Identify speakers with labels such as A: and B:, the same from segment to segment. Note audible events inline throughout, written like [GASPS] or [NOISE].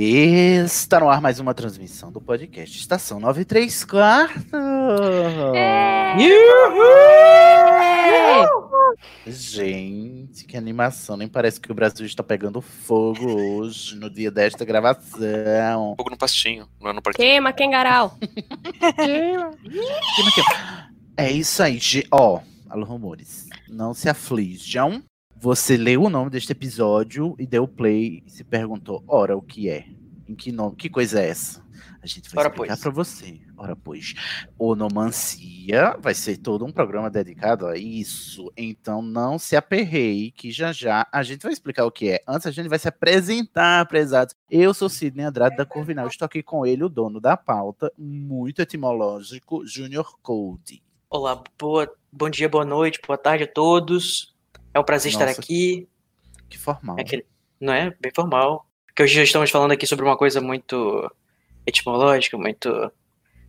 A: Está no ar mais uma transmissão do podcast Estação 93 Quartos. Gente, que animação. Nem parece que o Brasil está pegando fogo hoje, no dia desta gravação.
B: Fogo no pastinho, não é no parquinho.
C: Queima, Kengarau.
A: É isso aí, ó. Alô, rumores. Não se aflijam. Você leu o nome deste episódio e deu play e se perguntou, ora, o que é? Em que nome? Que coisa é essa? A gente vai
B: Ora,
A: explicar
B: pois.
A: pra você. Ora, pois. Onomancia vai ser todo um programa dedicado a isso. Então não se aperreie, que já já a gente vai explicar o que é. Antes a gente vai se apresentar, prezados. Eu sou Sidney Andrade da Corvinal. Estou aqui com ele, o dono da pauta, muito etimológico, Junior Code.
D: Olá, boa, bom dia, boa noite, boa tarde a todos. É um prazer estar
A: Nossa.
D: aqui.
A: Que formal.
D: É aquele, não é? Bem formal. Porque hoje estamos falando aqui sobre uma coisa muito etimológica, muito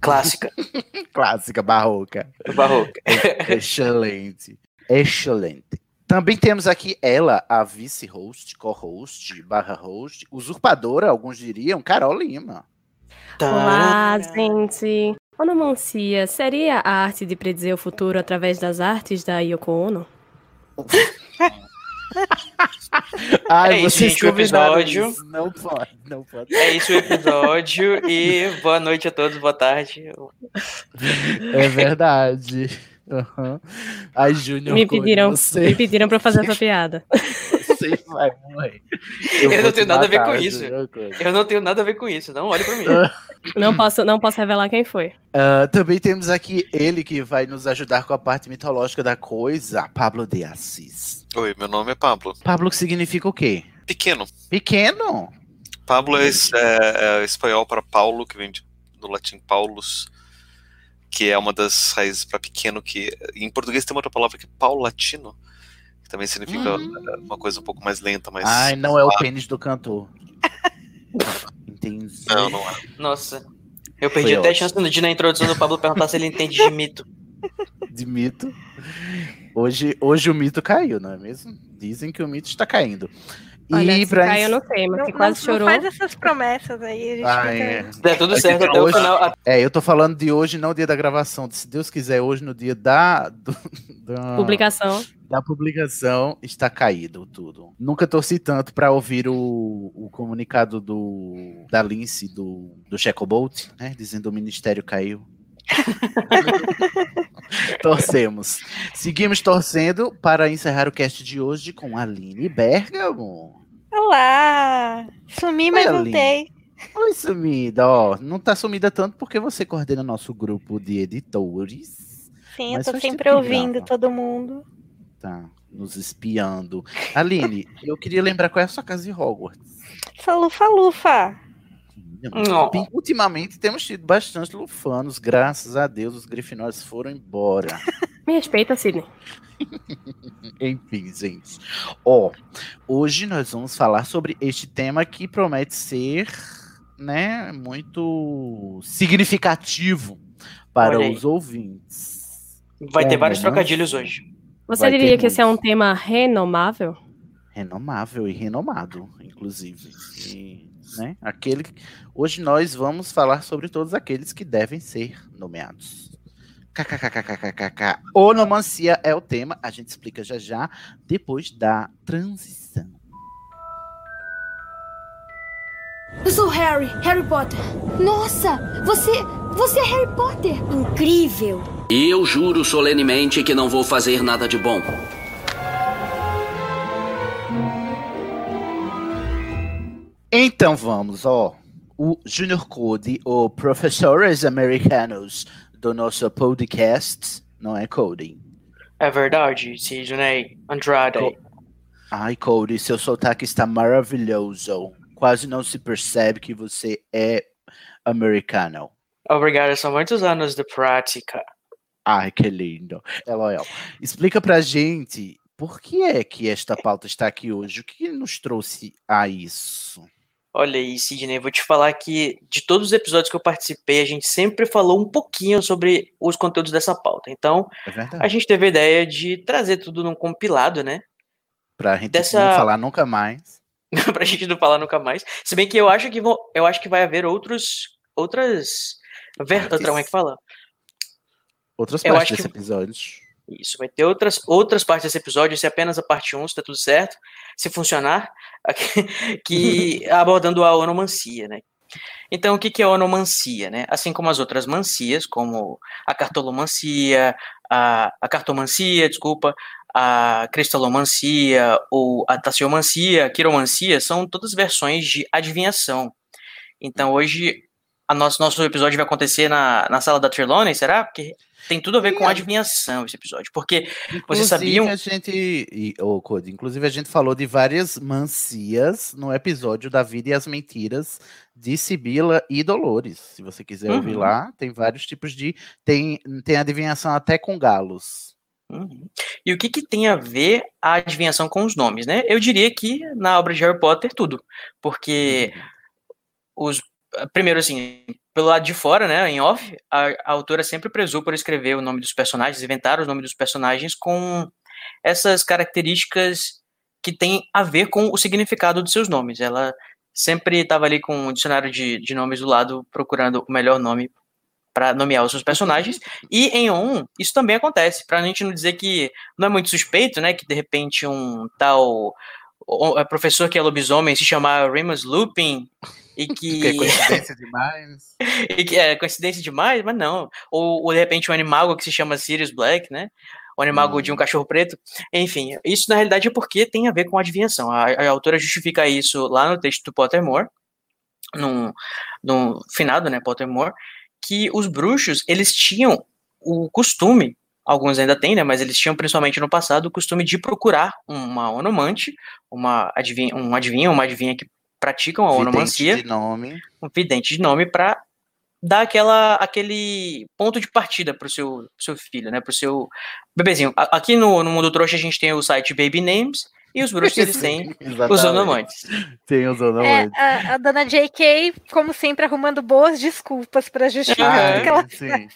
D: clássica, [LAUGHS]
A: Clássica, barroca.
D: barroca.
A: Excelente. Excelente. Também temos aqui ela, a vice-host, co-host, barra host, usurpadora, alguns diriam, Carol Lima.
C: Olá, gente. Onomancia seria a arte de predizer o futuro através das artes da Yoko Ono? [LAUGHS]
A: Ai,
D: É isso, gente, o episódio.
A: isso. Não pode, não pode.
D: É isso o episódio e boa noite a todos, boa tarde.
A: É verdade. Aham. Ai, Júnior,
C: Me pediram, me pediram pra eu fazer essa [LAUGHS] piada.
A: Você vai morrer.
D: Eu
A: vou
D: não
A: te
D: tenho nada a ver com isso. Eu não tenho nada a ver com isso, não olhe pra mim. [LAUGHS]
C: Não posso, não posso revelar quem foi.
A: Ah, também temos aqui ele que vai nos ajudar com a parte mitológica da coisa, Pablo de Assis.
B: Oi, meu nome é Pablo.
A: Pablo que significa o quê?
B: Pequeno.
A: Pequeno.
B: Pablo é, é- é espanhol para Paulo, que vem de- do latim Paulus, que é uma das raízes para pequeno, que em português tem uma outra palavra que é paulatino, que também significa
A: Hum.
B: é, uma coisa um pouco mais lenta, mas.
A: Ai, não é o pênis do cantor. Entendi.
B: Não, não é.
D: Nossa, eu perdi
A: Foi
D: até a
A: ótimo.
D: chance de na introdução do Pablo perguntar se ele entende de mito. [LAUGHS]
A: De mito. Hoje, hoje o mito caiu, não é mesmo? Dizem que o mito está caindo.
C: Olha,
A: e pra
C: caiu, eu
A: ens-
C: não
E: Não,
C: que quase
E: não- não
C: chorou.
E: faz essas promessas aí. A gente
A: Ah, é.
D: Der tudo
A: Vai
D: certo até o
A: hoje-
D: final. a-
A: É, eu tô falando de hoje, não o dia da gravação. Se Deus quiser, hoje no dia da, do- [LAUGHS] da,
C: Publicação.
A: da publicação, está caído tudo. Nunca torci tanto para ouvir o, o comunicado do, da Lince, do, do Checobolt, né? Dizendo o ministério caiu. [LAUGHS] Torcemos. Seguimos torcendo para encerrar o cast de hoje com a Aline Bergamo.
E: Olá! Sumi, mas
A: Oi,
E: voltei.
A: Oi, sumida. Ó, não tá sumida tanto porque você coordena nosso grupo de editores.
E: Sim, eu tô sempre ouvindo
A: grava.
E: todo mundo.
A: Tá nos espiando. Aline, eu queria lembrar qual é a sua casa de Hogwarts.
E: Sou lufa-lufa.
D: Não.
A: Ultimamente temos tido bastante lufanos, graças a Deus os grifinórios foram embora. [LAUGHS]
C: Me respeita, Sidney. [LAUGHS]
A: Enfim, gente. Ó, hoje nós vamos falar sobre este tema que promete ser, né, muito significativo para os ouvintes.
D: Vai ter
A: Como
D: vários
A: não?
D: trocadilhos hoje.
C: Você
A: Vai ter
C: diria que esse é um tema renomável?
A: Renomável e renomado, inclusive. E, né, aquele hoje nós vamos falar sobre todos aqueles que devem ser nomeados. KKKKKKK. Onomancia é o tema, a gente explica já já, depois da transição.
F: Eu sou Harry, Harry Potter.
G: Nossa, você. Você é Harry Potter.
F: Incrível.
H: E eu juro solenemente que não vou fazer nada de bom.
A: Então vamos, ó. O Junior Code, o Professores Americanos do nosso podcast, não é coding.
D: É verdade, Sidney Andrade.
A: Ai, Cody, seu sotaque está maravilhoso. Quase não se percebe que você é americano.
D: Obrigado, são muitos anos de prática.
A: Ai, que lindo. Eloel, explica pra gente por que é que esta pauta está aqui hoje? O que nos trouxe a isso?
D: Olha aí, Sidney, vou te falar que de todos os episódios que eu participei, a gente sempre falou um pouquinho sobre os conteúdos dessa pauta. Então,
A: É
D: a gente teve a ideia de trazer tudo num compilado, né?
A: Pra gente
D: Dessa-
A: não falar nunca mais. [LAUGHS]
D: pra gente não falar nunca mais. Se bem que eu acho que vão, eu acho que vai haver outros outras ver, outra, como é que fala?
A: Outras partes desse
D: que-
A: episódio.
D: Isso, vai ter outras, outras partes desse episódio, esse é apenas a parte 1, se tá tudo certo, se funcionar, [LAUGHS] que [LAUGHS] abordando a onomancia, né? Então, o que que é a onomancia, né? Assim como as outras mancias, como a cartolomancia, a, a cartomancia, desculpa, a cristalomancia ou a taciomancia, a quiromancia, são todas versões de adivinhação. Então, hoje, a nosso, nosso episódio vai acontecer na, na sala da Trelawney, será? Porque tem tudo a ver com adivinhação esse episódio. Porque vocês sabiam...
A: a gente, e, ô, Cody, inclusive a gente falou de várias mancias no episódio da vida e as mentiras de Sibila e Dolores. Se você quiser ouvir
D: Uhum.
A: lá, tem vários tipos de. Tem, tem adivinhação até com galos.
D: Uhum. E o que, que tem a ver a adivinhação com os nomes, né? Eu diria que na obra de Harry Potter, tudo. Porque os. Primeiro, assim, pelo lado de fora, né, em off, a, a autora sempre prezou por escrever o nome dos personagens, inventar os nomes dos personagens com essas características que têm a ver com o significado dos seus nomes. Ela sempre estava ali com um dicionário de, de nomes do lado, procurando o melhor nome para nomear os seus personagens. E em On, isso também acontece, pra gente não dizer que não é muito suspeito, né, que de repente um tal o- o professor que é lobisomem se chamar Remus Lupin e [LAUGHS] que
A: Que é coincidência [LAUGHS] demais.
D: e que é coincidência demais, mas não. Ou, ou de repente um animago que se chama Sirius Black, né? O animago de um cachorro preto. Enfim, isso na realidade é porque tem a ver com adivinhação. A, a autora justifica isso lá no texto do Pottermore, no, no finado, né, Pottermore, que os bruxos, eles tinham o costume, alguns ainda têm, né, mas eles tinham principalmente no passado o costume de procurar uma onomante, uma adivinha, um adivinho, uma adivinha que praticam a
A: Vidente
D: onomancia
A: de nome.
D: um vidente de nome para dar aquela, aquele ponto de partida para o seu, seu filho, né? Para o seu bebezinho. Aqui no, no Mundo Trouxa a gente tem o site Baby Names e os bruxos eles têm [LAUGHS] os onomantes.
A: Tem os
E: É,
A: onomantes.
E: a, a dona JK, como sempre, arrumando boas desculpas pra [LAUGHS] justificar
A: Ai,
E: tudo que ela
A: sim.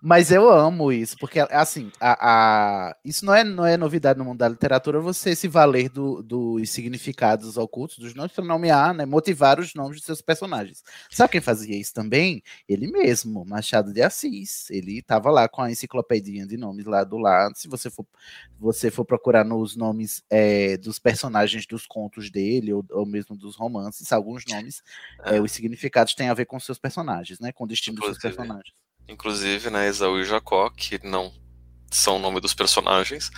A: Mas eu amo isso, porque assim, a, a- isso não é, não é novidade no mundo da literatura, você se valer do- dos significados ocultos dos nomes para nomear, né, motivar os nomes de seus personagens. Sabe quem fazia isso também? Ele mesmo, Machado de Assis. Ele estava lá com a enciclopedinha de nomes lá do lado. Se você for, você for procurar nos nomes é, dos personagens dos contos dele, ou, ou mesmo dos romances, alguns nomes, é, os significados têm a ver com seus personagens, né? Com o destino dos seus
B: Inclusive.
A: personagens.
B: Inclusive, né, Esaú e Jacó, que não são o nome dos personagens.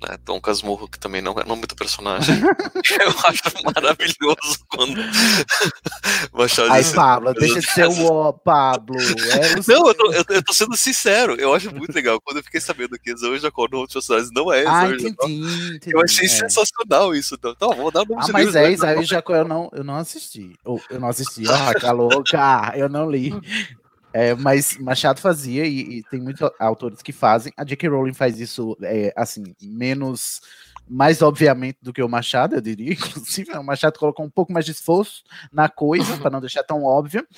B: Né, Dom Casmurro, que também não é nome do personagem. [LAUGHS] [LAUGHS] Eu acho maravilhoso quando [LAUGHS] de
A: Ai, Pablo, deixa de ser o ó, Pablo. É o
B: Não, eu tô, eu, eu tô sendo sincero. Eu acho muito legal. Quando eu fiquei sabendo que Esaú e Jacó, o nome dos personagens não é
A: Ah,
B: e
A: entendi, entendi.
B: Eu achei
A: é.
B: sensacional isso. Então, Então, vou dar o nome
A: Ah,
B: de
A: mas
B: livro,
A: é, e Jacó eu não, eu não assisti. Ou, eu não assisti, ah, tá louca, eu não li. É, mas Machado fazia e, e tem muitos autores que fazem. A J.K. Rowling faz isso, é, assim, menos, mais obviamente do que o Machado, eu diria. [LAUGHS] Inclusive, o Machado colocou um pouco mais de esforço na coisa, [LAUGHS] para não deixar tão óbvio.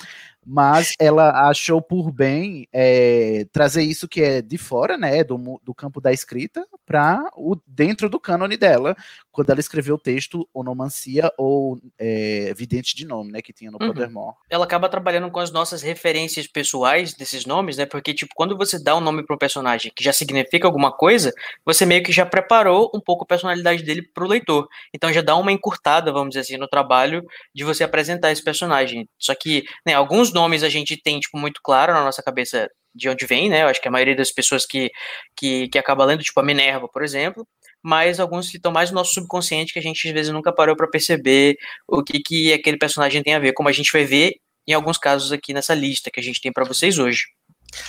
A: Mas ela achou por bem é, trazer isso que é de fora, né, do, do campo da escrita, para o dentro do cânone dela, quando ela escreveu o texto Onomancia ou é, Vidente de Nome, né, que tinha no
D: Uhum.
A: Pottermore.
D: Ela acaba trabalhando com as nossas referências pessoais desses nomes, né? Porque, tipo, quando você dá um nome para um personagem que já significa alguma coisa, você meio que já preparou um pouco o personalidade dele pro leitor. Então já dá uma encurtada, vamos dizer assim, no trabalho de você apresentar esse personagem. Só que, né, alguns nomes a gente tem, tipo, muito claro na nossa cabeça de onde vem, né? Eu acho que a maioria das pessoas que, que, que acaba lendo, tipo a Minerva, por exemplo, mas alguns que estão mais no nosso subconsciente que a gente às vezes nunca parou para perceber o que, que aquele personagem tem a ver, como a gente vai ver em alguns casos aqui nessa lista que a gente tem para vocês hoje.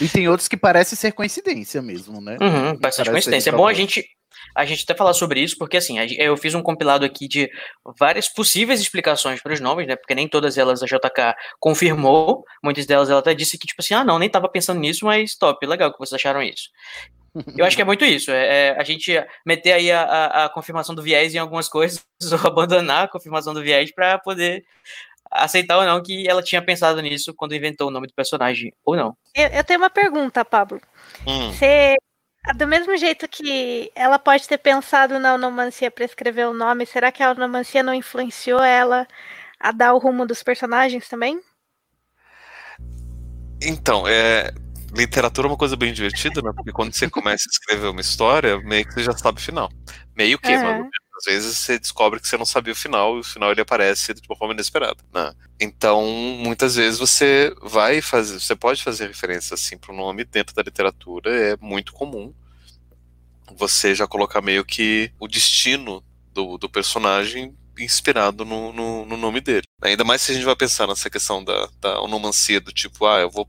A: E tem outros que parecem ser coincidência mesmo, né?
D: Uhum, bastante coincidência. É bom a gente, a gente até falar sobre isso, porque assim, eu fiz um compilado aqui de várias possíveis explicações para os nomes, né? Porque nem todas elas a JK confirmou, muitas delas ela até disse que, tipo assim, ah, não, nem estava pensando nisso, mas top, legal que vocês acharam isso. Eu acho que é muito isso, é, é a gente meter aí a, a, a, confirmação do viés em algumas coisas, [LAUGHS] ou abandonar a confirmação do viés para poder aceitar ou não que ela tinha pensado nisso quando inventou o nome do personagem, ou não.
E: Eu, eu tenho uma pergunta, Pablo.
B: Hum.
E: Do mesmo jeito que ela pode ter pensado na onomancia para escrever o nome, será que a onomancia não influenciou ela a dar o rumo dos personagens também?
B: Então, é, literatura é uma coisa bem divertida, né? Porque quando você começa a escrever uma história, meio que você já sabe o final. Meio que,
E: Uhum.
B: mas às vezes você descobre que você não sabia o final e o final ele aparece de uma forma inesperada, né? Então, muitas vezes você vai fazer, você pode fazer referência assim para o nome dentro da literatura, é muito comum. Você já colocar meio que o destino do, do personagem inspirado no, no, no nome dele. Ainda mais se a gente vai pensar nessa questão da, da onomancia, do tipo, ah, eu vou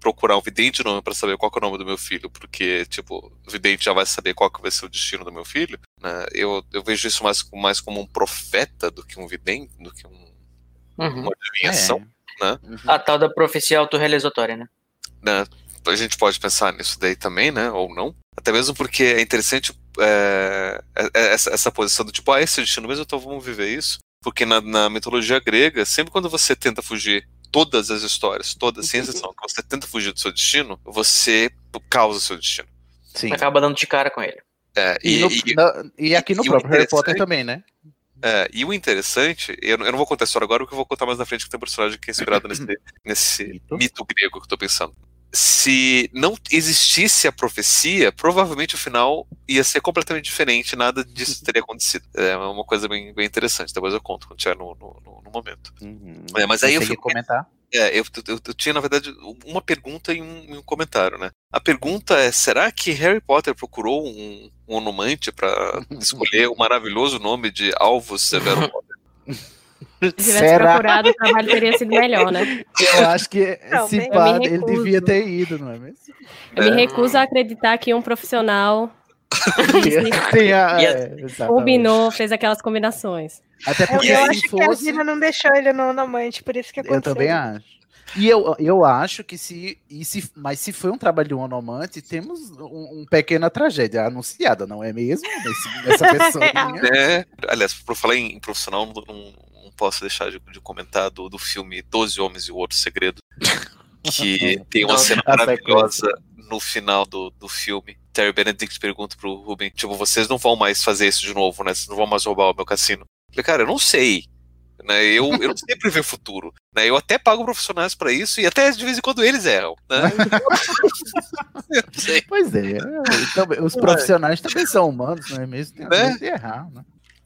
B: procurar um vidente nome para saber qual é o nome do meu filho, porque, tipo, o vidente já vai saber qual que vai ser o destino do meu filho, né? Eu, eu vejo isso mais, mais como um profeta do que um vidente, do que um,
D: Uhum.
B: uma adivinhação, né?
D: A tal da profecia autorrealizatória, né?
B: né? A gente pode pensar nisso daí também, né? Ou não. Até mesmo porque é interessante é, é- é essa, essa posição do tipo, ah, esse é o destino mesmo, então vamos viver isso. Porque na, na mitologia grega, sempre quando você tenta fugir todas as histórias, todas, sem exceção, que você tenta fugir do seu destino, você causa o seu destino.
A: Sim.
D: Acaba dando de cara com ele.
B: É,
A: E,
B: e,
A: no-
B: e-
A: na- e aqui no próprio Harry Potter também, né?
B: É, e o interessante, eu, não- eu não vou contar a história agora, porque eu vou contar mais na frente que tem um personagem que é inspirado nesse, [COUGHS] nesse mito? grego que eu tô pensando. Se não existisse a profecia, provavelmente o final ia ser completamente diferente, nada disso teria acontecido. É uma coisa bem, bem interessante, depois eu conto quando tiver no, no, no- momento. É, mas aí eu fico
A: comentar?
B: É, eu, eu, eu tinha, na verdade, uma pergunta e um, e um comentário, né? A pergunta é: será que Harry Potter procurou um, um onomante para [LAUGHS] escolher o maravilhoso nome de Alvos Severo [LAUGHS] Potter?
C: Se tivesse procurado, o trabalho teria sido melhor, né?
A: Eu acho que
C: Não,
A: se pá, ele devia ter ido, não é mesmo?
C: Eu me recuso a acreditar que um profissional
A: Tem [LAUGHS] a-
C: E
A: é,
C: combinou, fez aquelas combinações.
A: Até
E: Eu,
A: porque
E: eu acho que a
A: fosse.
E: Gina não deixou ele no Onomante, por isso que aconteceu.
A: Eu também acho. E eu, eu acho que se, e se. Mas se foi um trabalho de um onomante, temos um, um pequena tragédia anunciada, não é mesmo? Nesse, nessa [LAUGHS] pessoinha.
B: É, aliás, por falar em profissional, não, não- não posso deixar de, de comentar do, do filme Doze Homens e o Outro Segredo, que [LAUGHS] tem uma cena maravilhosa no final do, do filme. Terry Benedict pergunta pro Ruben, tipo, vocês não vão mais fazer isso de novo, né? Vocês não vão mais roubar o meu cassino. Eu falei, cara, eu não sei. Né? Eu, eu [LAUGHS] não sei prever o futuro. Né? Eu até pago profissionais pra isso e até de vez em quando eles erram. Né? Eu [LAUGHS] não sei.
A: Pois é. também- os profissionais também são humanos, não é mesmo? Tem
B: Né?
A: de errar, né?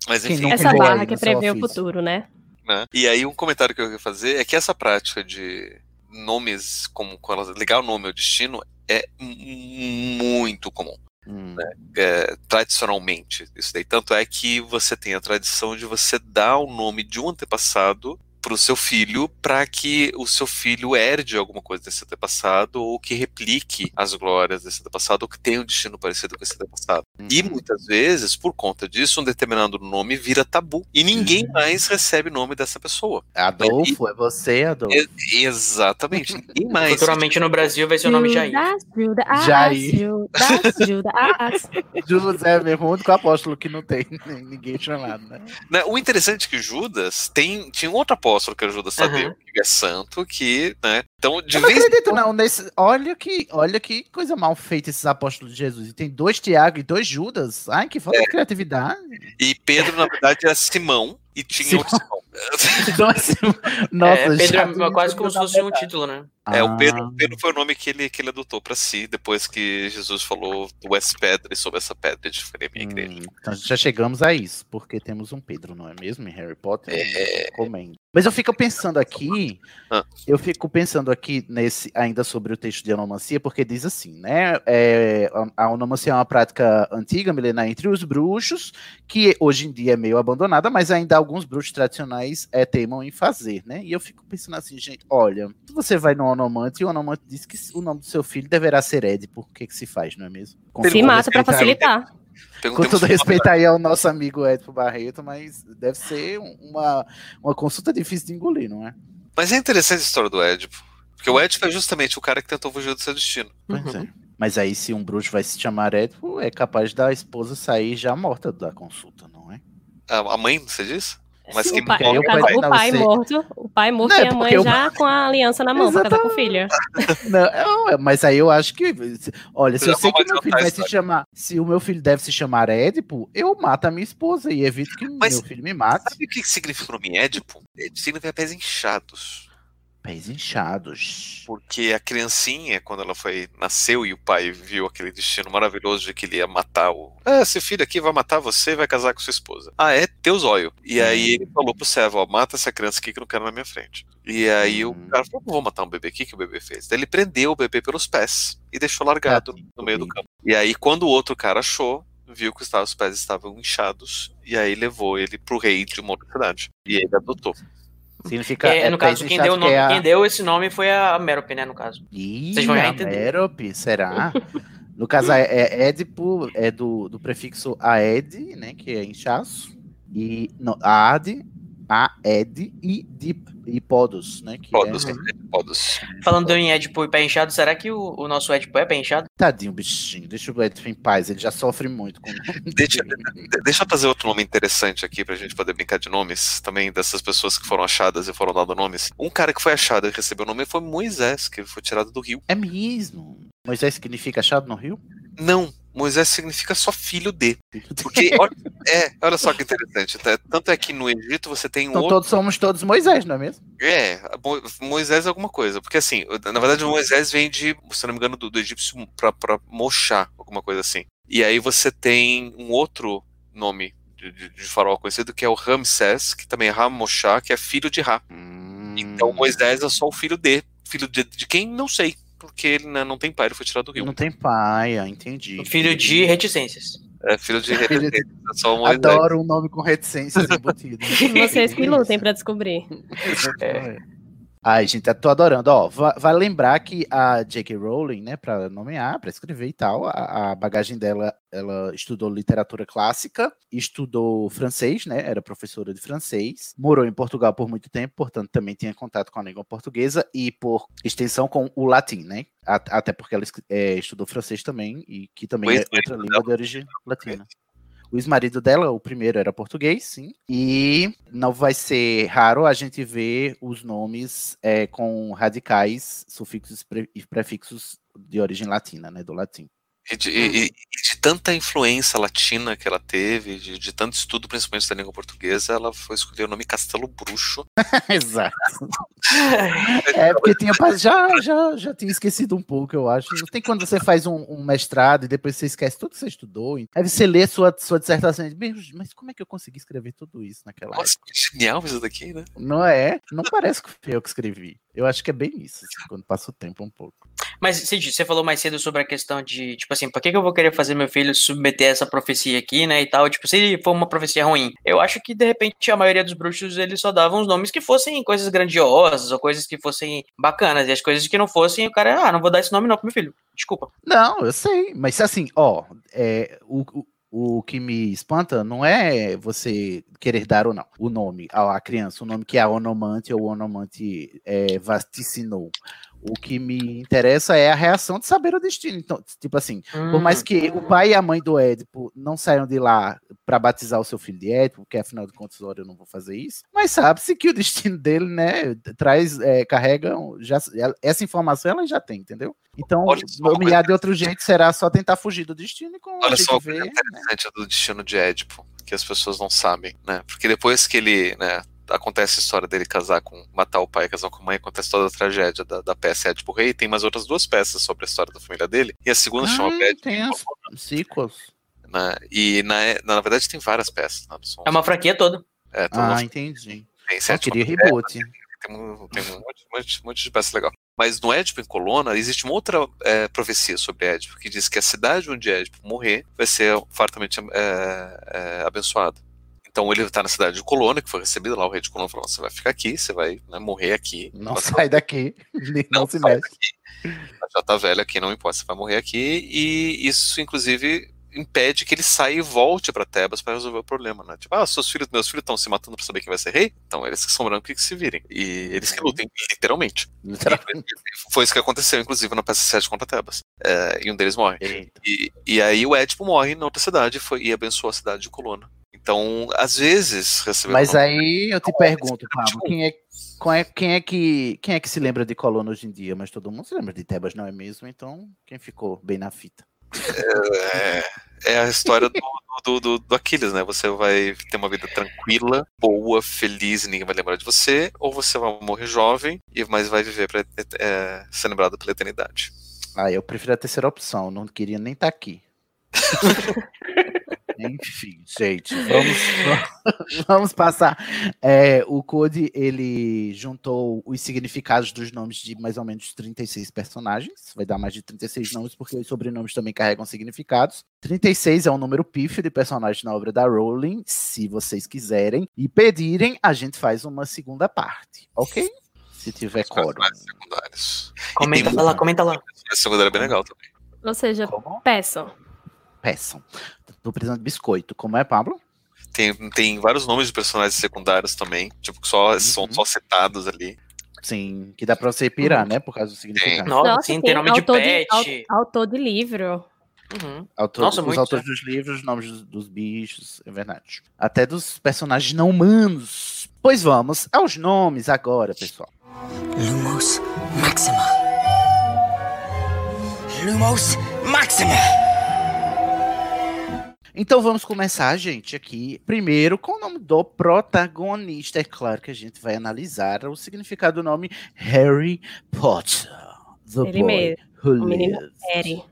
B: Mas enfim,
C: Essa barra que
A: seu
C: prevê o futuro, né?
B: né? E aí um comentário que eu ia fazer é que essa prática de nomes como com elas ligar o nome ao destino é muito comum. né? É, tradicionalmente, isso daí. Tanto é que você tem a tradição de você dar o nome de um antepassado para o seu filho para que o seu filho herde alguma coisa desse antepassado ou que replique as glórias desse antepassado ou que tenha um destino parecido com esse antepassado. E muitas vezes, por conta disso, um determinado nome vira tabu e ninguém mais recebe o nome dessa pessoa.
A: Adolfo, é você, Adolfo.
B: E- exatamente, ninguém [LAUGHS] mais.
D: Futuramente no Brasil vai ser o nome Jair.
C: Judas, Judas,
A: Jair.
C: Judas, [LAUGHS] Judas.
A: José mesmo, o único apóstolo que não tem [LAUGHS] ninguém chamado, né?
B: Né, O interessante é que Judas tem, tinha um outro apóstolo que era Judas Tadeu, que é santo, que né, Então, de
A: Eu não
B: vez
A: acredito, não. Nesse, olha, que, olha que coisa mal feita esses apóstolos de Jesus. E tem dois Tiago e dois Judas. Ai, que falta de criatividade.
B: E Pedro, na verdade, era Simão e tinha o [LAUGHS] Simão.
A: Nossa,
D: é, Pedro é quase como se fosse um título, né?
B: É, o
A: Ah.
B: Pedro, o Pedro foi o nome que ele, que ele adotou pra si, depois que Jesus falou, tu és pedra, e sobre essa pedra edificarei a minha igreja.
A: Então já chegamos a isso, porque temos um Pedro, não é mesmo? Em Harry Potter. Recomendo. Mas eu fico pensando aqui,
B: Ah.
A: eu fico pensando aqui nesse ainda sobre o texto de onomancia, porque diz assim, né? é, a- onomancia é uma prática antiga, milenar entre os bruxos, que hoje em dia é meio abandonada, mas ainda alguns bruxos tradicionais é, teimam em fazer, né? E eu fico pensando assim, gente, olha, se você vai no onomante e o onomante diz que o nome do seu filho deverá ser Édipo, o que que se faz, não é mesmo? Com
C: Se mata
A: aí-
C: facilitar.
A: com todo respeito aí ao nosso amigo Edson Barreto, mas deve ser um- uma, uma consulta difícil de engolir, não é?
B: Mas é interessante a história do Édipo. Porque o Édipo é justamente o cara que tentou fugir do seu destino.
A: Pois é. Mas aí, se um bruxo vai se chamar Édipo, é capaz da esposa sair já morta da consulta, não é?
B: A mãe, você disse? Mas
C: O
B: quem
C: pai,
B: morre é o
C: caso,
B: pai.
C: o pai morto, o pai morto
A: Não, é
C: e a mãe
A: o-
C: já com a aliança na mão pra casar com o filho.
A: Não, é, mas aí eu acho que. Olha, se
B: Já
A: eu sei que meu filho vai se chamar. Se o meu filho deve se chamar Édipo, eu mato a minha esposa e evito que meu filho me mate.
B: Sabe o que significa o nome Édipo? Édipo significa pés inchados.
A: Pés inchados.
B: Porque a criancinha, quando ela foi nasceu e o pai viu aquele destino maravilhoso de que ele ia matar o. Ah, esse filho aqui vai matar você e vai casar com sua esposa. Ah, é teu zóio. E aí ele falou pro servo: ó, mata essa criança aqui que eu não quero na minha frente. E aí o cara falou: não vou matar um bebê aqui que o bebê fez. Daí ele prendeu o bebê pelos pés e deixou largado no meio do campo. E aí, quando o outro cara achou, viu que os os pés estavam inchados, e aí levou ele pro rei de uma outra cidade. E ele adotou.
A: Significa.
D: É, no caso, quem deu, nome,
A: é a...
D: quem deu esse nome foi a Merope, né, no caso.
A: Ih,
D: Vocês vão já
A: a
D: entender.
A: Merope, será? [LAUGHS] No caso, é, é Édipo é do, do prefixo aed, né? Que é inchaço. E no, ad, aed e dip, e podos, né? Que
B: Podos,
A: é,
B: podos.
D: Falando em Edipo e pé inchado, será que o, o nosso Edipo é pé inchado?
A: Tadinho, bichinho. Deixa o Édipo em paz. Ele já sofre muito com [LAUGHS]
B: Deixa, de- deixa eu trazer outro nome interessante aqui pra gente poder brincar de nomes, também dessas pessoas que foram achadas e foram dados nomes. Um cara que foi achado e recebeu o nome foi Moisés, que foi tirado do rio.
A: É mesmo. Moisés significa achado no rio?
B: Não, Moisés significa só filho de. Porque, [LAUGHS] olha, é, olha só que interessante. tá? Tanto é que no Egito você tem um
A: Então
B: outro.
A: todos somos todos Moisés, não é mesmo?
B: É, Mo- Moisés é alguma coisa. Porque assim, na verdade, Moisés vem de, se não me engano, do, do egípcio pra, pra Mochá, alguma coisa assim. E aí você tem um outro nome de, de, de faraó conhecido que é o Ramsés, que também é Ramochá, que é filho de Ra.
A: Hum.
B: Então Moisés é só o filho de. Filho de, de quem? Não sei. Porque ele né, não tem pai, ele foi tirado do rio.
A: Não tem pai, ah, entendi.
D: Filho de reticências.
B: É filho de
A: Filho de-
B: é só.
A: Adoro um nome com reticências embutidas.
C: Vocês que lutem pra descobrir.
A: Ai, gente, eu tô adorando. Ó, va- vale lembrar que a J.K. Rowling, né, para nomear, para escrever e tal, a, a bagagem dela, ela estudou literatura clássica, estudou francês, né, era professora de francês, morou em Portugal por muito tempo, portanto também tinha contato com a língua portuguesa e por extensão com o latim, né, até porque ela é, estudou francês também e que também
B: O
A: é outra língua de origem latina. O ex-marido dela, o primeiro, era português, sim. E não vai ser raro a gente ver os nomes é, com radicais, sufixos e prefixos de origem latina, né? Do latim.
B: E e- e- tanta influência latina que ela teve, de, de tanto estudo, principalmente da língua portuguesa, ela foi escolher o nome Castelo Bruxo. [LAUGHS]
A: Exato. [LAUGHS] É porque tinha já, já, já tinha esquecido um pouco, eu acho. Não tem quando você faz um, um mestrado e depois você esquece tudo que você estudou. Aí você lê sua, sua dissertação e diz, "Meu, mas como é que eu consegui escrever tudo isso naquela
B: Nossa, que genial isso daqui, né?
A: Não é? Não parece que foi eu que escrevi. Eu acho que é bem isso, assim, quando passa o tempo um pouco.
D: Mas, Cid, você falou mais cedo sobre a questão de, tipo assim, por que, que eu vou querer fazer meu filho submeter essa profecia aqui, né, e tal? Tipo, se for uma profecia ruim. Eu acho que, de repente, a maioria dos bruxos, eles só davam os nomes que fossem coisas grandiosas, ou coisas que fossem bacanas, e as coisas que não fossem, o cara, ah, não vou dar esse nome não pro meu filho. Desculpa.
A: Não, eu sei, mas assim, ó, é, o, o, o que me espanta não é você querer dar ou não o nome à criança, o nome que a onomante ou onomante é, vaticinou. O que me interessa é a reação de saber o destino. Então, tipo assim, por mais que o pai e a mãe do Édipo não saiam de lá para batizar o seu filho de Édipo, porque afinal de contas, olha, eu não vou fazer isso. Mas sabe-se que o destino [LAUGHS] dele, né, traz, é, carrega, já, essa informação ela já tem, entendeu? Então, humilhar de outro jeito será só tentar fugir do destino e com
B: Olha só o
A: vê,
B: interessante do destino de Édipo, que as pessoas não sabem, né? Porque depois que ele, né, acontece a história dele casar com, matar o pai e casar com a mãe, acontece toda a tragédia da, da peça Édipo Rei, tem mais outras duas peças sobre a história da família dele, e a segunda chama
A: Ah,
B: Édipo,
A: tem as sequels.
B: né? E na, na verdade tem várias peças, né? São-
D: É uma franquia toda.
B: é,
A: Ah,
B: uma-
A: entendi.
B: tem
A: Eu queria reboot.
B: tem um, tem um monte, monte, monte de peça legal. Mas no Édipo em Colona existe uma outra é, profecia sobre Édipo que diz que a cidade onde Édipo morrer vai ser fartamente é, é, abençoada. Então ele está na cidade de Colona, que foi recebido lá, o rei de Colona falou: você vai ficar aqui, você vai né, morrer aqui.
A: Não
B: Você
A: sai daqui, [LAUGHS] não, se mexe.
B: já tá velho aqui, não importa, você vai morrer aqui. E isso, inclusive, impede que ele saia e volte para Tebas para resolver o problema, né? Tipo, ah, seus filhos, meus filhos estão se matando para saber quem vai ser rei? Então eles que são brancos que se virem. E eles que lutem, literalmente. Foi isso que aconteceu, inclusive, na peça 7 contra Tebas. É, e um deles morre. E, e aí o Édipo morre na outra cidade foi, e abençoou a cidade de Colona. Então, às vezes, recebeu.
A: Mas aí eu te pergunto, Pablo, quem é, qual é- quem, é que, quem é que se lembra de Colona hoje em dia? Mas todo mundo se lembra de Tebas, não é mesmo? Então, quem ficou bem na fita?
B: É, é a história do, do, do, do Aquiles, né? Você vai ter uma vida tranquila, boa, feliz, ninguém vai lembrar de você, ou você vai morrer jovem, mas vai viver para ser lembrado pela eternidade.
A: Ah, eu prefiro a terceira opção, não queria nem estar aqui. [LAUGHS] Enfim, gente, vamos, [LAUGHS] vamos passar. É, o Code, ele juntou os significados dos nomes de mais ou menos 36 personagens. Vai dar mais de 36 nomes, porque os sobrenomes também carregam significados. 36 é um número pífio de personagens na obra da Rowling. Se vocês quiserem e pedirem, a gente faz uma segunda parte, ok? Se tiver.
B: Secundários.
D: Comenta lá, comenta lá.
B: A secundária é bem legal também.
C: Ou seja, peçam.
A: Peçam. Tô precisando de biscoito. Como é, Pablo?
B: Tem, tem vários nomes de personagens secundários também, tipo, que só, são só citados ali.
A: Sim, que dá pra você pirar, né? Por causa do significado.
D: Nossa, sim, tem nome de pet.
C: au- autor de livro.
D: Uhum.
A: Autor-
D: Nossa,
A: os
D: muito,
A: autores dos livros, os nomes dos, dos bichos, é verdade. Até dos personagens não humanos. Pois vamos aos nomes agora, pessoal.
I: Lumos Maxima. Lumos Maxima.
A: Então vamos começar, gente, aqui. Primeiro com o nome do protagonista. É claro que a gente vai analisar o significado do nome Harry Potter. The
C: Ele
A: boy
C: mesmo.
A: who
C: O menino. Harry.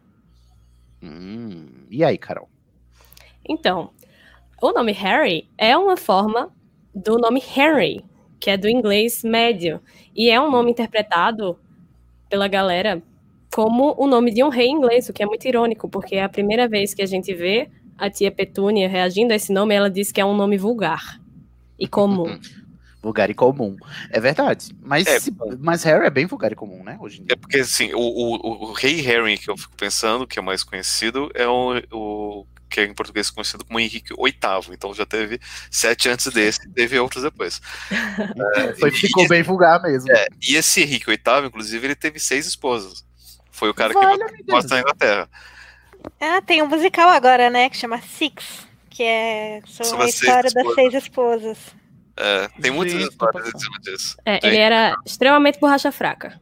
A: Hum, e aí, Carol?
C: Então, o nome Harry é uma forma do nome Henry, que é do inglês médio. E é um nome interpretado pela galera como o nome de um rei inglês, o que é muito irônico, porque é a primeira vez que a gente vê a tia Petúnia reagindo a esse nome, ela diz que é um nome vulgar e comum. [LAUGHS]
A: Vulgar e comum. É verdade. Mas, se- mas Harry é bem vulgar e comum, né? Hoje em dia.
B: É porque, assim, o, o, o rei Harry, que eu fico pensando, que é o mais conhecido, é o, o que é em português conhecido como Henrique VIII. Então já teve sete antes desse, teve outros depois. É, [LAUGHS]
A: Foi, ficou bem vulgar mesmo.
B: É, e esse Henrique VIII, inclusive, ele teve seis esposas. Foi o cara que mostra na Inglaterra.
E: Ah, tem um musical agora, né? Que chama Six. Que é sobre
B: Sobre
E: a história das seis esposas.
B: É, tem muitas histórias em cima disso.
C: É,
B: Tem.
C: ele era extremamente borracha fraca.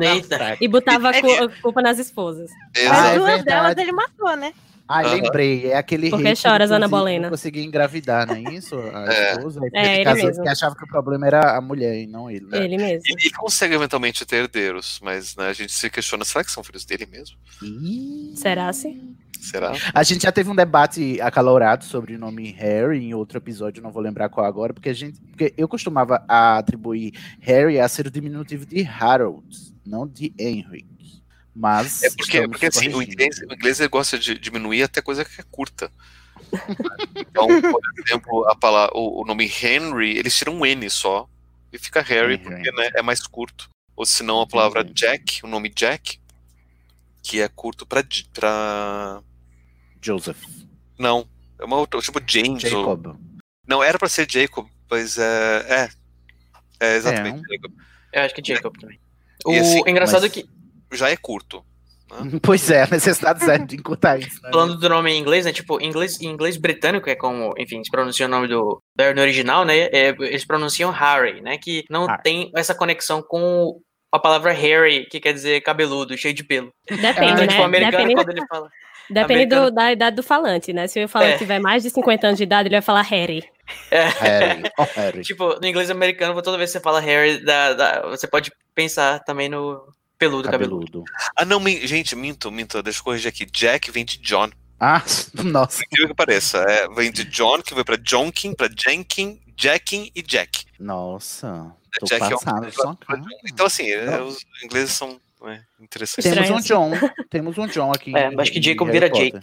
D: Eita.
C: E botava a cu- a culpa nas esposas.
A: Ah,
E: Mas
A: é
E: duas delas ele matou, né?
A: Ah,
B: Aham.
A: lembrei. É aquele
C: Por que
A: rei que
C: choras, Ana Bolena?
A: Não conseguia engravidar, não é isso? A
B: É.
A: esposa.
C: É,
A: ele
C: mesmo.
A: porque achava que o problema era a mulher e não ele. né?
C: Ele mesmo.
B: Ele, ele consegue eventualmente ter herdeiros, mas né, a gente se questiona, será que são filhos dele mesmo?
C: Será assim?
B: Será?
A: A gente já teve um debate acalorado sobre o nome Harry em outro episódio, não vou lembrar qual agora, porque a gente, porque eu costumava atribuir Harry a ser o diminutivo de Harold, não de Henry. Mas
B: É porque, porque assim, o inglês, o inglês ele gosta de diminuir até coisa que é curta. Então, por exemplo, a palavra, o, o nome Henry, eles tiram um N só e fica Harry porque né, é mais curto. Ou se não, a palavra Jack, o nome Jack, que é curto pra, pra
A: Joseph.
B: Não, é uma outra, tipo James. ou-
A: Jacob.
B: Não, era pra ser Jacob, mas é. É, é exatamente.
A: um-
B: Jacob.
D: Eu acho que Jacob também. O
B: assim,
D: engraçado
B: mas
D: é que,
B: Já é curto. [LAUGHS]
A: Pois é, a necessidade zero de encurtar isso. Né?
D: falando do nome em inglês, né? Tipo, em inglês, em inglês britânico é como, enfim, se pronuncia o nome do, no original, né? é, eles pronunciam Harry, né? Que não
A: Harry.
D: tem essa conexão com a palavra Harry, que quer dizer cabeludo, cheio de pelo.
C: Depende,
D: então,
C: né?
D: tipo, o americano,
C: Depende-
D: quando ele fala.
C: Depende do- da idade do falante, né? Se o falante
D: É.
C: tiver mais de 50 anos de idade, ele vai falar Harry.
D: É.
A: Harry, [LAUGHS] oh, Harry.
D: Tipo, no inglês americano, toda vez que você fala Harry, dá- dá- você pode pensar também no peludo, cabeludo.
A: Cabeludo.
B: Ah, não, min- gente, minto, minto, deixa eu corrigir aqui. Jack vem de John.
A: Ah, [LAUGHS] nossa.
B: Incrível que pareça. É, vem de John, que vai pra Jonkin, pra Jenkin, Jackin e Jack.
A: Nossa, tô
B: Jack é um-
A: passado. só cara.
B: Então, assim, é, os ingleses são é, interessantes.
A: Temos um
C: Estranho.
A: John, temos um John aqui.
D: É, acho que Jacob vira. Jake.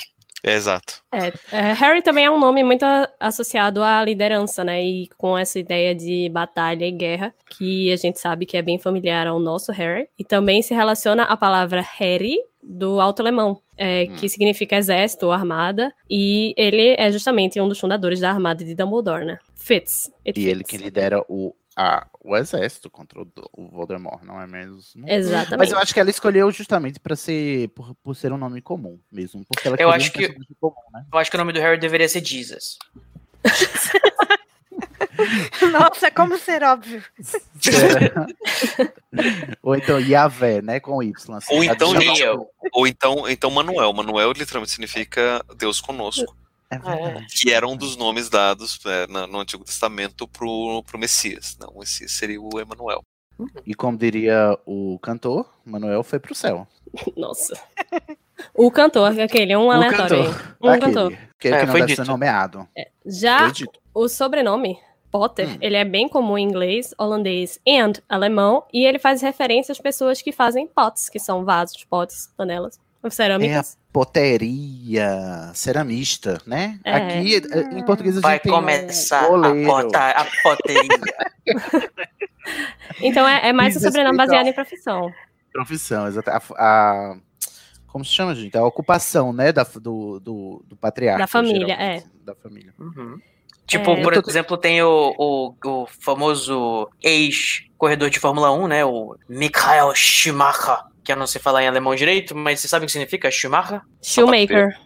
B: É, exato.
C: É, é, Harry também é um nome muito associado à liderança, né? E com essa ideia de batalha e guerra, que a gente sabe que é bem familiar ao nosso Harry. E também se relaciona à palavra Harry do alto alemão, é, que significa exército ou armada. E ele é justamente um dos fundadores da armada de Dumbledore, né? Fitz. it
A: E ele que lidera o, a, o exército contra o, o Voldemort, não é mesmo?
C: Exatamente.
A: Mas eu acho que ela escolheu justamente para ser por, por ser um nome comum mesmo, porque ela
D: Eu acho
A: um
D: que-
A: comum, né?
D: Eu acho que o nome do Harry deveria ser Jesus. [LAUGHS]
E: Nossa, como ser óbvio. [LAUGHS]
A: Ou então Yahvé, né, com Y. assim,
B: Ou então, gente, ou então, então Manuel. Manuel literalmente significa Deus conosco.
A: É verdade.
B: Que era um dos nomes dados é, no Antigo Testamento pro, pro Messias. Não, o Messias seria o Emanuel.
A: E como diria o cantor, Manuel foi pro céu. [LAUGHS]
C: Nossa. O cantor, aquele, um
A: o
C: aleatório.
A: cantor,
C: Um
A: aquele,
C: cantor.
A: aquele
D: É,
A: que não
D: foi
A: deve
D: dito.
A: ser nomeado.
C: Já
A: Foi dito.
C: o sobrenome Potter,
A: Hum.
C: ele é bem comum em inglês, holandês e alemão, e ele faz referência às pessoas que fazem pots, que são vasos, potes, panelas,
A: É a
C: cerâmicas.
A: poteria, ceramista, né?
C: É.
A: Aqui, eh, em português, a gente
D: Vai
A: tem
D: começar
A: um
D: a, pota, a poteria. [LAUGHS]
C: Então é, é mais um
A: Diz
C: sobrenome baseado em profissão.
A: Profissão. A, a- como se chama, gente? A ocupação, né, da, do, do, do patriarca.
C: Da família,
A: geralmente, Da família.
D: Uhum. Tipo,
C: É.
D: por
A: tô-
D: exemplo, tem o, o, o famoso ex-corredor de Fórmula 1, né? O Michael Schumacher, que eu não sei falar em alemão direito, mas você sabe o que significa Schumacher?
C: Shoemaker.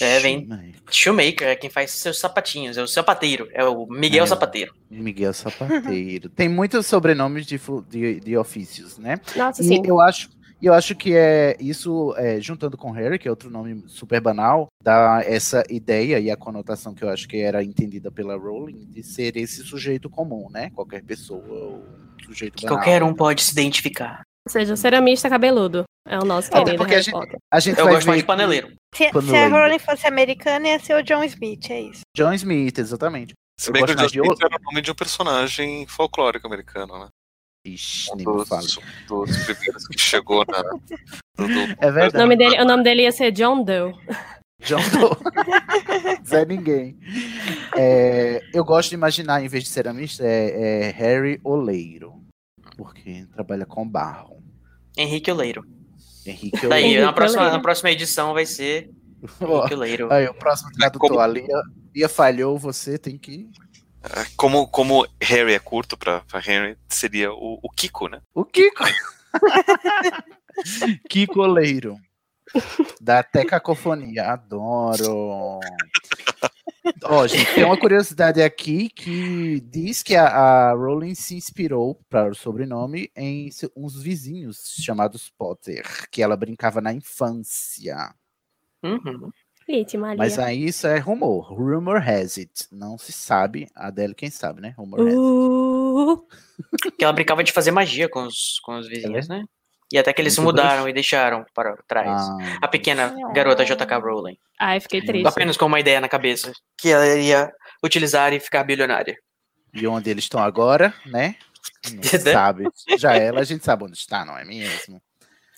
D: É, vem- Shoemaker é quem faz seus sapatinhos, é o sapateiro, é o Miguel
A: É.
D: Sapateiro.
A: Miguel Sapateiro. Tem muitos sobrenomes de, de, de ofícios, né?
C: Nossa,
A: E
C: sim.
A: eu acho, e eu acho que é isso, é, juntando com Harry, que é outro nome super banal, dá essa ideia e a conotação que eu acho que era entendida pela Rowling de ser esse sujeito comum, né? Qualquer pessoa, ou sujeito
D: Que
A: banal.
D: qualquer um pode se identificar.
C: Ou seja, o ceramista cabeludo. É o nosso
A: Até
C: querido
A: porque a gente-. A gente
D: Eu
A: vai
D: gosto mais de paneleiro.
E: Se, se a. Rowling fosse americana, ia ser o John Smith, é isso.
A: John Smith, exatamente.
B: Se bem que o John
A: de
B: Smith era o nome de um personagem folclórico americano, né?
A: Ixi,
B: Um
A: nem me fale.
B: dos, dos primeiros que chegou na. do- do-
A: É
C: O
A: verdade.
C: nome, dele, o nome dele ia ser John Doe.
A: John Doe. [LAUGHS] Zé ninguém. É, eu gosto de imaginar, em vez de ceramista, é, é Harry Oleiro. Porque trabalha com barro.
D: Henrique Oleiro.
A: Henrique
D: Daí, [LAUGHS]
A: Oleiro.
D: na próxima,
C: Oleiro.
D: na próxima edição vai ser Henrique Oleiro.
A: Aí, o próximo tradutor ali, a Bia falhou, você tem que.
B: Como, como Harry é curto pra, pra Henry, seria o, o Kiko, né?
A: O Kiko! [LAUGHS] Kiko Oleiro. Da até cacofonia. Adoro. [LAUGHS] Ó, gente, tem uma curiosidade aqui que diz que a, a Rowling se inspirou para o sobrenome em uns vizinhos chamados Potter, que ela brincava na infância.
D: Uhum.
A: Mas aí isso é rumor. Rumor has it. Não se sabe. A Adele, quem sabe, né? Rumor has it.
C: Uh,
D: Que ela brincava de fazer magia com os, com os vizinhos, né? E até que eles se
A: Muito
D: mudaram e deixaram para trás.
A: Ah,
D: A pequena garota JK Rowling.
C: ai, fiquei triste.
D: Apenas com uma ideia na cabeça. Que ela iria utilizar e ficar bilionária.
A: E onde eles estão agora, né?
D: Né?
A: sabe. Já ela, a gente sabe onde está, não é mesmo?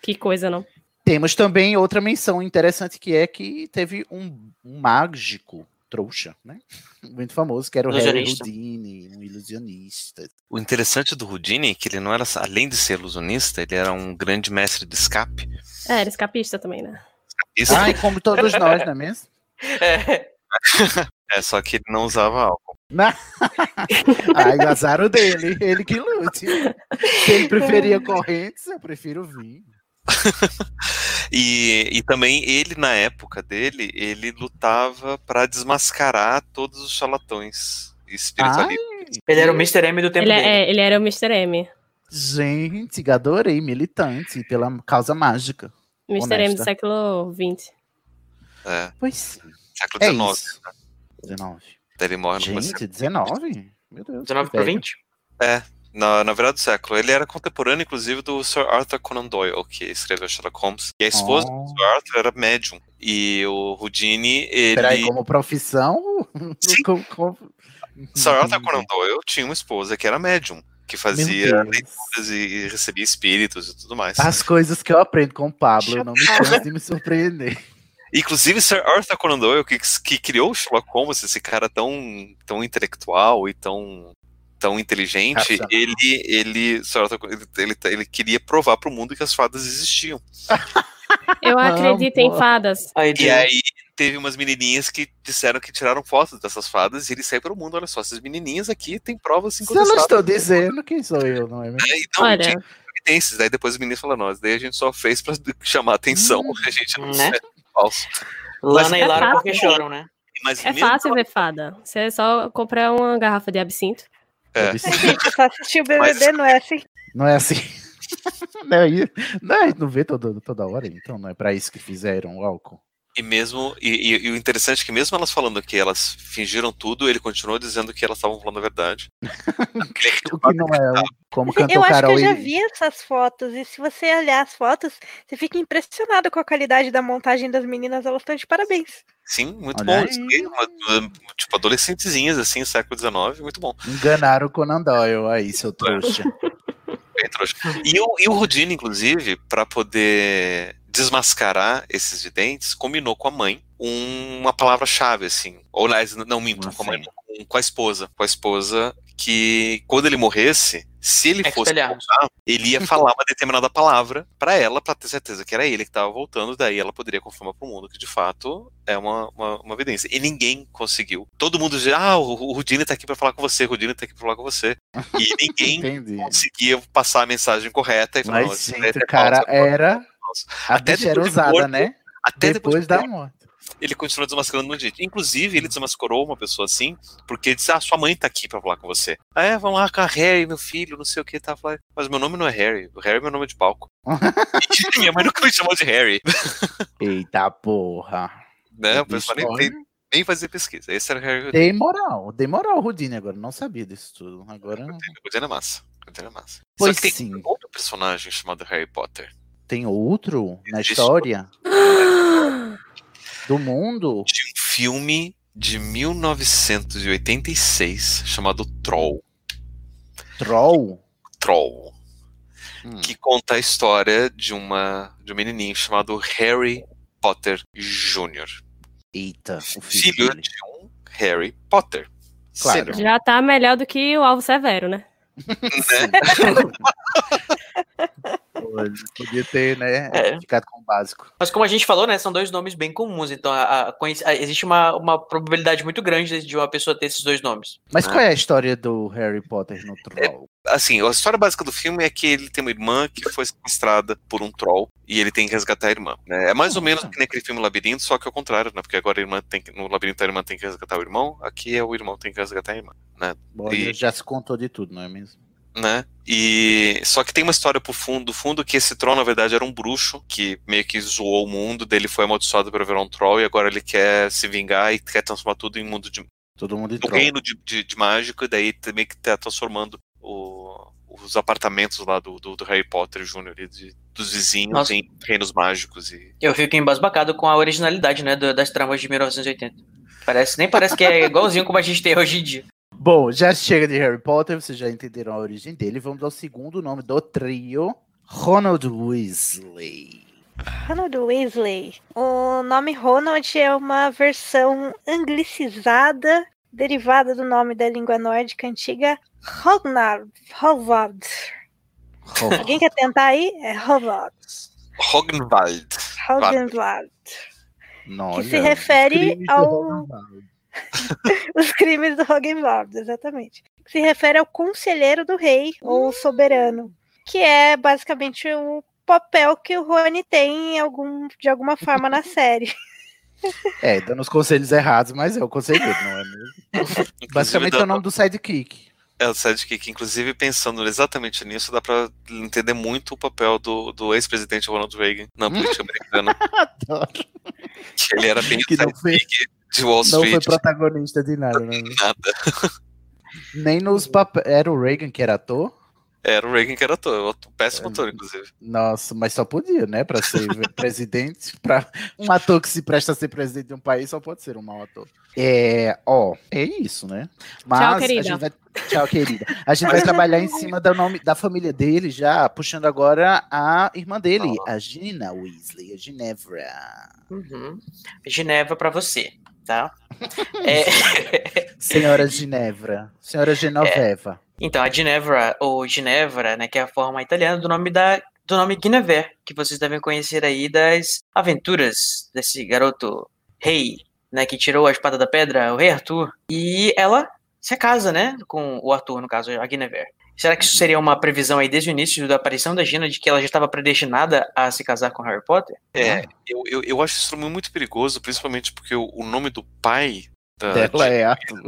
C: Que coisa, não.
A: Temos também outra menção interessante que é que teve um, um mágico trouxa, né? [LAUGHS] Muito famoso, que era o Harry. Houdini, um ilusionista.
B: O interessante do Houdini é que ele não era, além de ser ilusionista, ele era um grande mestre de escape.
C: É, era escapista também, né?
B: Isso
A: Ai, como todos nós, não é mesmo? [LAUGHS]
D: É, [LAUGHS]
B: É, só que ele não usava álcool.
A: Ai, o azar o dele, ele que lute. Se ele preferia correntes, eu prefiro vinho. [LAUGHS]
B: E, e também ele, na época dele, ele lutava pra desmascarar todos os charlatões espiritualistas.
D: Ele era o Mr. M do tempo
C: Ele,
D: dele.
C: é, ele era o Mr. M.
A: Gente, adorei, militante pela causa mágica.
C: Mr. M do século XX.
B: É,
A: Pois sim.
B: século
A: É
B: XIX.
A: isso. 19.
B: Daí ele morre
A: Gente, 19? Meu Deus.
D: 19
A: que
D: para
A: velho.
D: 20?
B: É, na, na virada do século. Ele era contemporâneo, inclusive, do Sir Arthur Conan Doyle, que escreveu Sherlock Holmes. E a esposa
A: Oh.
B: do Sir Arthur era médium. E o Houdini, ele...
A: Peraí, como profissão?
B: Sim. [LAUGHS]
A: Com- com-
B: Sir Arthur Conan Doyle tinha uma esposa que era médium, que fazia leituras e recebia espíritos e tudo mais.
A: As coisas que eu aprendo com o Pablo, eu não me canso de me surpreender. [LAUGHS]
B: Inclusive, Sir Arthur Conan Doyle, que, que criou o Sherlock Holmes, esse cara tão, tão intelectual e tão, tão inteligente,
A: Racional.
B: ele, ele, ele, ele, ele queria provar pro mundo que as fadas existiam. [LAUGHS]
C: Eu acredito em
A: boa.
C: fadas.
B: E aí teve umas menininhas que disseram que tiraram fotos dessas fadas e ele saiu pro mundo, olha só, essas menininhas aqui têm provas
A: Se eu não
B: incontestáveis.
A: estou dizendo, quem sou eu, não é mesmo?
B: É, então,
C: Olha.
B: tinha evidências. Daí depois os meninos falaram, nós, daí a gente só fez pra [LAUGHS] chamar atenção, a gente não
D: Né?
B: é falso.
D: Lana
C: É
D: e Lara
C: fácil.
D: porque choram, né?
B: Mas
C: É fácil ver fada. Você só comprar uma garrafa de absinto.
B: É. [LAUGHS]
E: Gente, só assistir o BBB não é assim. [LAUGHS]
A: Não é assim. [LAUGHS] Não, e- não, a gente não vê todo, toda hora, então não é pra isso que fizeram o álcool.
B: E mesmo, e, e- e o interessante é que mesmo elas falando que elas fingiram tudo, ele continuou dizendo que elas estavam falando a verdade.
A: O que não é como cantou
E: Eu acho que
A: Carol
E: eu já
A: e-
E: vi essas fotos, e se você olhar as fotos, você fica impressionado com a qualidade da montagem das meninas, elas estão de parabéns.
B: Sim, muito
A: Olha
B: bom.
A: aí.
B: Uma- tipo, adolescentezinhas, assim, século XIX, muito bom.
A: Enganaram o Conan Doyle aí, seu trouxa.
B: Bem trouxa. E o, e o Houdini, inclusive, para poder desmascarar esses videntes, combinou com a mãe um- uma palavra-chave, assim. Ou, aliás, não minto, com a mãe, com a esposa. Com a esposa que, quando ele morresse, se ele fosse voltar, ele ia [LAUGHS] falar uma determinada palavra para ela, para ter certeza que era ele que estava voltando, daí ela poderia confirmar para o mundo que de fato é uma, uma, uma evidência. E ninguém conseguiu. Todo mundo dizia, ah, o, o Houdini tá aqui para falar com você, o Houdini tá aqui para falar com você. E [LAUGHS] ninguém conseguia passar a mensagem correta e falar,
A: Mas, gente,
B: é
A: o cara
B: falso, é
A: era.
B: é.
A: A
B: Até
A: bicha era usada,
B: morto,
A: né?
B: Até
A: Depois
B: depois,
A: da
B: da
A: morte.
B: Ele continuou desmascarando muito gente. Inclusive, ele desmascarou uma pessoa assim, porque disse: Ah, sua mãe tá aqui pra falar com você. Ah, é, vamos lá com a Harry, meu filho, não sei o que. Tá, Falei, mas meu nome não é Harry. O Harry é meu nome de palco. [LAUGHS] Minha mãe nunca me chamou de Harry.
A: Eita porra.
B: Né? O pessoal nem,
A: Olha.
B: nem, fazia pesquisa. Esse era o Harry.
A: Dei moral, dei moral ao Rudine agora. Não sabia disso tudo. Agora
B: Cuidando é massa. Cuidando é massa.
A: Pois
B: Só que tem
A: sim.
B: outro personagem chamado Harry Potter.
A: tem outro na
B: Existe
A: história do mundo.
B: De um filme de 1986 chamado Troll.
A: Troll.
B: Troll.
A: Hum.
B: que conta a história de uma de um menininho chamado Harry Potter Jr.
A: Eita, o filho,
B: de um Harry Potter.
A: Claro.
C: Já tá melhor do que o Alvo Severo, né? [LAUGHS] [LAUGHS]
A: Podia ter, né?
D: É.
A: Ficado com o básico.
D: Mas como a gente falou, né, são dois nomes bem comuns, então a- a a- existe uma, uma probabilidade muito grande de uma pessoa ter esses dois nomes.
A: Mas
B: Ah.
A: qual é a história do Harry Potter no Troll?
B: Assim, a história básica do filme é que ele tem uma irmã que foi sequestrada por um troll e ele tem que resgatar a irmã. né? É mais ou menos que naquele filme Labirinto, só que ao contrário, né? Porque agora a irmã tem que, no Labirinto a irmã tem que resgatar o irmão, aqui é o irmão que tem que resgatar a irmã, né?
A: Bom,
B: E-
A: já se contou de tudo, não é mesmo?
B: Né? E só que tem uma história pro fundo, do fundo que esse troll na verdade era um bruxo que meio que zoou o mundo, dele foi amaldiçoado para virar um troll e agora ele quer se vingar e quer transformar tudo em mundo de
A: Todo mundo de Troll.
B: reino de, de, de mágico e daí também que tá transformando o- os apartamentos lá do, do, do Harry Potter Jr. e de- dos vizinhos
D: Nossa.
B: em reinos mágicos e
D: Eu fico embasbacado com a originalidade, né, das tramas de 1980. Parece, nem parece que é igualzinho como a gente tem hoje em dia.
A: Bom, já chega de Harry Potter, vocês já entenderam a origem dele. Vamos ao segundo nome do trio: Ronald Weasley.
E: Ronald Weasley. O nome Ronald é uma versão anglicizada, derivada do nome da língua nórdica antiga, Hognard. Hovard. Alguém quer tentar aí? É Hovard.
B: Hogenwald.
A: Olha,
E: Que se refere ao,
A: Ronald. [LAUGHS]
E: Os crimes do Hogenwald, exatamente. Se refere ao conselheiro do rei, ou soberano, que é basicamente o papel que o Rony tem em algum, de alguma forma na [LAUGHS] série.
A: É, dando os conselhos errados, mas é o conselheiro, não é mesmo? [LAUGHS] Basicamente é o nome do sidekick.
B: É o sidekick. Inclusive, pensando exatamente nisso, dá pra entender muito o papel do, do ex-presidente Ronald Reagan na política americana. Que ele era bem
A: Que
B: sidekick de Wall
A: Não foi
B: Street.
A: protagonista de nada, né? [LAUGHS]
B: Nada.
A: Nem nos papéis. Era o Reagan que era ator?
B: Era o Reagan que era ator, um péssimo ator, inclusive.
A: Nossa, mas só podia, né? Pra ser [LAUGHS] presidente. Pra... Um ator que se presta a ser presidente de um país só pode ser um mau ator. É, ó, é isso, né? Mas
C: Tchau,
A: a
C: querida.
A: gente vai. Tchau, querida. A gente vai trabalhar em cima do nome da família dele já, puxando agora a irmã dele, a Gina Weasley, a Ginevra.
D: Uhum. Geneva pra você, tá? [LAUGHS] É, [LAUGHS]
A: Senhora Ginevra. Senhora Genoveva.
D: então, a Ginevra, ou Ginevra, né, que é a forma italiana do nome da do nome Guinevere, que vocês devem conhecer aí das aventuras desse garoto rei, né, que tirou a espada da pedra, o rei Arthur, e ela se casa, né, com o Arthur, no caso, a Guinevere. Será que isso seria uma previsão aí desde o início da aparição da Gina de que ela já estava predestinada a se casar com Harry Potter?
B: É, eu, eu, eu acho isso muito perigoso, principalmente porque o, o nome do pai da
A: Dela é Arthur.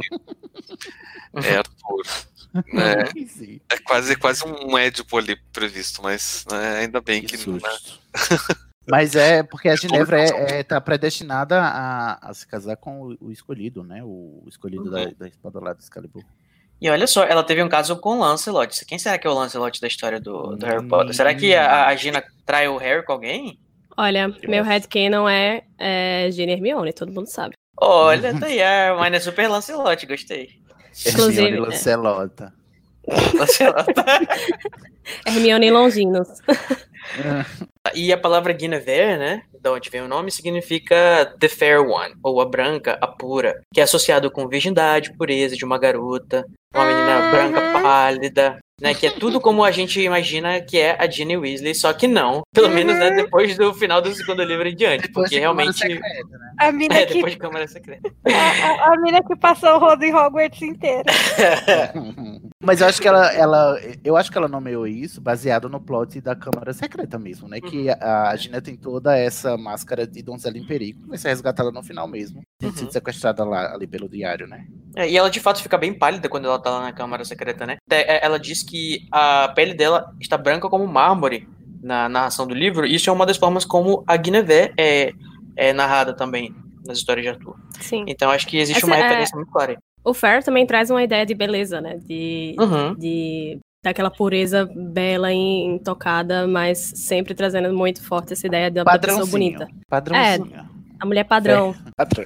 B: é Arthur. né? [LAUGHS] É quase, quase um Édipo ali previsto, mas né, ainda bem que, não. né? [LAUGHS]
A: Mas é porque a Ginevra é, é- tá predestinada a, a se casar com o, o escolhido, né? O escolhido da, da espada lá do Excalibur.
D: E olha só, ela teve um caso com o Lancelot. Quem será que é o Lancelot da história do, do Harry Potter? Será que a, a Gina trai o Harry com alguém?
C: Olha, meu headcanon é, é Gina Hermione, todo mundo sabe.
D: Olha, [LAUGHS] tá aí, a Hermione é super Lancelot, gostei.
C: Inclusive,
A: Hermione Lancelota. [LAUGHS]
D: Lancelot. [LAUGHS]
C: Hermione Longinos.
D: E a palavra Guinevere, né, de onde vem o nome, significa the fair one, ou a branca, a pura, que é associado com virgindade, pureza de uma garota, uma menina branca pálida, né, que é tudo como a gente imagina que é a Ginny Weasley, só que não, pelo menos, né, depois do final do segundo livro em diante, porque realmente...
E: A mina
D: É,
E: que,
D: depois de Câmara Secreta.
E: a, a mina que passou o rodo em Hogwarts inteiro. [LAUGHS]
A: Mas eu acho que ela, ela, eu acho que ela nomeou isso baseado no plot da Câmara Secreta mesmo, né? Que a, a Gina tem toda essa máscara de donzela em perigo, vai ser resgatada no final mesmo, ter sido sequestrada lá ali pelo diário, né?
D: É, e ela de fato fica bem pálida quando ela tá lá na Câmara Secreta, né? É, Ela diz que a pele dela está branca como mármore na narração do livro. Isso é uma das formas como a Guinevere é, é narrada também nas histórias de Arthur.
C: Sim.
D: Então acho que existe
C: Essa
D: uma
C: é-
D: referência muito clara.
C: O Fair também traz uma ideia de beleza, né? De,
D: Uhum.
C: de daquela pureza bela e intocada, mas sempre trazendo muito forte essa ideia da pessoa bonita.
A: Padrãozinho.
C: É, a mulher padrão.
A: Padrão.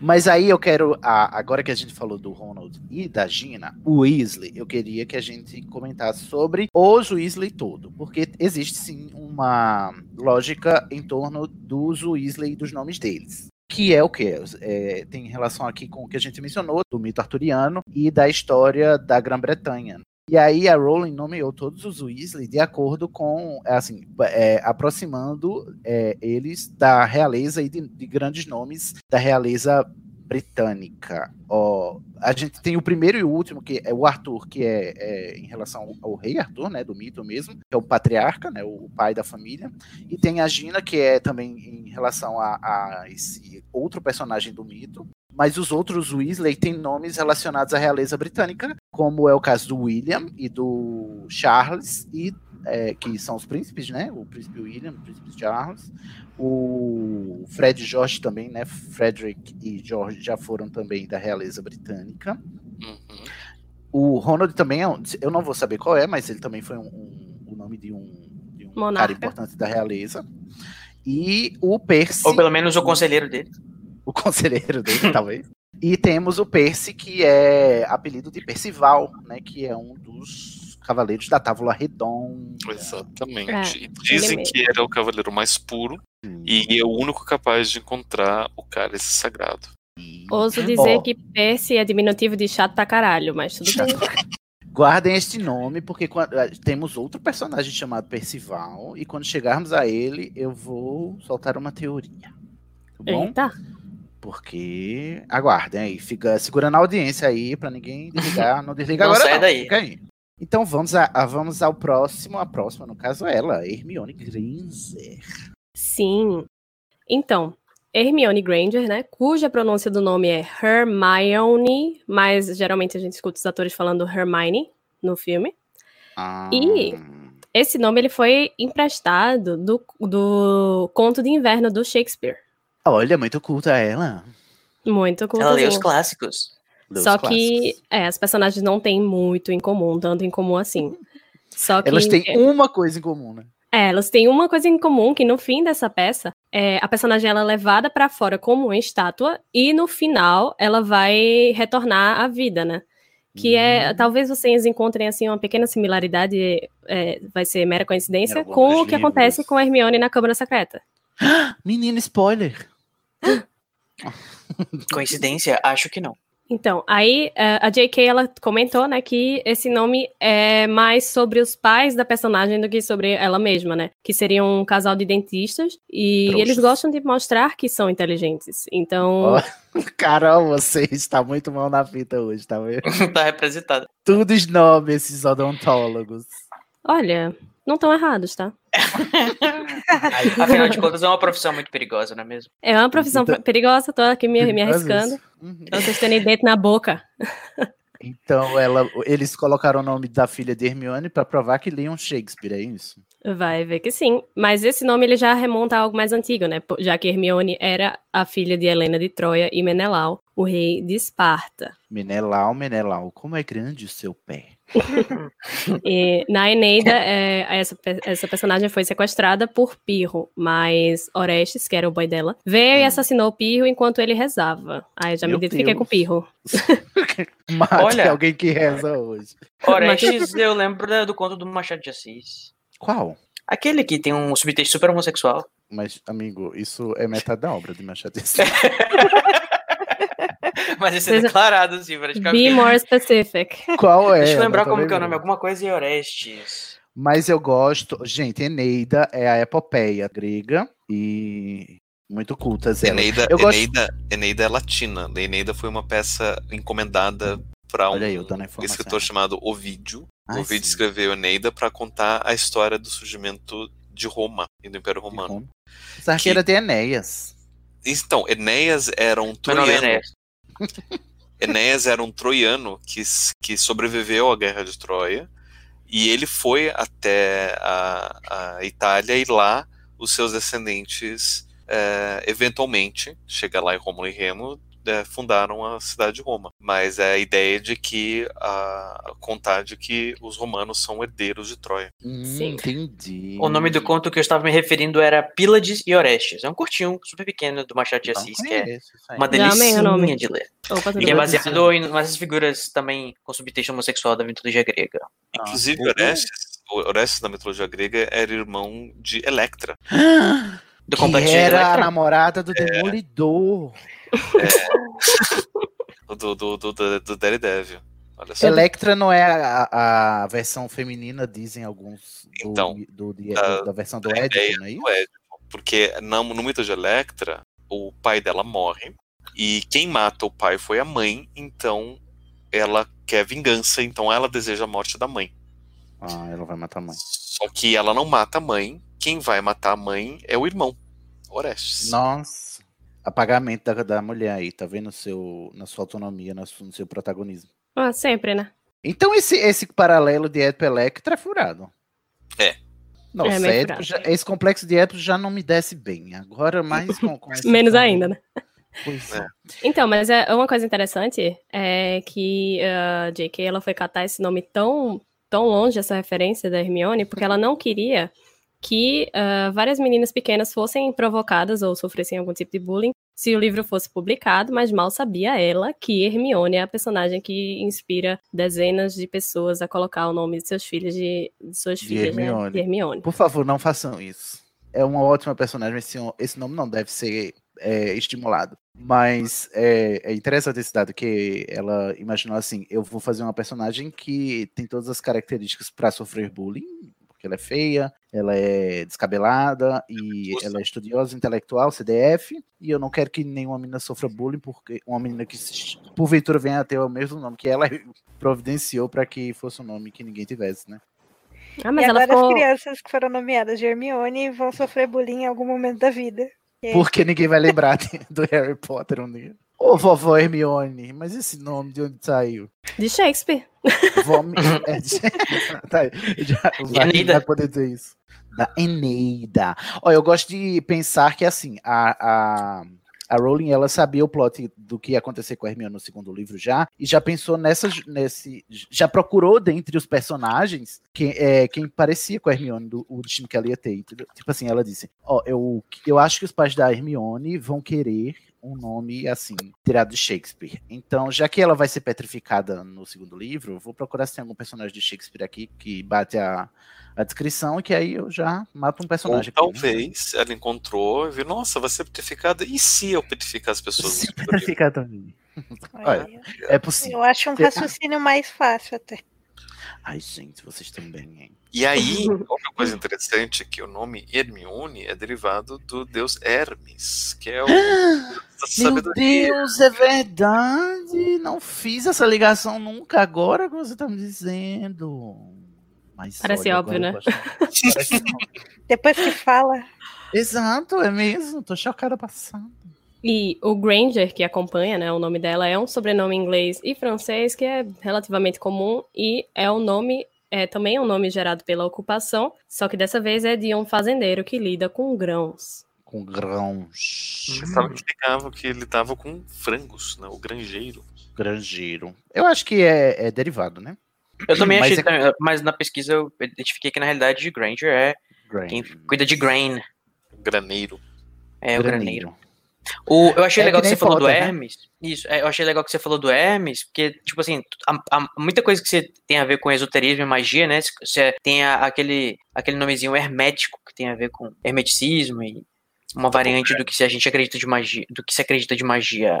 A: Mas aí eu quero, agora que a gente falou do Ronald e da Gina, o Weasley, eu queria que a gente comentasse sobre os Weasley todo, porque existe sim uma lógica em torno dos Weasley e dos nomes deles. Que é o que? tem relação aqui com o que a gente mencionou, do mito arturiano e da história da Grã-Bretanha. E aí a Rowling nomeou todos os Weasley de acordo com, assim, é, aproximando é, eles da realeza e de, de grandes nomes da realeza britânica. Ó, a gente tem o primeiro e o último, que é o Arthur, que é, é em relação ao, rei Arthur, né, do mito mesmo, que é o patriarca, né, o pai da família. E tem a Gina, que é também em relação a, a esse outro personagem do mito. Mas os outros Weasley têm nomes relacionados à realeza britânica, como é o caso do William e do Charles, e, é, que são os príncipes, né? O príncipe William, o príncipe Charles. O Fred e George também, né? Frederick e George já foram também da realeza britânica. O Ronald também é um, eu não vou saber qual é, mas ele também foi um, um- o nome de um, de um cara importante da realeza. E o Percy.
D: Ou pelo menos o conselheiro dele.
A: O conselheiro dele, [LAUGHS] talvez. E temos o Percy, que é apelido de Percival, né? Que é um dos cavaleiros da Távola Redonda.
B: Exatamente.
A: É,
B: e dizem que ele é o cavaleiro mais puro e é o único capaz de encontrar o cálice sagrado.
C: Ouso dizer
A: Ó.
C: que Percy é diminutivo de chato pra caralho, mas tudo bem.
A: Guardem este nome, porque quando- eh, temos outro personagem chamado Percival, e quando chegarmos a ele, eu vou soltar uma teoria. Tá bom?
C: Eita.
A: Porque aguardem aí, fica segurando a audiência aí pra ninguém desligar, não desliga
D: Não
A: agora
D: sai
A: não,
D: daí.
A: fica aí. Então vamos, a, a- vamos ao próximo, a próxima, no caso ela, Hermione Granger.
C: Sim. Então, Hermione Granger, né? Cuja pronúncia do nome é Hermione, mas geralmente a gente escuta os atores falando Hermione no filme.
A: Ah,
C: E esse nome ele foi emprestado do, do Conto de Inverno do Shakespeare.
A: Olha, muito culta ela.
C: Muito
D: Ela lê os clássicos.
A: Lê os
C: Só
A: clássicos.
C: que é, as personagens não têm muito em comum, tanto em comum assim. Só que
A: Elas têm uma coisa em comum, né?
C: É, elas têm uma coisa em comum, que no fim dessa peça, é, a personagem ela é levada pra fora como uma estátua e no final ela vai retornar à vida, né? Que
A: Hum.
C: é, talvez vocês encontrem assim uma pequena similaridade, é, vai ser mera coincidência, com o que acontece com a Hermione na Câmara Secreta. [GASPS]
A: Menino, spoiler.
D: Coincidência? Acho que não.
C: Então, aí eh, a J.K. ela comentou, né, que esse nome é mais sobre os pais da personagem do que sobre ela mesma, né? Que seriam um casal de dentistas e
A: Trouxas.
C: eles gostam de mostrar que são inteligentes. Então,
A: Ó, [LAUGHS] Carol, você está muito mal na fita hoje, tá vendo? [LAUGHS]
D: tá representado.
A: Tudo snob, esses odontólogos.
C: olha, não estão errados, tá?
D: Afinal de contas, é uma profissão muito perigosa, não é mesmo?
C: É uma profissão
A: Então-
C: perigosa, tô aqui me, me arriscando.
A: Uhum.
C: Pra vocês terem dentro na boca.
A: Então, ela, eles colocaram o nome da filha de Hermione pra provar que liam Shakespeare, é isso?
C: Vai ver que sim. Mas esse nome ele já remonta a algo mais antigo, né? Já que Hermione era a filha de Helena de Troia e Menelau, o rei de Esparta.
A: Menelau, Menelau, como é grande o seu pé. [LAUGHS]
C: E na Eneida, é, essa, essa personagem foi sequestrada por Pirro, mas Orestes, que era o boy dela, veio e assassinou Pirro enquanto ele rezava. Aí eu já
A: Hum. Meu
C: me identifiquei
A: Deus.
C: com Pirro. [LAUGHS]
A: Mate
D: Olha.
A: alguém que reza hoje.
D: Orestes, eu lembro do conto do Machado de Assis.
A: Qual?
D: Aquele que tem um subtexto super homossexual.
A: Mas, amigo, isso é metade da obra de Machado de [LAUGHS] Assis. [LAUGHS]
D: Mas esse é declarado, assim, praticamente.
C: Be more specific.
A: Qual é?
D: Deixa eu lembrar
A: Eu
D: como que é o nome. Alguma coisa em Orestes.
A: Mas eu gosto. Gente, Eneida é a epopeia grega e muito cultas elas.
B: Eneida,
A: Eu gosto-
B: Eneida, Eneida é latina. Eneida foi uma peça encomendada para um
A: aí,
B: escritor chamado Ovídio.
A: Ai,
B: Ovídio
A: sim.
B: escreveu Eneida para contar a história do surgimento de Roma e do Império Romano.
A: Essa arqueira de Enéas.
B: Então, Enéas era um
D: é
B: troiano. [LAUGHS]
D: Enéas.
B: Era um troiano que, que sobreviveu à Guerra de Troia e ele foi até a, a Itália e lá os seus descendentes eh, eventualmente, chega lá em Rômulo e Remo, eh, fundaram a cidade de Roma. Mas é a ideia de que a contar de que os romanos são herdeiros de Troia.
A: Hum,
C: Sim.
A: entendi.
D: O nome do conto que eu estava me referindo era Pílades e Orestes. É um curtinho, super pequeno, do Machado de Assis, que é uma
C: nome.
D: delicinha de ler.
C: Opa,
D: E é baseado em umas figuras também com subtexto homossexual da mitologia grega.
A: Ah,
B: Inclusive,
A: o-
B: Orestes, o Orestes na mitologia grega era irmão de Electra. [GASPS]
D: Do
A: Que
D: complexo
A: era a namorada do Demolidor. [LAUGHS]
B: Do, do, do, do, do Daredevil. Olha só.
A: Electra não é a, a versão feminina, dizem alguns, do,
B: Então,
A: do- do-
B: a-
A: da versão do Édipo, não é isso?
B: do Édipo, porque na, no mito de Electra, o pai dela morre, e quem mata o pai foi a mãe, então ela quer vingança, então ela deseja a morte da mãe.
A: Ah, ela vai matar a mãe.
B: Só que ela não mata a mãe, quem vai matar a mãe é o irmão, Orestes.
A: Nossa. Apagamento da, da mulher aí, tá vendo? Seu, na sua autonomia, no, seu- no seu protagonismo.
C: Ah, sempre, né?
A: Então esse, esse paralelo de Édipo e Electra é furado.
B: É.
A: Nossa,
C: É
A: Édipo já- esse complexo de Édipo já não me desce bem. Agora mais com, com [LAUGHS]
C: Menos ainda, né?
A: Pois é.
C: Então, mas é uma coisa interessante é que a J.K. ela foi catar esse nome tão, tão longe, essa referência da Hermione, porque ela não queria que ah, várias meninas pequenas fossem provocadas ou sofressem algum tipo de bullying se o livro fosse publicado, mas mal sabia ela que Hermione é a personagem que inspira dezenas de pessoas a colocar o nome de seus filhos de, de suas
A: De
C: filhas, né?
A: Hermione.
C: De Hermione.
A: Por favor, não façam isso. É uma ótima personagem, esse, esse nome não deve ser é, estimulado. Mas é, é interessante esse dado que ela imaginou assim: eu vou fazer uma personagem que tem todas as características para sofrer bullying, porque ela é feia, ela é descabelada e ela é estudiosa, intelectual, CDF, e eu não quero que nenhuma menina sofra bullying, porque uma menina que porventura venha a ter o mesmo nome que ela [LAUGHS] providenciou para que fosse um nome que ninguém tivesse, né?
C: Ah, mas
E: e
C: ela
E: agora
C: ficou.
E: as crianças que foram nomeadas de Hermione vão sofrer bullying em algum momento da vida.
A: Porque ninguém vai lembrar [LAUGHS] do Harry Potter um dia. Ô, vovó Hermione, mas esse nome de onde saiu?
C: De Shakespeare.
A: Vom... [LAUGHS] é, de- [LAUGHS] tá, aí, já, vai poder dizer isso. Da Eneida. Ó, eu gosto de pensar que, assim, a, a, a Rowling, ela sabia o plot do que ia acontecer com a Hermione no segundo livro já, e já pensou nessa, nesse... Já procurou dentre os personagens quem, é, quem parecia com a Hermione, do, o destino que ela ia ter. entendeu? Tipo assim, ela disse, ó, eu, eu acho que os pais da Hermione vão querer um nome assim, tirado de Shakespeare. Então, já que ela vai ser petrificada no segundo livro, eu vou procurar se tem algum personagem de Shakespeare aqui que bate a, a descrição e que aí eu já mato um
B: Ou
A: personagem. aqui, né?
B: talvez ela encontrou e viu, nossa, vai ser petrificada. E se eu petrificar as pessoas?
A: Se petrificar também. [LAUGHS] Olha, é possível.
E: Eu acho um
A: Tem-
E: raciocínio mais fácil até.
A: Ai, gente, vocês também, hein?
B: E aí, [LAUGHS] outra coisa interessante é que o nome Hermione é derivado do deus Hermes, que é o [GASPS]
A: Meu. Deus, é verdade! Não fiz essa ligação nunca. Agora que você tá me dizendo. Mas
C: Parece
A: olha,
C: óbvio, né?
A: Parece [LAUGHS]
E: Depois que fala,
A: Exato, é mesmo. Tô chocada passando.
C: E o Granger, que acompanha, né, o nome dela, é um sobrenome inglês e francês que é relativamente comum e é um nome, é também é um nome gerado pela ocupação, só que dessa vez é de um fazendeiro que lida com grãos.
A: Com grãos.
B: Você sabe que ligava que ele tava com frangos, né? O granjeiro.
A: Grangeiro. Eu acho que é, é derivado, né?
D: Eu também
A: Mas
D: achei,
A: é-
D: mas na pesquisa eu identifiquei que na realidade Granger é
A: Grain.
D: quem cuida de grain.
B: Graneiro.
D: É o graneiro. O, eu achei
A: É
D: legal
A: que
D: que, você falou do
A: foto, né?
D: Hermes. Isso, é, eu achei legal que você falou do Hermes, porque, tipo assim, a- a- muita coisa que você tem a ver com esoterismo e magia, né? Você tem a- aquele, aquele nomezinho hermético que tem a ver com hermeticismo e uma variante do que se a gente acredita de magia, do que se acredita de magia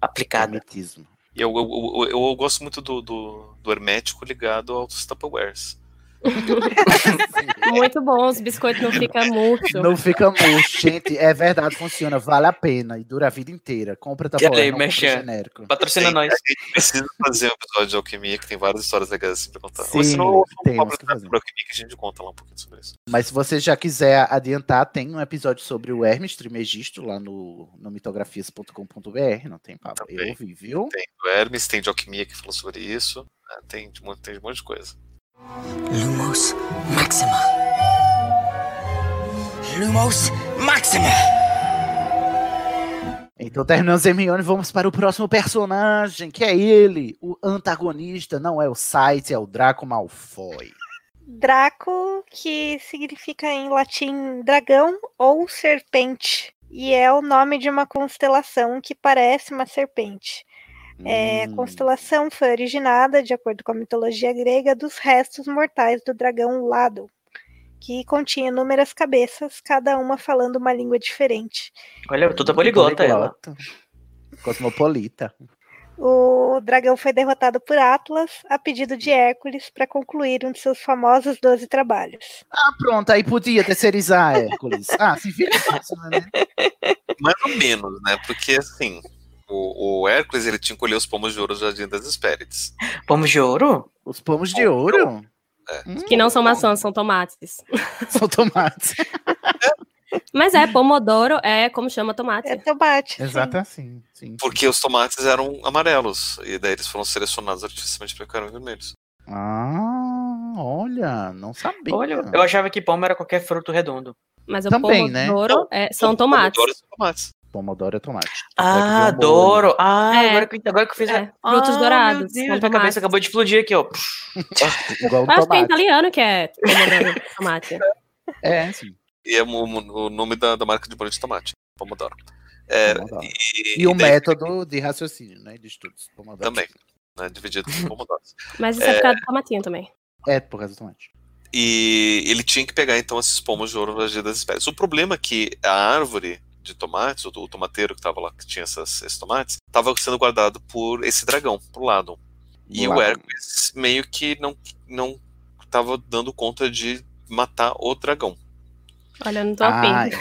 D: aplicada.
A: Hermetismo.
B: E eu, eu, eu, eu gosto muito do, do, do hermético ligado aos Tupperwares. [LAUGHS]
C: Muito bom, os biscoitos não ficam murchos.
A: Não fica murcho, gente. É verdade, funciona, vale a pena e dura a vida inteira. Compra
D: aí,
A: compra
D: Merchan.
A: genérico.
D: Patrocina nós.
B: A gente precisa fazer um episódio de alquimia que tem várias histórias legais assim pra contar. Ou
A: Sim,
B: se não,
A: temos que fazer.
B: sobre alquimia que a gente conta lá um pouquinho sobre isso.
A: Mas se você já quiser adiantar, tem um episódio sobre o Hermes Trimegisto lá no, no mitografias.com.br, não tem papo. Eu ouvi, viu?
B: Tem do Hermes, tem de alquimia que falou sobre isso. né? Tem, tem de um monte de coisa.
I: Lumos Maxima. Lumos Maxima.
A: Então terminamos Hermione, vamos para o próximo personagem, que é ele, o antagonista, não é o site, é o Draco Malfoy.
E: Draco, que significa em latim dragão ou serpente. E é o nome de uma constelação que parece uma serpente. É, a constelação foi originada, de acordo com a mitologia grega, dos restos mortais do dragão Lado, que continha inúmeras cabeças, cada uma falando uma língua diferente.
D: Olha, toda poliglota ela.
A: Cosmopolita.
E: O dragão foi derrotado por Atlas a pedido de Hércules para concluir um de seus famosos 12 trabalhos.
A: Ah, pronto, aí podia terceirizar Hércules. Ah, se vira fácil, né? [LAUGHS]
B: Mais ou menos, né? Porque assim, o, o Hércules ele tinha que colher os pomos de ouro do Jardim das Hespérides.
D: Pomos de ouro?
A: Os pomos de ouro?
C: Que não são maçãs, são tomates. [LAUGHS]
A: São tomates. [LAUGHS]
C: Mas é, pomodoro é como chama tomate.
E: É tomate.
A: Exato assim, sim.
B: Porque os tomates eram amarelos. E daí eles foram selecionados artificialmente para ficarem vermelhos.
A: Ah, olha, não sabia.
D: Olha, eu achava que pomo era qualquer fruto redondo.
C: Mas o
A: Também, né?
C: pomodoro é- são tomates.
B: Pomodoro são tomates.
A: Pomodoro é tomate.
D: Ah,
A: é molho.
D: adoro. Ah,
C: É.
D: agora, que, agora que eu fiz.
C: É,
D: a...
C: frutos
D: ah,
C: dourados,
D: Meu Deus, minha cabeça acabou de explodir aqui, ó. [LAUGHS]
A: Igual
C: acho que é italiano que é pomodoro, tomate. [LAUGHS]
A: É, sim.
B: E é o, o nome da, da marca de molho de tomate. Pomodoro. É,
A: Pomodoro.
B: e,
A: E o
B: daí-
A: método de raciocínio, né? De estudos. Pomodoro.
B: Também. Né, dividido em pomodoros.
C: Mas isso é, por causa do tomatinho também.
A: É, por causa do tomate.
B: E ele tinha que pegar então esses pomos de ouro das das espécies. O problema é que a árvore de tomates, o, o tomateiro que estava lá, que tinha essas, esses tomates, estava sendo guardado por esse dragão, por lado. E o. Hércules meio que não não estava dando conta de matar o dragão.
C: Olha, eu não tô
A: Ah,
C: afim.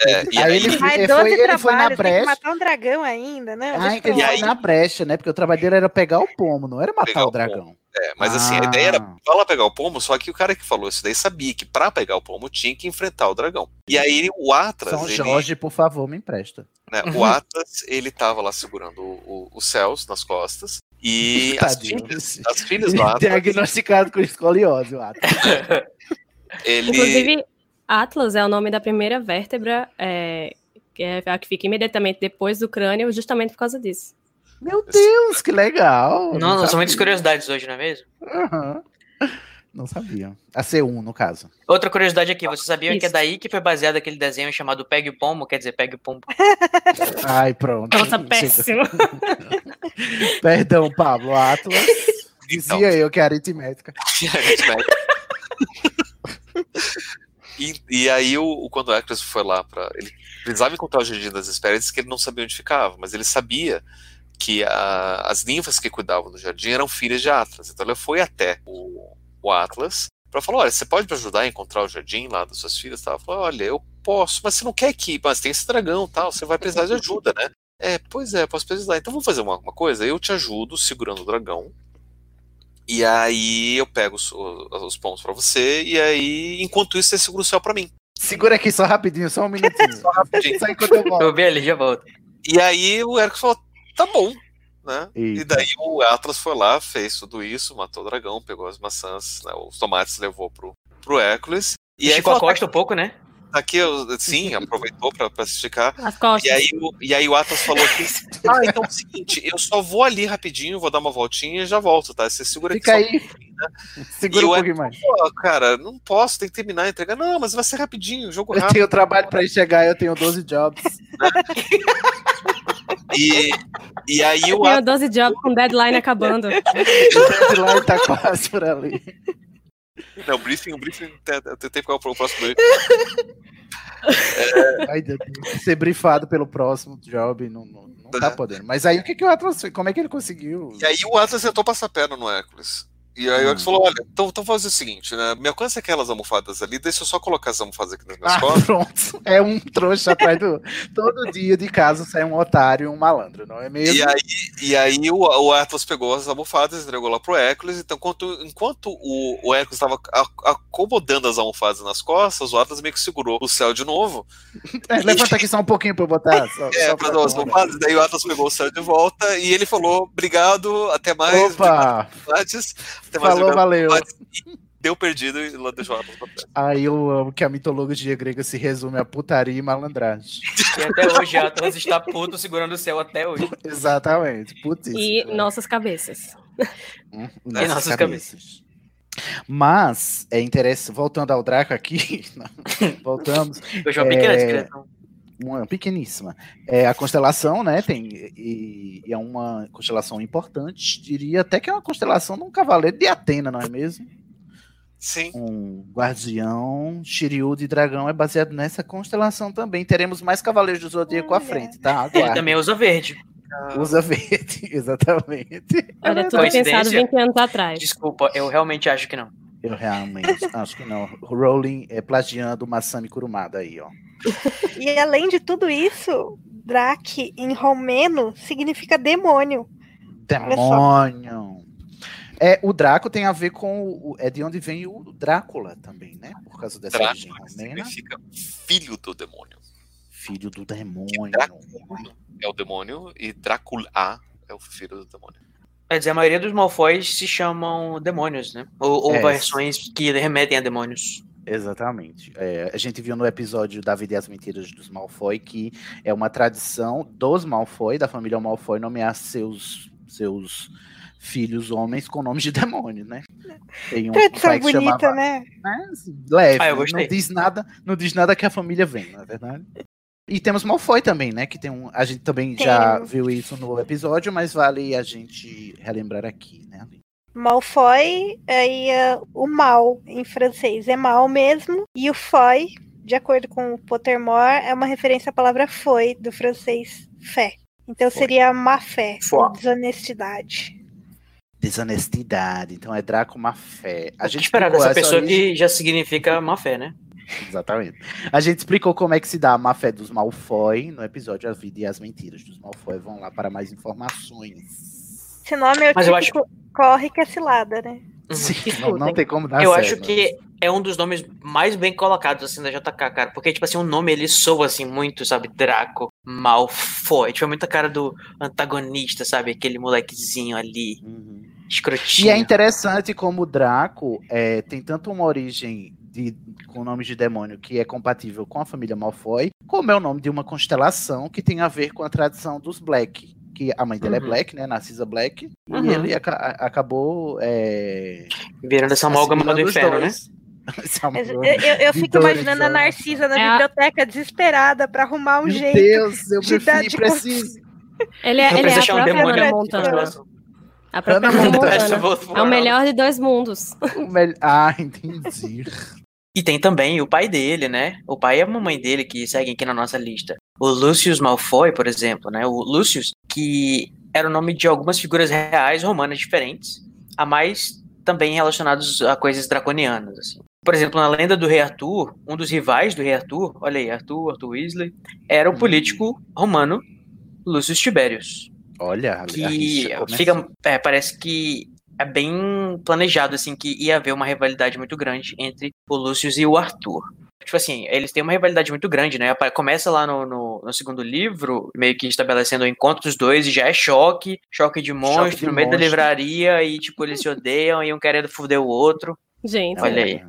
B: É, [LAUGHS] e
A: Aí
B: aí,
A: ele-
E: Ai,
A: ele
E: 12
A: foi- ele foi na
E: trabalhos, tem que
A: brecha.
E: matar um dragão ainda, né?
A: Ah, ele foi na brecha, né? Porque o trabalho dele era pegar o pomo, não era matar
B: Pegar
A: o
B: o
A: dragão.
B: É, mas assim, a ideia era
A: Ah.
B: vai lá pegar o pomo, só que o cara que falou isso daí sabia que pra pegar o pomo tinha que enfrentar o dragão. E aí o Atlas,
A: São
B: ele,
A: Jorge, por favor, me empresta.
B: né, o [LAUGHS] Atlas, ele tava lá segurando o- o- os céus nas costas. E [LAUGHS] as filhas, as filhas do Atlas,
A: Diagnosticado com escoliose, o Atlas. [LAUGHS]
B: ele.
C: Inclusive, Atlas é o nome da primeira vértebra, é, que é a que fica imediatamente depois do crânio, justamente por causa disso.
A: Meu Deus, que legal.
D: Não, não, são muitas
A: sabia.
D: curiosidades hoje, não é mesmo?
A: Aham. Não sabia. A C1, no caso.
D: Outra curiosidade aqui, vocês sabiam que é
C: Isso.
D: daí que foi baseado aquele desenho chamado Pegue o Pombo, quer dizer, Pegue o Pombo. [LAUGHS]
A: Ai, pronto.
C: Nossa, péssimo. [LAUGHS]
A: Perdão, Pablo. Atlas.
B: Então. [LAUGHS]
A: Dizia eu que era aritmética.
B: E, e aí, o, quando o Hercules foi lá para Ele precisava encontrar o Jardim das Hespérides, que ele não sabia onde ficava, mas ele sabia que a- as ninfas que cuidavam do jardim eram filhas de Atlas. Então ele foi até o, o Atlas para falar: olha, você pode me ajudar a encontrar o jardim lá das suas filhas? Ela falou: olha, eu posso, mas você não quer que, mas tem esse dragão tal, você vai precisar de ajuda, né? É, pois é, posso precisar. Então vamos fazer uma, uma coisa: eu te ajudo segurando o dragão. E aí eu pego os, os, os pomos pra você, e aí, enquanto isso, você segura o céu pra mim.
A: Segura aqui só rapidinho, só um minutinho. [LAUGHS]
B: Só rapidinho.
A: Só enquanto eu volto.
D: Eu vi ali, já volto.
B: E aí o Hércules falou, tá bom, né? E daí o Atlas foi lá, fez tudo isso, matou o dragão, pegou as maçãs, né, os tomates levou pro, pro Hércules. E aí
D: Esticou a costa um pouco, né?
B: aqui, eu- sim, [LAUGHS] aproveitou pra, pra se esticar.
C: As costas.
B: E aí, o, e aí o Atlas falou que, [LAUGHS] ah, então é o seguinte, eu só vou ali rapidinho, vou dar uma voltinha e já volto, tá? Você segura
A: Fica
B: aqui só
A: aí. Segura
B: E
A: um
B: o
A: pouquinho mais.
B: Pô, cara, não posso, tem que terminar a entrega. Não, mas vai ser rapidinho, jogo
A: Eu
B: rápido.
A: tenho trabalho pra chegar, eu tenho 12 jobs. [LAUGHS]
B: E, e aí o
C: Tenho
B: Atlas
C: 12 jobs com deadline [LAUGHS] acabando.
A: O deadline tá quase por ali.
B: Não, o briefing, o briefing tempo que é o próximo dele. [LAUGHS]
A: Ai, Deus, ser brifado pelo próximo job, não, não, não tá podendo. Mas aí o que, que o Atlas fez? Como é que ele conseguiu?
B: E aí o Atlas tentou passar a perna no Hércules. E aí o Hércules falou: olha, então, então faz o seguinte, né? Me alcança aquelas almofadas ali, deixa eu só colocar as almofadas aqui nas minhas
A: Ah,
B: costas.
A: pronto. É um trouxa atrás do. [LAUGHS] Todo dia de casa sai um otário e um malandro, não é mesmo?
B: E aí, e aí o, o Atlas pegou as almofadas, entregou lá pro Hércules. Então, enquanto, enquanto o, o Hércules estava acomodando as almofadas nas costas, o Atlas meio que segurou o céu de novo.
A: É, levanta aqui só um pouquinho pra eu botar. [LAUGHS] Só,
B: É,
A: só
B: pra dar as almofadas, daí o Atlas pegou o céu de volta e ele falou: obrigado, até mais.
A: Opa!
B: Mais
A: Falou, valeu.
B: Deu perdido e deixou o Atlas pra trás.
A: Aí eu amo que a mitologia grega se resume a putaria e malandragem.
D: E até hoje Atlas está puto segurando o céu até hoje.
A: Exatamente. Putz.
C: E nossas cabeças.
A: Hum,
D: E nossas cabeças.
A: Mas é interessante, voltando ao Draco aqui, [LAUGHS] voltamos.
D: Uma pequena
A: é,
D: descrição.
A: Uma pequeníssima. É a constelação, né? Tem e, e é uma constelação importante. Diria até que é uma constelação de um cavaleiro de Atena, não é mesmo?
B: Sim.
A: Um guardião, Shiryu de dragão é baseado nessa constelação também. Teremos mais cavaleiros do zodíaco à frente, tá?
D: Ele
A: Aguarde.
D: também usa verde.
A: Usa verde, [LAUGHS] exatamente.
C: Olha, tudo
D: Coincidência?
C: pensado 20 anos atrás.
D: Desculpa, eu realmente acho que não.
A: Eu realmente acho que não. Rowling é plagiando Masami Kurumada aí, ó. [LAUGHS]
E: E além de tudo isso, Drake em romeno significa demônio.
A: Demônio. É, o Draco tem a ver com o, é de onde vem o Drácula também, né? Por causa dessa origem
B: Drácula
A: romena.
B: significa filho do demônio.
A: Filho do demônio.
B: Drácula é o demônio e Drácula é o filho do demônio.
D: Quer dizer, a maioria dos Malfoys se chamam demônios, né? Ou, ou
A: É.
D: versões que remetem a demônios.
A: Exatamente. É, a gente viu no episódio David e as Mentiras dos Malfoy que é uma tradição dos Malfoy, da família Malfoy, nomear seus, seus filhos homens com nomes de demônio, né? Tem um
E: Tradição
A: pai que
E: bonita,
A: chamava,
E: né?
A: leve,
D: Ah,
A: né? não diz nada, não diz nada que a família vem, não é verdade? E temos Malfoy também, né? Que tem um, a gente também já
E: Temos.
A: viu isso no episódio, mas vale a gente relembrar aqui, né?
E: Malfoy, aí é o mal em francês é mal mesmo. E o foy, de acordo com o Pottermore, é uma referência à palavra foi, do francês fé. Então seria má fé,
D: Foi.
E: desonestidade.
A: Desonestidade. Então é Draco má fé. A gente
D: esperar
A: explicou
D: dessa
A: essa
D: pessoa
A: origem-
D: que já significa má fé, né?
A: Exatamente. A gente explicou como é que se dá a má fé dos Malfoy no episódio A Vida e as Mentiras dos Malfoy. Vão lá para mais informações.
E: Esse nome é o
D: Mas eu
E: típico corre que é cilada, né?
A: Sim, não, não tem como dar
D: eu
A: certo.
D: acho que é um dos nomes mais bem colocados, assim, da JK, cara. Porque, tipo assim, o nome, ele soa, assim, muito, sabe? Draco, Malfoy. Tipo, é muita cara do antagonista, sabe? Aquele molequezinho ali, escrotinho.
A: E é interessante como o Draco é, tem tanto uma origem de, com nomes de demônio que é compatível com a família Malfoy, como é o nome de uma constelação que tem a ver com a tradição dos Black. Que a mãe dele é
D: Uhum.
A: Black, né? Narcisa Black.
D: Uhum.
A: E ele aca- acabou. É,
D: Virando essa amálgama do inferno, né?
A: dois. [LAUGHS] Amor
E: eu, eu- fico imaginando a
A: anos.
E: Narcisa na
C: É a-
E: biblioteca desesperada pra arrumar um
A: Meu
E: jeito.
A: Deus, eu
E: de
A: prefiro,
E: de
A: preciso.
C: Ele é, ele é a
D: um
C: própria Hannah
D: aqui,
C: Montana. A própria
A: Hannah Montana.
C: É o melhor de dois mundos.
A: Ah, entendi. [LAUGHS]
D: E tem também o pai dele, né? O pai e a mamãe dele que seguem aqui na nossa lista. O Lucius Malfoy, por exemplo, né? O Lucius, que era o nome de algumas figuras reais romanas diferentes, a mais também relacionados a coisas draconianas, assim. Por exemplo, na lenda do Rei Arthur, um dos rivais do Rei Arthur, olha aí, Arthur, Arthur Weasley, era o político romano Lucius Tiberius
A: Olha,
D: que fica é, parece que é bem planejado assim que ia haver uma rivalidade muito grande entre o Lucius e o Arthur. Tipo assim, eles têm uma rivalidade muito grande, né? Começa lá no, no, no segundo livro, meio que estabelecendo o encontro dos dois, e já é choque, choque de monstro,
A: de
D: no meio da
A: monstro.
D: livraria, e tipo, eles se odeiam, e um querendo foder o outro.
C: Gente,
D: Olha aí.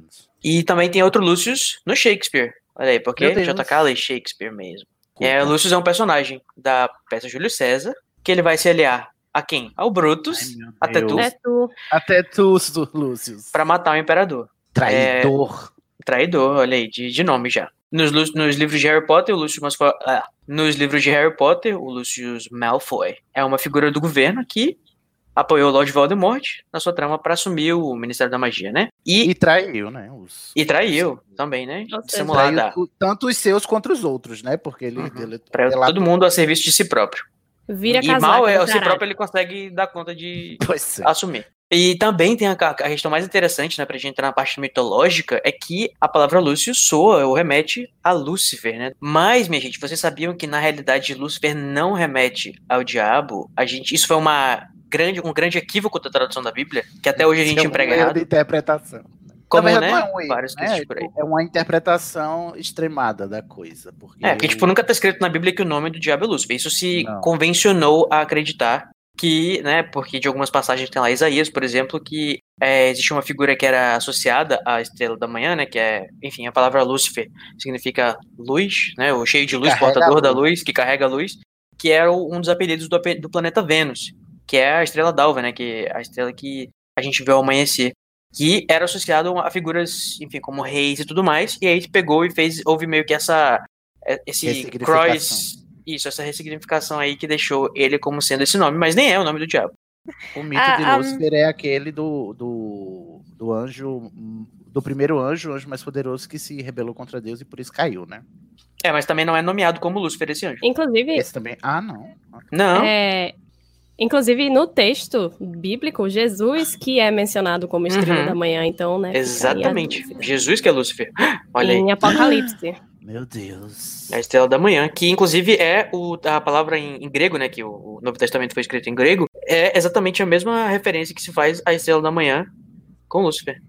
D: E também tem outro Lucius no Shakespeare. Olha aí, porque. JK lê Shakespeare mesmo. É, o Lucius é um personagem da peça Júlio César, que ele vai se aliar a quem? Ao Brutus, até
A: Deus.
D: tu,
C: é tu.
A: Até tu, Lúcio.
D: pra matar o imperador.
A: Traidor.
D: Traidor, olha aí, de, de nome já. Nos, nos livros de Harry Potter, o Lucius Malfoy, ah, nos livros de Harry Potter, o Lucius Malfoy é uma figura do governo que apoiou o Lord Voldemort na sua trama para assumir o Ministério da Magia, né? E,
A: E traiu, né? Os...
D: e traiu também, né?
A: Tu- tanto os seus quanto os outros, né? Porque ele.
D: Uhum.
A: ele
D: para
A: delatou-
D: todo mundo a serviço de si próprio.
C: Vira
D: e
C: casaca
D: mal é, o si
C: caralho.
D: próprio ele consegue dar conta de [LAUGHS]
A: Pois é.
D: assumir. E também tem a, a questão mais interessante, né, pra gente entrar na parte mitológica, é que a palavra Lúcio soa ou remete a Lúcifer, né? Mas, minha gente, vocês sabiam que na realidade Lúcifer não remete ao diabo? A gente, isso foi uma grande, um grande equívoco da tradução da Bíblia, que até hoje a gente
A: Isso é um
D: emprega errado.
A: de interpretação.
D: Como, né?
A: não é um erro,
D: Vários
A: né?
D: textos por aí.
A: É uma interpretação extremada da coisa. Porque
D: É, porque, tipo, nunca tá escrito na Bíblia que o nome do diabo é Lúcifer. Isso se
A: Não.
D: convencionou a acreditar que, né, porque de algumas passagens tem lá Isaías, por exemplo, que é, existe uma figura que era associada à estrela da manhã, né, que é, enfim, a palavra Lúcifer significa luz, né, o cheio de luz,
A: carrega
D: portador
A: a
D: da
A: luz.
D: luz, que carrega a luz, que era o- um dos apelidos do, do planeta Vênus, que é a estrela d'alva, né, que é a estrela que a gente vê ao amanhecer. Que era associado a figuras, enfim, como reis e tudo mais, e aí pegou e fez, houve meio que essa, é, esse cross, isso, essa ressignificação aí que deixou ele como sendo esse nome, mas nem é o nome do diabo.
A: O mito
E: Ah,
A: de
E: ah,
A: Lúcifer é aquele do, do, do anjo, do primeiro anjo, o anjo mais poderoso que se rebelou contra Deus e por isso caiu, né?
D: É, mas também não é nomeado como Lúcifer esse anjo.
C: Inclusive,
A: Esse também. Ah, não.
D: Não.
C: é, inclusive no texto bíblico, Jesus que é mencionado como estrela
D: Uhum.
C: da manhã, então, né?
D: Exatamente. Jesus que é Lúcifer. [GASPS] Olha aí.
C: Em Apocalipse. [GASPS]
A: Meu Deus.
D: É a estrela da manhã, que inclusive é o, a palavra em, em grego, né? Que o, o Novo Testamento foi escrito em grego, é exatamente a mesma referência que se faz à estrela da manhã com Lúcifer.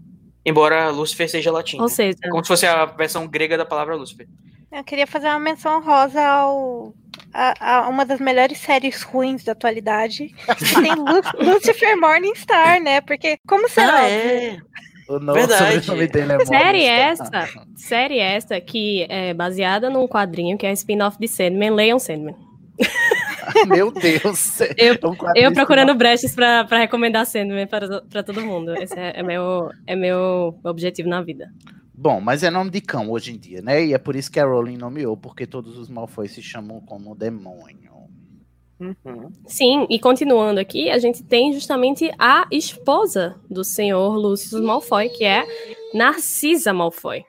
D: Embora Lúcifer seja latim.
C: Ou
D: né?
C: seja,
D: É como se fosse a versão grega da palavra Lúcifer.
E: Eu queria fazer uma menção rosa ao. A, a uma das melhores séries ruins da atualidade. que tem Lu- [LAUGHS] Lucifer Morningstar, né? Porque, como será?
D: Ah, é.
A: O novo
D: Verdade.
A: sobrenome dele é
C: série essa, série essa que é baseada num quadrinho que é spin-off de Sandman, leiam Sandman. [LAUGHS]
A: Meu Deus.
C: Eu,
A: É um
C: eu procurando brechas pra, pra recomendar Sandman para, pra todo mundo. Esse é, é meu, é meu objetivo na vida.
A: Bom, mas é nome de cão hoje em dia, né? E é por isso que a Rowling nomeou, porque todos os Malfoy se chamam como demônio.
D: Uhum.
C: Sim, e continuando aqui, a gente tem justamente a esposa do senhor Lucius Malfoy, que é Narcisa Malfoy,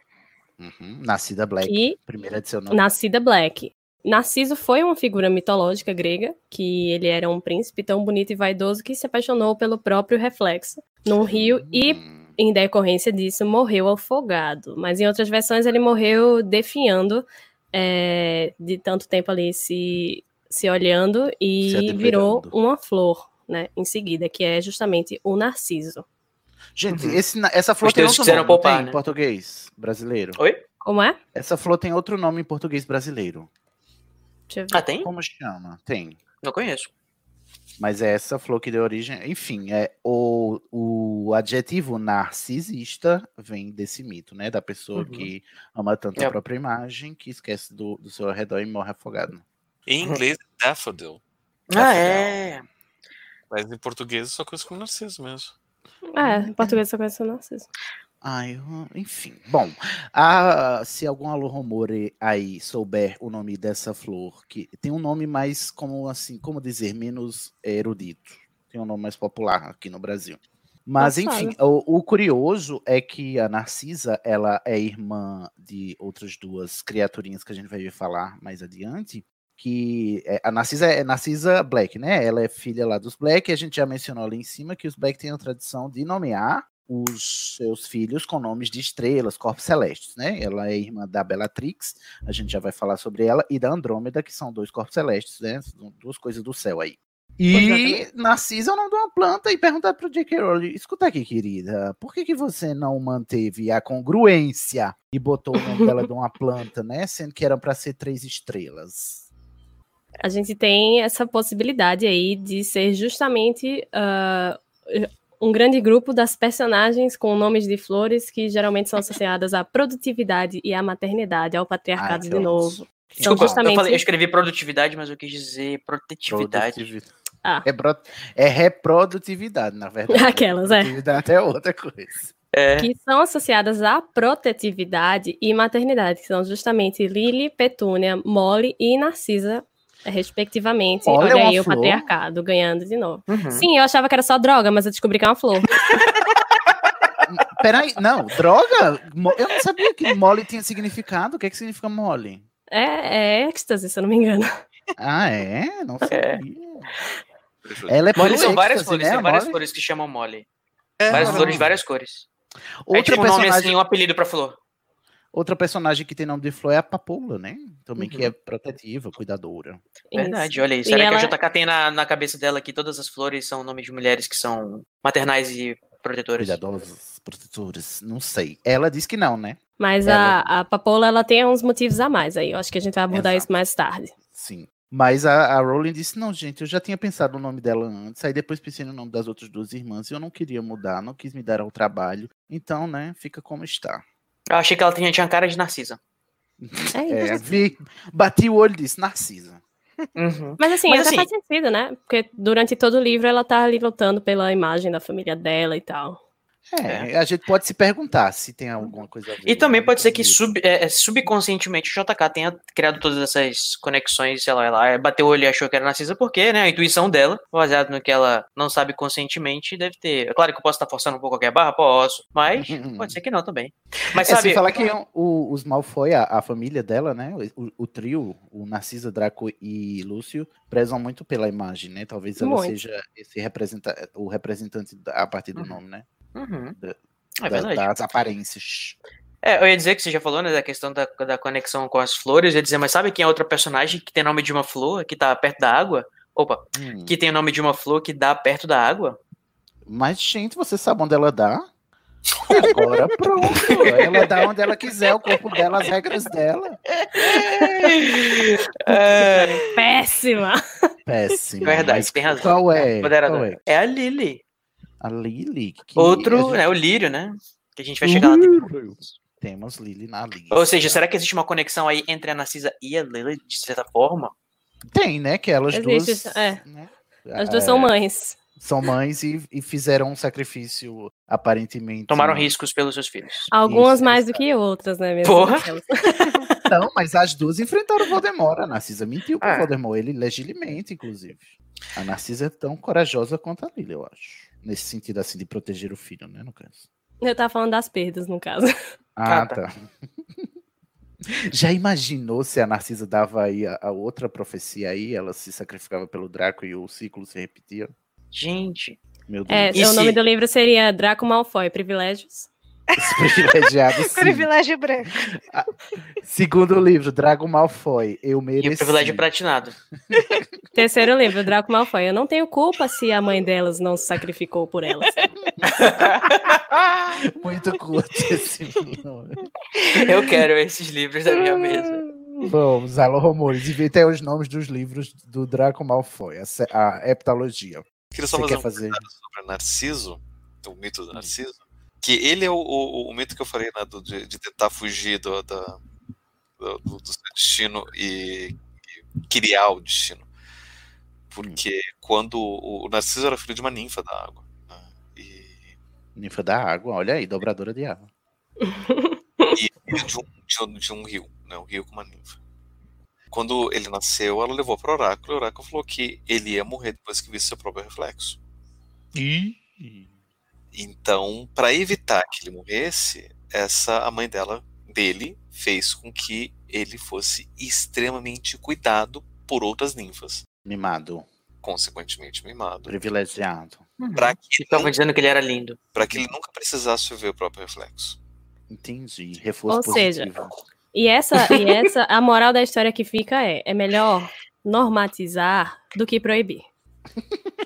A: Uhum. Nascida Black,
C: que
A: primeira de seu nome.
C: nascida Black. Narciso foi uma figura mitológica grega, que ele era um príncipe tão bonito e vaidoso que se apaixonou pelo próprio reflexo num rio e, em decorrência disso, morreu afogado. Mas em outras versões ele morreu definhando é, de tanto tempo ali se, se olhando e
A: Se
C: virou uma flor, né, em seguida, que é justamente o narciso.
A: Gente, esse na- essa flor
D: Os
A: tem outro nome,
D: poupar,
A: tem,
D: né?
A: em português brasileiro.
D: Oi?
C: Como é?
A: Essa flor tem outro nome em português brasileiro.
C: Deixa eu ver.
D: Ah, tem?
A: Como chama? Tem.
D: Não conheço.
A: Mas é essa flor que deu origem. Enfim, é o, o adjetivo narcisista vem desse mito, né? Da pessoa
B: Uhum.
A: que ama tanto a
B: É.
A: própria imagem que esquece do, do seu redor e morre afogado.
B: Em inglês é daffodil.
D: Ah, é.
B: Mas em português eu só conheço como narciso mesmo.
C: É, em português só conheço o narciso.
A: Ai, enfim. Bom, a- se algum alô rumore aí souber o nome dessa flor, que tem um nome mais, como assim, como dizer, menos erudito. Tem um nome mais popular aqui no Brasil. Mas, enfim, o, o curioso é que a Narcisa, ela é irmã de outras duas criaturinhas que a gente vai ver falar mais adiante, que é- a Narcisa é Narcisa Black, né? Ela é filha lá dos Black, e a gente já mencionou ali em cima que os Black têm a tradição de nomear os seus filhos com nomes de estrelas, corpos celestes, né? Ela é irmã da Bellatrix, a gente já vai falar sobre ela, e da Andrômeda, que são dois corpos celestes, né? São duas coisas do céu aí. E Narcisa é o nome de uma planta e perguntar pro J.K. Rowling, escuta aqui, querida, por que, que você não manteve a congruência e botou o nome dela de uma planta, né? Sendo que eram para ser três estrelas.
C: A gente tem essa possibilidade aí de ser justamente ah, um grande grupo das personagens com nomes de flores que geralmente são associadas à produtividade e à maternidade, ao patriarcado
D: Ai,
C: de
D: que
C: novo. São
D: Desculpa,
C: justamente
D: eu, falei, eu escrevi produtividade, mas eu quis dizer protetividade.
A: Produtividade.
C: Ah.
A: É, bro- é reprodutividade, na verdade. [LAUGHS]
C: Aquelas, é.
A: Produtividade é outra coisa.
C: que são associadas à protetividade e maternidade, que são justamente Lily, Petúnia, Molly e Narcisa, respectivamente.
A: Olha,
C: Olha,
A: é uma
C: aí o
A: flor.
C: patriarcado ganhando de novo.
A: Uhum.
C: Sim, eu achava que era só droga, mas eu descobri que é uma flor. [LAUGHS]
A: Peraí, não, droga? Eu não sabia que mole tinha significado. O que, é que significa mole?
C: É, é êxtase, se eu não me engano.
A: Ah, é? Não sabia. Ela é pelo
D: são várias
A: êxtase,
D: flores,
A: né,
D: tem várias
A: Molly?
D: flores que chamam Molly.
A: É,
D: várias flores de várias cores.
A: Outra
D: é tipo um nome assim, um apelido pra flor.
A: Outra personagem que tem nome de flor é a Papoula, né? Também que
D: Uhum.
A: é protetiva, cuidadora.
D: Verdade, olha aí.
C: E
D: Será
C: ela-
D: que a JK tem na, na cabeça dela que todas as flores são nomes de mulheres que são maternais e protetoras?
A: Cuidadosas, protetoras, não sei. Ela diz que não, né?
C: Mas
A: Ela-
C: a, a Papoula, ela tem uns motivos a mais aí. Eu acho que a gente vai abordar isso mais tarde.
A: Sim. Mas a, a Rowling disse: não, gente, eu já tinha pensado no nome dela antes, aí depois pensei no nome das outras duas irmãs e eu não queria mudar, não quis me dar ao trabalho. Então, né, fica como está.
D: Eu achei que ela tinha, tinha cara de Narcisa.
A: É, vi, bati o olho e disse: Narcisa.
D: Uhum.
C: Mas assim,
D: Mas, assim-
C: faz sentido, né? Porque durante todo o livro ela tá ali lutando pela imagem da família dela e tal.
A: É, a gente pode se perguntar se tem alguma coisa a ver.
D: E também pode ser que sub, é, é, subconscientemente o JK tenha criado todas essas conexões, sei lá, ela bateu o olho e achou que era Narcisa, porque, né, a intuição dela, baseado no que ela não sabe conscientemente, deve ter. É claro que eu posso estar forçando um pouco qualquer barra, posso, mas [LAUGHS] pode ser que não também. Mas
A: é,
D: sabe.
A: sem falar que o, os Malfoy, a, a família dela, né? O, o trio, o Narcisa, Draco e Lúcio, prezam muito pela imagem, né? Talvez ela
D: Muito.
A: seja esse representa, o representante da- a partir do nome, né?
D: Uhum.
A: Da-
D: É
A: da-
D: verdade.
A: das aparências.
D: É, eu ia dizer que você já falou, né, da questão da, da conexão com as flores, eu ia dizer, mas sabe quem é outra personagem que tem nome de uma flor, que tá perto da água? Opa,
A: Hum.
D: que tem o nome de uma flor que dá perto da água?
A: Mas, gente, você sabe onde ela dá? Agora pronto. Ela dá onde ela quiser, o corpo dela, as regras dela. [LAUGHS]
C: Péssima!
A: Péssimo.
D: Verdade,
A: mas
D: tem razão.
A: Qual é? Qual é?
D: É a Lily.
A: A Lily. que
D: Outro,
A: gente-
D: né, o Lírio, né? Que a gente vai chegar lá depois.
A: Temos Lily na Lily.
D: Ou seja, será que existe uma conexão aí entre a Narcisa e a Lily, de certa forma?
A: Tem, né? Que elas
C: Existe,
A: duas.
C: é.
A: né,
C: As duas são
A: é,
C: mães.
A: São mães e, e fizeram um sacrifício, aparentemente.
D: Tomaram riscos pelos seus filhos.
C: Algumas
A: Isso,
C: mais do que outras, né? Mesmo
D: Porra!
C: Aquelas. [LAUGHS]
A: Não, mas as duas enfrentaram o Voldemort. A Narcisa mentiu pro
D: É.
A: Voldemort, ele legilimamente, inclusive. A Narcisa é tão corajosa quanto a Lily, eu acho. Nesse sentido, assim, de proteger o filho, né, no caso.
C: Eu tava falando das perdas, no caso.
A: Ah,
D: tá. [LAUGHS]
A: Já imaginou se a Narcisa dava aí a, a outra profecia aí, ela se sacrificava pelo Draco e o ciclo se repetia?
D: Gente.
A: Meu Deus.
C: É, o nome do livro seria Draco Malfoy, Privilégios.
A: Os privilegiados, [LAUGHS] sim.
E: Privilégio branco.
A: Segundo livro, Drago Malfoy, eu
D: E
A: mereci.
D: o privilégio pratinado. [LAUGHS]
C: Terceiro livro, Draco Malfoy. Eu não tenho culpa se a mãe delas não se sacrificou por elas. [LAUGHS]
A: Muito curto esse nome.
D: Eu quero esses livros da minha mesa.
A: Vamos, alô, rumores. Inventei os nomes dos livros do Draco Malfoy, a, a heptalogia.
B: Queria só
A: Você
B: fazer
A: quer
B: um
A: fazer?
B: sobre Narciso, o mito do Narciso, que ele é o, o, o mito que eu falei, né, do- de, de tentar fugir do, da- do, do- seu destino e, e criar o destino. Porque quando o, o Narciso era filho de uma ninfa da água. né, E,
A: Ninfa da água, olha aí, dobradora de água. [LAUGHS]
B: e filho de um, de, um, rio, né, um rio com uma ninfa. Quando ele nasceu, ela levou para o oráculo, e o oráculo falou que ele ia morrer depois que visse seu próprio reflexo. Então, para evitar que ele morresse, essa a mãe dela dele fez com que ele fosse extremamente cuidado por outras ninfas,
A: Mimado,
B: consequentemente mimado,
A: privilegiado.
B: para que
D: Estavam dizendo que ele era lindo.
B: para que ele nunca precisasse ver o próprio reflexo.
A: Entendi. Reforço
C: Ou seja,
A: positivo.
C: E essa, e essa, a moral da história que fica é: é melhor normatizar do que proibir.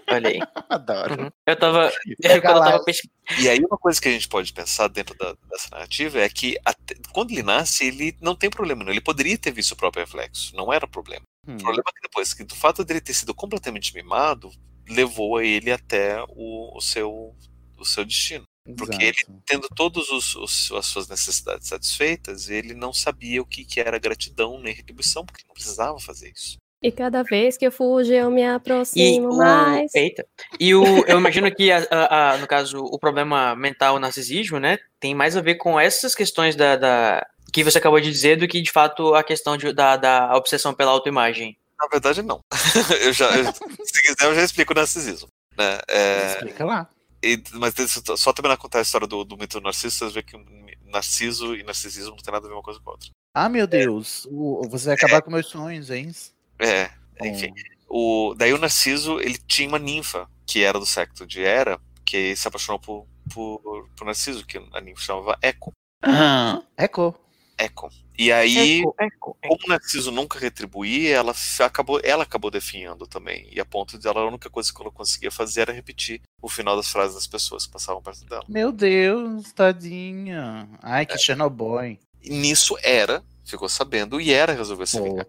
D: Olha aí. [LAUGHS]
A: Adoro.
D: Eu tava. [LAUGHS] Eu tava pesquisando.
B: E aí uma coisa que a gente pode pensar dentro da- dessa narrativa é que até- quando ele nasce, ele não tem problema, não. ele poderia ter visto o próprio reflexo, não era problema.
A: Hum.
B: O problema é que depois, que do fato dele ter sido completamente mimado, levou a ele até o, o seu, o seu destino. Porque ele,
A: Exato.
B: tendo todas as suas necessidades satisfeitas, ele não sabia o que, que era gratidão nem retribuição, porque ele não precisava fazer isso.
C: E cada vez que eu fujo, eu me
D: E
C: aproximo
D: o,
C: mais.
D: eita. E o, eu imagino que, a- a- a- no caso, o problema mental, o narcisismo, né, tem mais a ver com essas questões da, da- que você acabou de dizer do que, de fato, a questão de- da, da obsessão pela autoimagem.
B: Na verdade, não. [LAUGHS] eu já, eu- se quiser, eu já explico o narcisismo. Né? É,
A: Explica lá.
B: e- mas só terminar contar a história do, do mito do Narciso, vocês verem que Narciso e narcisismo não tem nada a ver uma coisa com a outra.
A: Ah, meu Deus. o- você vai acabar com meus sonhos, hein?
B: É, enfim. O, daí o Narciso, ele tinha uma ninfa, que era do secto de Hera, que se apaixonou por, por, por Narciso, que a ninfa chamava Eco.
A: Ah, Eco.
B: Eco. E aí,
D: Eco, eco,
B: como o Narciso nunca retribuía, ela acabou, ela acabou definhando também. E a ponto de ela, a única coisa que ela conseguia fazer era repetir o final das frases das pessoas que passavam perto dela.
A: Meu Deus, tadinha. Ai, que Chernobyl.
B: E nisso Hera ficou sabendo e Hera resolveu se vingar.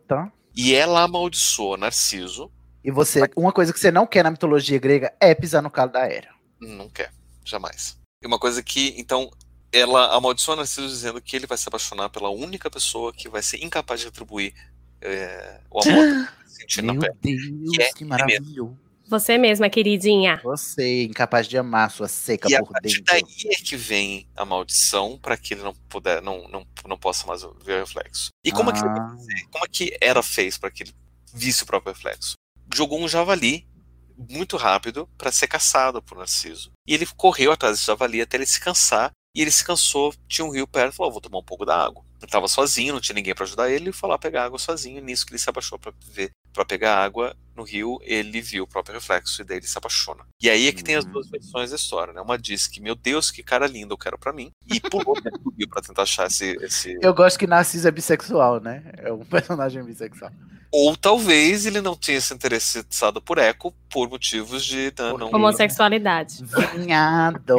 B: E ela amaldiçoou Narciso.
A: E você, uma coisa que você não quer na mitologia grega é pisar no calo da era.
B: Não quer, jamais. E uma coisa que, então, ela amaldiçoa Narciso dizendo que ele vai se apaixonar pela única pessoa que vai ser incapaz de retribuir é, o amor que ele tá sentindo na
A: Meu
B: pele.
A: Deus,
B: Que é
A: que maravilhoso.
C: Você mesma, queridinha.
A: Você, incapaz de amar sua seca
B: E a
A: por
B: partir
A: dentro.
B: daí é que vem a maldição para que ele não puder, não, não, não possa mais ver o reflexo. E como é que
A: Ah.
B: Como é que Hera fez para que ele visse o próprio reflexo? Jogou um javali muito rápido para ser caçado por Narciso. E ele correu atrás desse javali até ele se cansar. E ele se cansou, tinha um rio perto, falou: vou tomar um pouco da água. Ele estava sozinho, não tinha ninguém para ajudar ele, e foi lá pegar água sozinho. Nisso que ele se abaixou para ver, para pegar água no rio, ele viu o próprio reflexo e daí ele se apaixona. E aí é que tem as duas versões da história, né? Uma diz que, meu Deus, que cara lindo eu quero para mim, e pulou dentro do rio para tentar achar esse, esse
A: Eu gosto que Narciso é bissexual, né? É um [LAUGHS] personagem bissexual.
B: Ou talvez ele não tenha se interessado por Echo por motivos de né, não.
C: Homossexualidade.
A: Vinhado.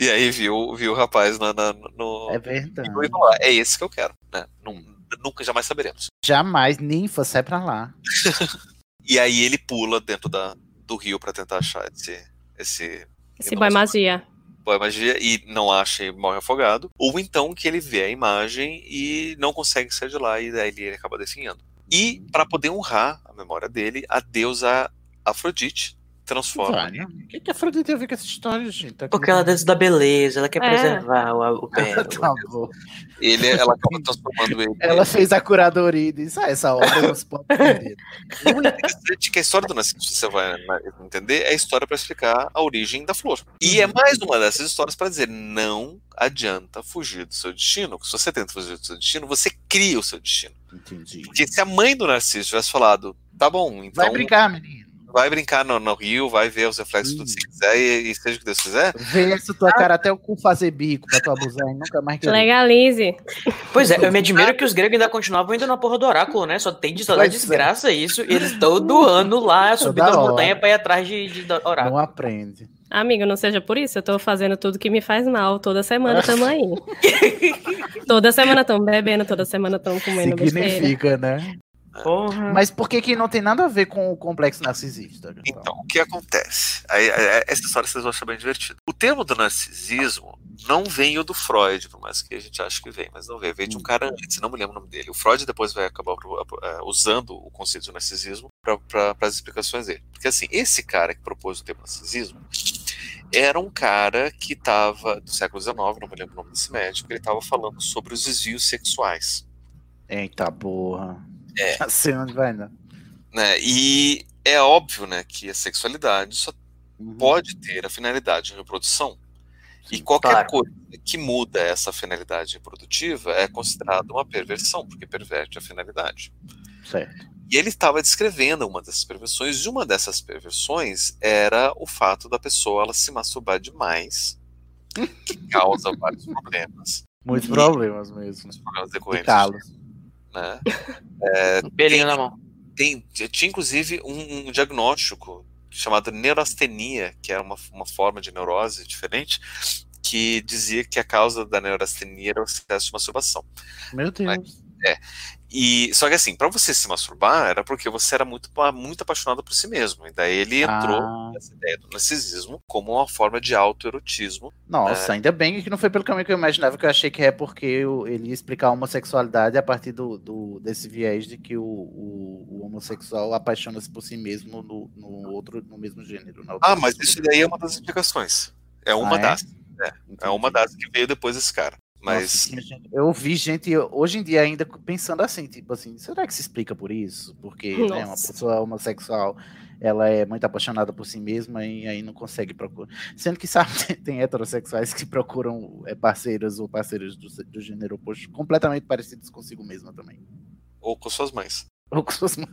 B: E aí viu, viu o rapaz na, na- no.
A: É verdade.
B: e falou, é esse que eu quero. Né? Nun- Nunca jamais saberemos.
A: Jamais ninfa sai pra lá. [LAUGHS]
B: E aí ele pula dentro da, do rio pra tentar achar esse. Esse
C: Esse boy magia.
B: boy magia e não acha e morre afogado. Ou então que ele vê a imagem e não consegue sair de lá e daí ele acaba definhando. E para poder honrar a memória dele, a deusa Afrodite transforma.
A: Vânia, O que, que a Afrodite tem a ver com essa história, gente? Tá
D: Porque ela é deusa da beleza, ela quer
C: É.
D: preservar o, o [LAUGHS] pé.
A: Tá bom.
B: Ele, ela acaba transformando ele.
A: Ela fez a curadoria e disse: Ah, essa obra não se pode perder.
B: O interessante é que a história do Narciso, você vai entender, é a história para explicar a origem da flor. E é mais uma dessas histórias para dizer: não adianta fugir do seu destino. Se você tenta fugir do seu destino, você cria o seu destino.
A: Entendi.
B: Porque se a mãe do Narciso tivesse falado, tá bom, então.
A: Vai brincar, menino.
B: Vai brincar no, no rio, vai ver os reflexos, tudo se quiser, e, e seja o que Deus quiser.
A: Vê essa tua cara até o cu fazer bico pra tu abusar e nunca mais querer.
C: Legalize.
D: Pois é, eu me admiro que os gregos ainda continuavam indo na porra do oráculo, né? Só tem de só
A: Pois é.
D: desgraça isso. E eles todo ano lá subindo a
A: hora.
D: montanha pra ir atrás de, de oráculo.
A: Não aprende.
C: Amigo, não seja por isso, eu tô fazendo tudo que me faz mal. Toda semana tamo aí. [LAUGHS] toda semana tamo bebendo, toda semana tamo comendo besteira.
A: Significa, né?
D: Porra.
A: Mas por que que não tem nada a ver com o complexo narcisista?
B: Então, o que acontece? Aí, aí, essa história vocês vão achar bem divertida. O termo do narcisismo não veio do Freud, por mais que a gente ache que vem, mas não veio. Veio de um cara antes, não me lembro o nome dele. O Freud depois vai acabar usando o conceito de narcisismo para as explicações dele. Porque assim, esse cara que propôs o termo narcisismo era um cara que estava, do século XIX, não me lembro o nome desse médico, ele estava falando sobre os desvios sexuais.
A: Eita porra.
B: É.
A: Já [LAUGHS] sei onde vai, né?
B: né? E é óbvio, né, que a sexualidade só
A: Uhum.
B: pode ter a finalidade de reprodução. E qualquer
D: claro.
B: coisa que muda essa finalidade reprodutiva é considerada uma perversão, porque perverte a finalidade.
A: Certo.
B: E ele estava descrevendo uma dessas perversões, e uma dessas perversões era o fato da pessoa ela se masturbar demais, que [LAUGHS] causa vários problemas.
A: Muitos problemas mesmo.
B: Problemas
A: De
B: decorrentes
A: calos.
B: Né? [LAUGHS] É,
D: Um pelinho
B: tem-
D: na mão.
B: tem, tinha inclusive um, um diagnóstico chamado neurastenia, que é uma, uma forma de neurose diferente, que dizia que a causa da neurastenia era o excesso de masturbação.
A: Meu Deus.
B: É. E, só que assim, para você se masturbar era porque você era muito, muito apaixonado por si mesmo. E daí ele entrou
A: Ah.
B: nessa ideia do narcisismo como uma forma de autoerotismo.
A: Nossa,
B: É.
A: ainda bem que não foi pelo caminho que eu imaginava, que eu achei que é porque ele ia explicar a homossexualidade a partir do, do- desse viés de que o, o- o homossexual apaixona-se por si mesmo no, no outro, no mesmo gênero. outra
B: Ah, mas isso daí é uma das explicações. É uma
A: Ah, é?
B: das. É, é uma das que veio depois desse cara. Mas
A: Nossa, gente- eu vi gente hoje em dia ainda pensando assim, tipo assim, será que se explica por isso? Porque né, uma pessoa homossexual ela é muito apaixonada por si mesma e aí não consegue procurar. Sendo que sabe, [LAUGHS] tem heterossexuais que procuram é, parceiras ou parceiros do, do gênero oposto completamente parecidos consigo mesma também.
B: ou com suas mães.
A: Ou com suas mães.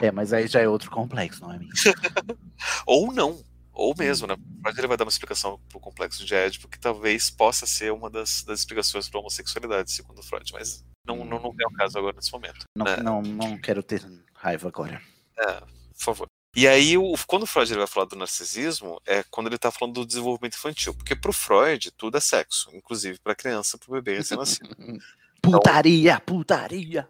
A: é, mas aí já é outro complexo, não é mesmo? [LAUGHS]
B: Ou não. Ou mesmo, né? Freud ele vai dar uma explicação pro complexo de Édipo que talvez possa ser uma das, das explicações para homossexualidade, segundo Freud, mas não, não, não é o caso agora nesse momento.
A: Não,
B: né?
A: não, não quero ter raiva agora.
B: É, por favor. E aí, o, quando o Freud ele vai falar do narcisismo, é quando ele tá falando do desenvolvimento infantil. Porque pro Freud, tudo é sexo, inclusive pra criança, pro bebê recém-nascido. [LAUGHS]
A: Putaria, putaria.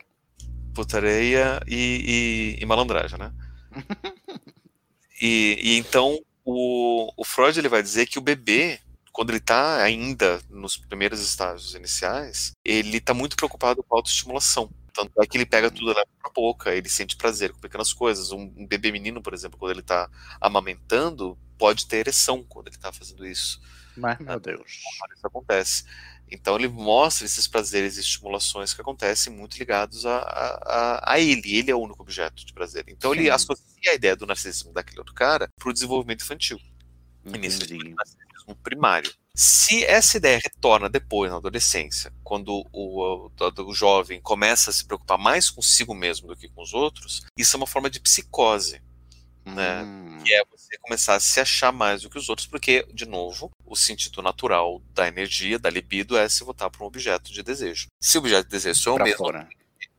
B: putaria e, e- e malandragem, né? [LAUGHS] e, e então o, o Freud ele vai dizer que o bebê, quando ele está ainda nos primeiros estágios iniciais, ele está muito preocupado com a autoestimulação. Tanto é que ele pega tudo lá pra boca, ele sente prazer com pequenas coisas. Um, um bebê menino, por exemplo, quando ele está amamentando, pode ter ereção quando ele está fazendo isso.
A: Mas, meu Deus.
B: Isso acontece. Então ele mostra esses prazeres e estimulações que acontecem muito ligados a, a, a- ele. Ele é o único objeto de prazer. Então ele
A: Sim.
B: associa a ideia do narcisismo daquele outro cara para o desenvolvimento infantil. Início de narcisismo primário. Se essa ideia retorna depois, na adolescência, quando o, o, o jovem começa a se preocupar mais consigo mesmo do que com os outros, isso é uma forma de psicose né? Que é você começar a se achar mais do que os outros, porque, de novo, o sentido natural da energia, da libido, é se voltar para um objeto de desejo. Se o objeto de desejo é o
A: Pra
B: mesmo,
A: fora.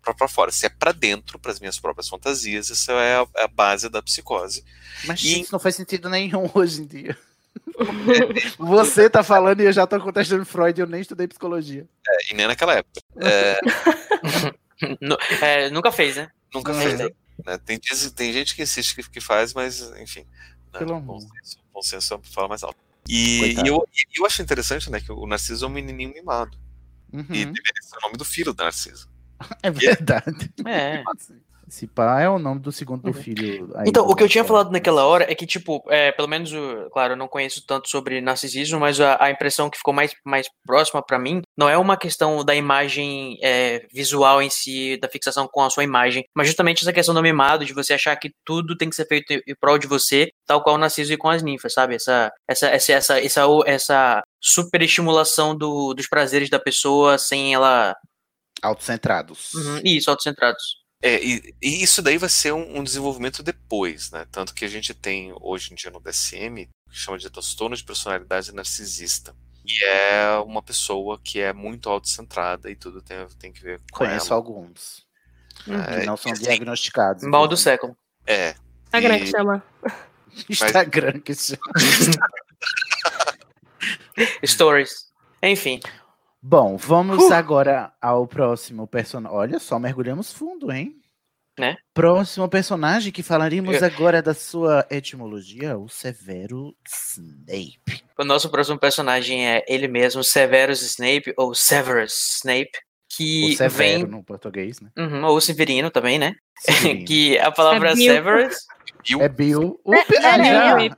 B: pra, pra fora. Se é pra dentro, para as minhas próprias fantasias, isso é a, é a base da psicose.
A: Mas
B: E-
A: isso não faz sentido nenhum [LAUGHS] hoje em dia. [LAUGHS] Você tá falando e eu já tô contestando Freud, eu nem estudei psicologia.
B: É, e nem naquela época. É, [LAUGHS]
D: é, nunca fez, né?
B: nunca fez.
D: sei.
B: Né? Tem, tem gente que insiste que, que faz, mas, enfim. Né?
A: Pelo
B: bom,
A: amor.
B: senso, bom senso fala mais alto. E, e eu, eu acho interessante, né, que o Narciso é um menininho mimado.
A: Uhum.
B: E deveria ser o nome do filho do Narciso. [LAUGHS]
A: É verdade.
D: É.
A: Esse pá é o nome do segundo do filho. aí
D: Então, o que eu tinha falado naquela hora é que, tipo, é, pelo menos, claro, eu não conheço tanto sobre narcisismo, mas a, a impressão que ficou mais, mais próxima pra mim não é uma questão da imagem é, visual em si, da fixação com a sua imagem, mas justamente essa questão do mimado, de você achar que tudo tem que ser feito em em prol de você, tal qual o narciso e com as ninfas, sabe? Essa, essa, essa, essa, essa, essa superestimulação do, dos prazeres da pessoa sem ela.
A: Autocentrados.
D: Uhum, isso, autocentrados.
B: É, e, e isso daí vai ser um, um desenvolvimento depois, né? Tanto que a gente tem hoje em dia no DSM, que chama de transtorno de personalidade narcisista. E é uma pessoa que é muito autocentrada e tudo tem, tem que ver com
A: Conheço
B: ela.
A: alguns.
B: É,
A: que não são
B: assim,
A: diagnosticados.
D: Mal do século.
B: É.
C: Instagram
B: e-
C: que chama. [LAUGHS]
A: Instagram que chama. [LAUGHS]
D: Stories. Enfim.
A: Bom, vamos
D: Uh!
A: agora ao próximo personagem. Olha só, mergulhamos fundo, hein?
D: Né?
A: Próximo personagem que falaremos
D: Eu-
A: agora da sua etimologia, o Severo Snape.
D: O nosso próximo personagem é ele mesmo, Severus Snape, ou Severus Snape, que
A: o Severo
D: vem.
A: no português, né?
D: Uhum, ou Severino também, né?
A: Severino. [LAUGHS]
D: que a palavra
C: É Bill.
D: Severus.
A: É Bill. O
C: É, é
A: ah, já.
C: Bill.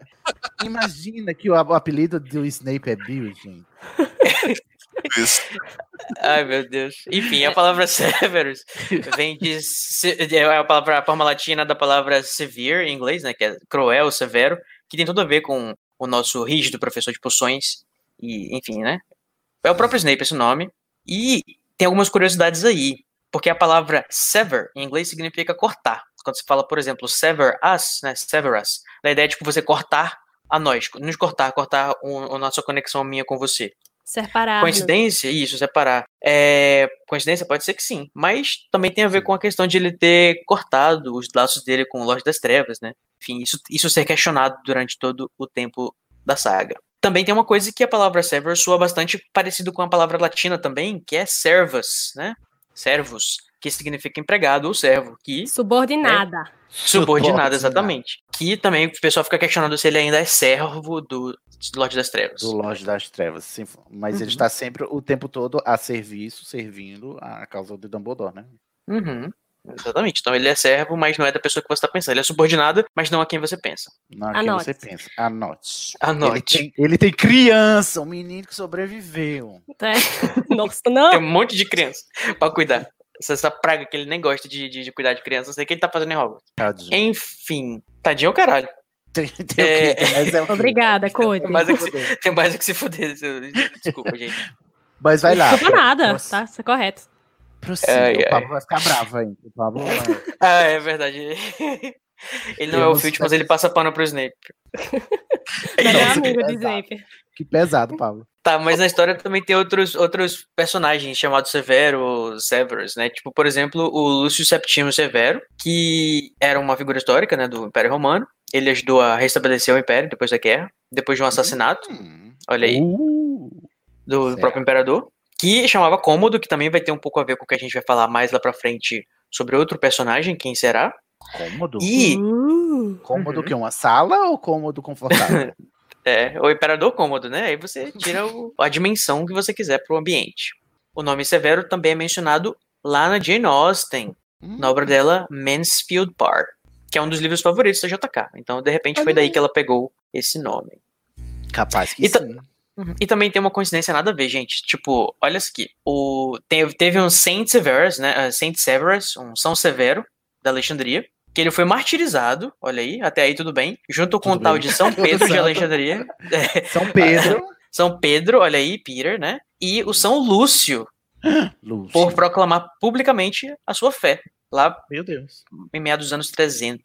A: Imagina que o, o apelido do Snape é Bill, gente. [LAUGHS]
B: Isso.
D: Ai, meu Deus. Enfim, a palavra [LAUGHS] Severus vem de. se- É a, palavra, a forma latina da palavra severe em inglês, né? Que é cruel, severo, que tem tudo a ver com o nosso rígido professor de poções. E, enfim, né? É o próprio Snape esse nome. E tem algumas curiosidades aí. Porque a palavra sever em inglês significa cortar. Quando você fala, por exemplo, sever us, né? Sever us, da ideia de tipo, você cortar a nós, nos cortar, cortar o- a nossa conexão minha com você.
C: Separar.
D: Coincidência? Isso, separar. É, coincidência pode ser que sim, mas também tem a ver com a questão de ele ter cortado os laços dele com o Lorde das Trevas, né? Enfim, isso, isso ser questionado durante todo o tempo da saga. Também tem uma coisa que a palavra server soa bastante parecido com a palavra latina também, que é servus, né? Servus, que significa empregado ou servo, que
C: Subordinada.
D: subordinado, exatamente. Que também o pessoal fica questionando se ele ainda é servo do Lorde das Trevas.
A: Do Lorde das Trevas. sim, mas ele
D: Uhum.
A: está sempre o tempo todo a serviço, servindo a causa de Dumbledore, né?
D: Uhum, exatamente. Então ele é servo, mas não é da pessoa que você está pensando. Ele é subordinado, mas não a quem você pensa.
A: Não é que
C: Anote.
A: você pensa. Anote.
D: Anote.
A: Ele tem, ele tem criança, um menino que sobreviveu.
C: É. [LAUGHS] Nossa, não.
D: Tem um monte de criança pra cuidar. Essa, praga que ele nem gosta de, de, de cuidar de criança, não sei o que ele tá fazendo em Hogwarts.
A: Tadinho.
D: Enfim, tadinho é o caralho.
A: Tem, tem?
D: É.
A: Tem mais é o?
C: Obrigada, Cody.
D: Tem mais é que se, tem mais é que se fuder. Desculpa, gente.
A: Mas vai lá.
C: Desculpa nada,
A: Pross-
C: tá? Isso é correto.
A: Prossiga.
D: Ai,
A: o
D: ai.
A: Pablo vai ficar bravo aí. O Pablo vai... [LAUGHS]
D: Ah, é verdade. [LAUGHS] Ele não é o Filch, mas ele passa pano pro Snape.
A: Nossa, que
C: amigo de
A: pesado.
C: Snape.
A: Que pesado, Pablo.
D: Tá, mas na história também tem outros, outros personagens chamados Severo, Severus, né? Tipo, por exemplo, o Lúcio Septimo Severo, que era uma figura histórica, né, do Império Romano. Ele ajudou a restabelecer o Império depois da guerra, depois de um assassinato,
A: Hum.
D: olha aí,
A: Uh,
D: do
A: certo.
D: próprio Imperador, que chamava Cômodo, que também vai ter um pouco a ver com o que a gente vai falar mais lá pra frente sobre outro personagem, quem será.
A: cômodo?
D: E
C: Uh,
A: Cômodo
D: Uhum.
A: que é uma sala ou cômodo confortável? [LAUGHS]
D: É, o Imperador Cômodo, né? Aí você [LAUGHS] tira o- a dimensão que você quiser pro ambiente. O nome Severo também é mencionado lá na Jane Austen,
A: Hum,
D: na obra dela Mansfield Park, que é um dos livros favoritos da JK. Então, de repente, foi daí que ela pegou esse nome.
A: Capaz que
D: E
A: sim.
D: E também tem uma coincidência nada a ver, gente. Tipo, olha isso aqui. O, teve, teve um Saint Severus, né? uh, Saint Severus, um São Severo, da Alexandria, que ele foi martirizado, olha aí, até aí tudo bem, junto com
A: Tudo
D: o tal
A: bem.
D: de São [LAUGHS] Pedro de. Alexandria. É,
A: São Pedro. [LAUGHS]
D: São Pedro, olha aí, Peter, né? E o São Lúcio, [GASPS]
A: Lúcio.
D: por proclamar publicamente a sua fé, lá
A: Meu Deus.
D: em meados dos anos 300.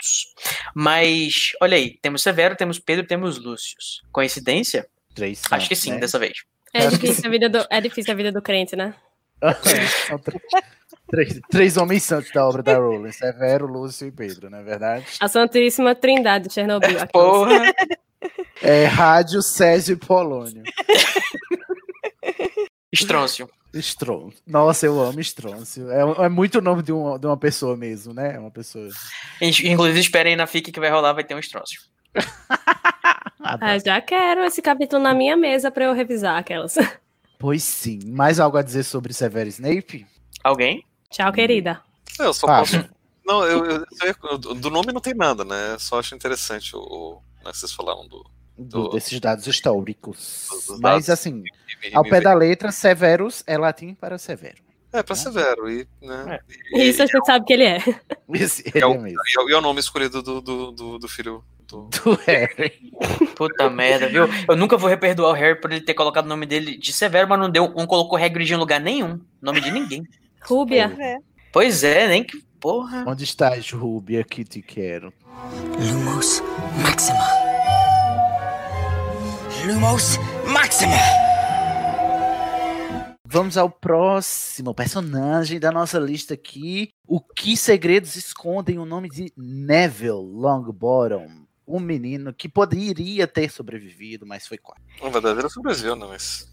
D: Mas, olha aí, temos Severo, temos Pedro, temos Lúcio. Coincidência?
A: Três
D: Acho que
A: santos,
D: sim,
A: né?
D: dessa vez.
C: é,
A: Acho que
C: difícil a vida do, é difícil a vida do crente, né? [LAUGHS]
A: Três, três, homens santos da obra da Rowling. Severo, Lúcio e Pedro, não é verdade?
C: A Santíssima Trindade de Chernobyl. [LAUGHS] aquelas.
D: Porra!
A: É Rádio Césio e Polônio.
D: Estrôncio.
A: Estroncio. Nossa, eu amo Estroncio. É, é muito nome de uma, de uma pessoa mesmo, né? É uma pessoa.
D: Inclusive, esperem na FIC que vai rolar, vai ter um estrôncio. [LAUGHS]
C: Ah, já quero esse capítulo na minha mesa pra eu revisar aquelas.
A: Pois sim. Mais algo a dizer sobre Severo Snape?
D: Alguém?
C: Tchau, querida.
B: Eu só
A: Fábio.
B: posso. Não, eu, eu- eu- do nome não tem nada, né? Eu Só acho interessante o, o né, que vocês falaram do.
A: Do- desses dados históricos.
B: dos
A: Mas
B: dados
A: assim,
B: me-
A: ao
B: me
A: pé da letra, Severus é latim para severo.
B: É, pra Severo. E, né,
C: Isso a gente sabe que ele é. [LAUGHS]
A: Esse
B: e, é o,
A: ele mesmo.
B: e é o- e é o nome escolhido do, do, do, do filho do. [LAUGHS]
A: Do Harry.
D: Puta merda, viu? Eu nunca vou reperdoar o Harry por ele ter colocado o nome dele de Severo, mas não deu, não colocou Hagrid em lugar nenhum. Nome de ninguém.
C: Rúbia.
E: É.
D: Pois é, nem que porra.
A: Onde estás, Ruby? Aqui te quero.
I: Lumos Maxima. Lumos Maxima.
A: Vamos ao próximo personagem da nossa lista aqui. O que segredos escondem o nome de Neville Longbottom? Um menino que poderia ter sobrevivido, mas foi quase.
B: Na verdade, ele sobreviveu, né? Mas.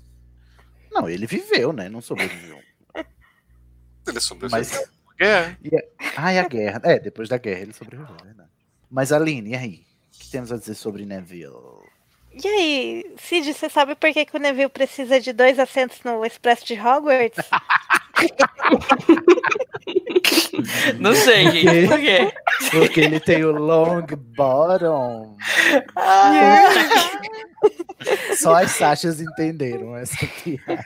A: Não, ele viveu, né? Não sobreviveu.
B: Ele sobreviveu.
A: Mas.
B: É.
A: E a... Ah, e a guerra. É, depois da guerra ele sobreviveu, é verdade. Mas Aline, e aí? O que temos a dizer sobre Neville?
E: E aí, Cid, você sabe por que, que o Neville precisa de dois assentos no Expresso de Hogwarts? [LAUGHS]
D: Não sei, gente. Por quê?
A: Porque ele tem o long bottom. Só as Sachas entenderam essa piada.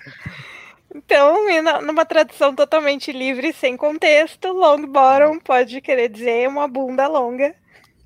E: Então, numa tradução totalmente livre, sem contexto, long bottom pode querer dizer uma bunda longa.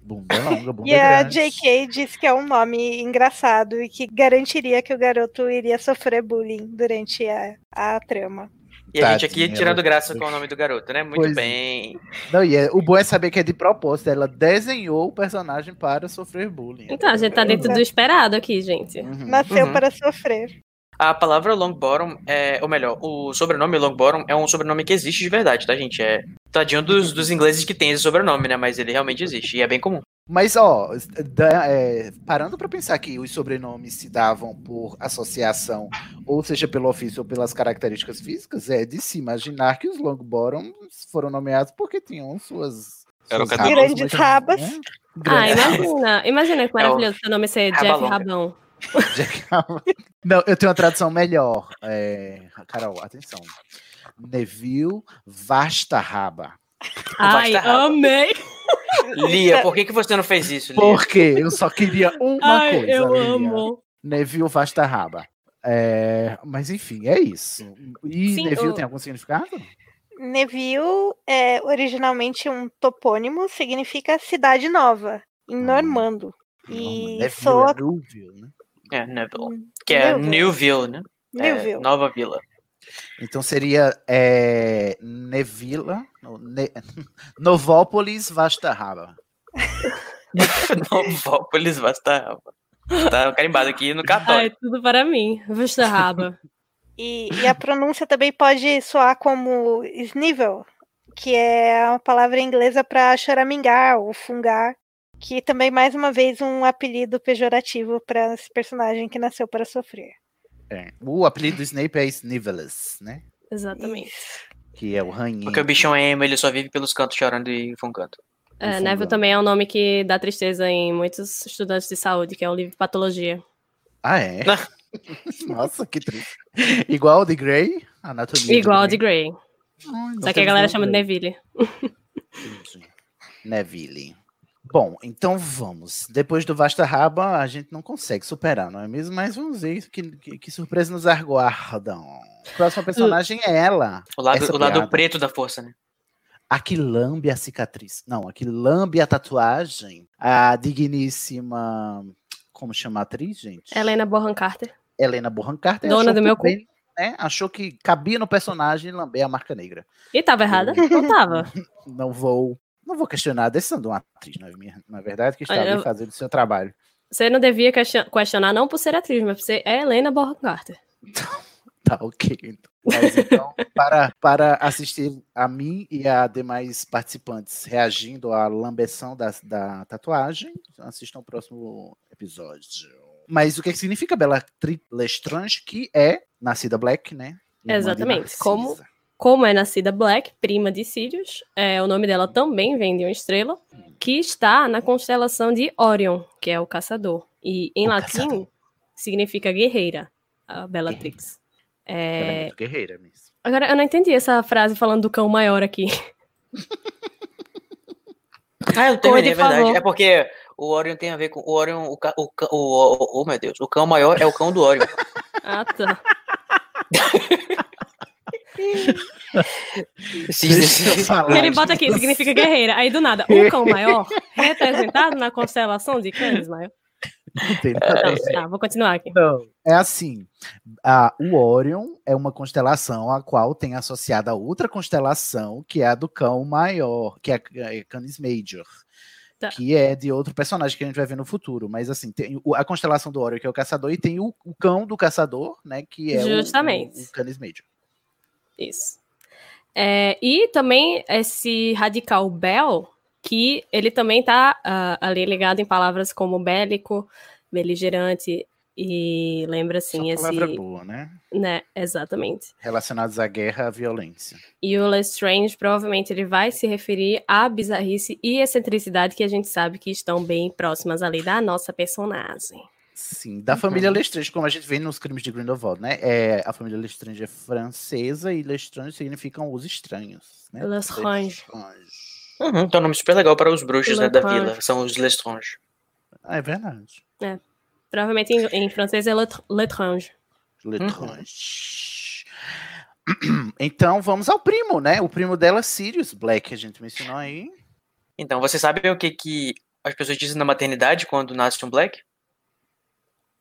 A: Bunda longa, bunda [LAUGHS]
E: E a
A: grande.
E: JK disse que é um nome engraçado e que garantiria que o garoto iria sofrer bullying durante a, a trama.
D: E a gente aqui
A: Tadinha,
D: tirando graça com o nome do garoto, né? Muito
A: Pois é.
D: bem.
A: Não, e é- o bom é saber que é de propósito. Ela desenhou o personagem para sofrer bullying.
C: Então, a gente tá dentro do esperado aqui, gente.
E: Nasceu
D: Uhum.
E: para sofrer.
D: A palavra Longbottom é, ou melhor, o sobrenome Longbottom é um sobrenome que existe de verdade, tá, gente? É tadinho dos, dos ingleses que tem esse sobrenome, né? Mas ele realmente existe e é bem comum.
A: Mas, ó, da- é, parando pra pensar que os sobrenomes se davam por associação, ou seja, pelo ofício ou pelas características físicas, é de se imaginar que os Longbottoms foram nomeados porque tinham suas.
B: Era o
A: suas
B: cadeiro.
A: rabas
E: Grandes rabas.
A: né?
C: Ah,
A: Grandes
C: imagina. Imagina que
D: É o
C: maravilhoso seu nome ser Jeff. Rabão. [LAUGHS]
A: Não, eu tenho uma tradução melhor. É, Carol, atenção. Neville Vasta Raba.
C: Ai, amei.
D: Lia, por que, que você não fez isso, Lia?
A: Porque eu só queria uma
C: Ai,
A: coisa.
C: eu
A: Lia.
C: amo.
A: Neville Vasta Raba. É, mas enfim, é isso. E
C: Sim,
A: Neville
C: o-
A: tem algum significado?
E: Neville é originalmente um topônimo, significa cidade nova, em normando. E
A: Neville
E: soa
A: é Newville, né?
D: É, Neville. Que é
E: Newville.
D: Newville, né? É,
E: Newville.
D: Nova Vila.
A: Então seria é, Nevila, Ne- [LAUGHS] Novópolis Vasta Raba. [LAUGHS]
D: Novópolis, basta. Tá carimbado aqui no
C: Ai,
D: cartório.
C: tudo para mim. Vista raba. [LAUGHS]
E: E, e a pronúncia também pode soar como snivel, que é a palavra inglesa para choramingar ou fungar, que também, mais uma vez, um apelido pejorativo para esse personagem que nasceu para sofrer.
A: É. O apelido do Snape é Snivelus, né?
C: Exatamente.
A: Que é o rainha.
D: Porque o bichão é emo, ele só vive pelos cantos chorando e fungando.
C: É. Neville também é um nome que dá tristeza em muitos estudantes de saúde, que é um livro patologia.
A: Ah, é? [LAUGHS] Nossa, que triste. Igual o de Grey, Anatomia
C: Igual de
A: Grey.
C: Grey.
A: Então
C: Só que a galera chama de. Neville.
A: Neville. Bom, então vamos. Depois do Vasta Raba, a gente não consegue superar, não é mesmo? Mas vamos ver que, que, que surpresa nos aguardam. Próxima personagem é ela.
D: O lado, o lado preto da força, né?
A: A que lambe a cicatriz. Não, a que lambe a tatuagem. A digníssima. Como chama a atriz, gente?
C: Helena Bonham Carter.
A: Helena Bonham Carter.
C: Dona do meu
A: bem, né? Achou que cabia no personagem lamber a marca negra.
C: E tava errada? Não tava. [LAUGHS]
A: Não vou. Não vou questionar a decisão de uma atriz, não é, minha, na verdade, que
C: eu-
A: fazendo o seu trabalho.
C: Você não devia question- questionar não por ser atriz, mas por ser é Helena Bonham Carter. [LAUGHS]
A: Tá ok. então. Mas então, para, para assistir a mim e a demais participantes reagindo à lambeção da, da tatuagem, assistam o próximo episódio. Mas o que que significa Bellatrix Lestrange, que é nascida Black, né?
C: Exatamente. Como, como é nascida Black, prima de Sirius, é, o nome dela também vem de uma estrela que está na constelação de Orion, que é o caçador. E em
A: O
C: latim
A: caçador.
C: significa guerreira, a Bellatrix.
A: Ela é
C: É,
A: muito guerreira mesmo.
C: Agora, eu não entendi essa frase falando do cão maior aqui. [LAUGHS]
D: Ah, eu terminei, é verdade. É porque o Orion tem a ver com. O Orion, o, ca- o, ca- o, o, oh, meu Deus, o cão maior é o cão do Orion.
C: Ah, tá. [LAUGHS] [LAUGHS] Ele bota aqui, significa guerreira. Aí do nada, o cão maior, [LAUGHS] representado na constelação de Canis maior.
A: Não tem nada a
C: Não,
A: ver.
C: tá, vou continuar aqui.
A: Não, é assim. A, o Orion é uma constelação a qual tem associada a outra constelação, que é a do cão maior, que é a é Canis Major.
C: Tá.
A: Que é de outro personagem que a gente vai ver no futuro. Mas assim, tem o- a constelação do Orion, que é o caçador, e tem o, o cão do caçador, né? Que é o-
C: Justamente.
A: o, o Canis Major.
C: Isso. É, e também esse radical bel, que ele também tá ah, ali ligado em palavras como bélico, beligerante e lembra assim esse,
A: Palavra boa, né?
C: né? Exatamente.
A: Relacionados à guerra, à violência.
C: E o Lestrange provavelmente ele vai se referir à bizarrice e excentricidade que a gente sabe que estão bem próximas ali da nossa personagem.
A: Sim, da família Lestrange, como a gente vê nos crimes de Grindelwald, né? É, a família Lestrange é francesa e Lestrange significam os estranhos, né?
C: Lestrange.
D: Uhum, então é um nome super legal para os bruxos né, da
C: Lestrange.
D: vila. São os Lestrange.
A: Ah, é verdade.
C: É. Provavelmente em, em francês é Letrange.
A: Lestrange. Então vamos ao primo, né? O primo dela, Sirius Black, que a gente mencionou aí.
D: Então, você sabe o que, que as pessoas dizem na maternidade quando nasce um Black?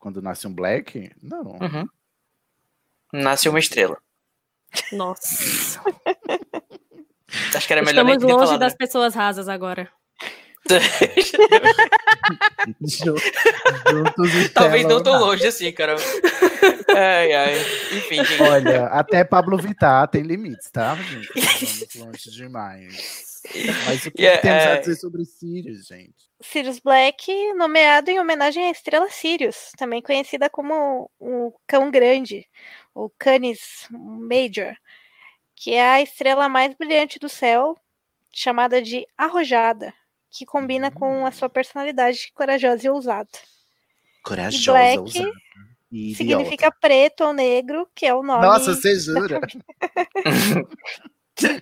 A: Quando nasce um Black? Não.
D: Uhum. Nasce uma estrela.
C: Nossa. [LAUGHS]
D: Acho que era melhor
C: Estamos
D: nem
C: longe
D: falado,
C: das
D: né?
C: pessoas rasas agora.
A: Juntos
D: Talvez não tão longe assim, cara. Ai, ai. Enfim, gente.
A: Olha, até Pablo Vittar tem limites, tá, gente? Vamos longe demais. Mas o que
D: Yeah,
A: temos a
D: é.
A: dizer sobre Sirius, gente?
E: Sirius Black, nomeado em homenagem à estrela Sirius, também conhecida como o Cão Grande, o Canis Major, que é a estrela mais brilhante do céu, chamada de Arrojada, que combina com a sua personalidade corajosa e ousada.
A: Corajosa,
E: Black
A: ousada e
E: Significa preto ou negro, que é o nome
A: Nossa, você jura? [LAUGHS]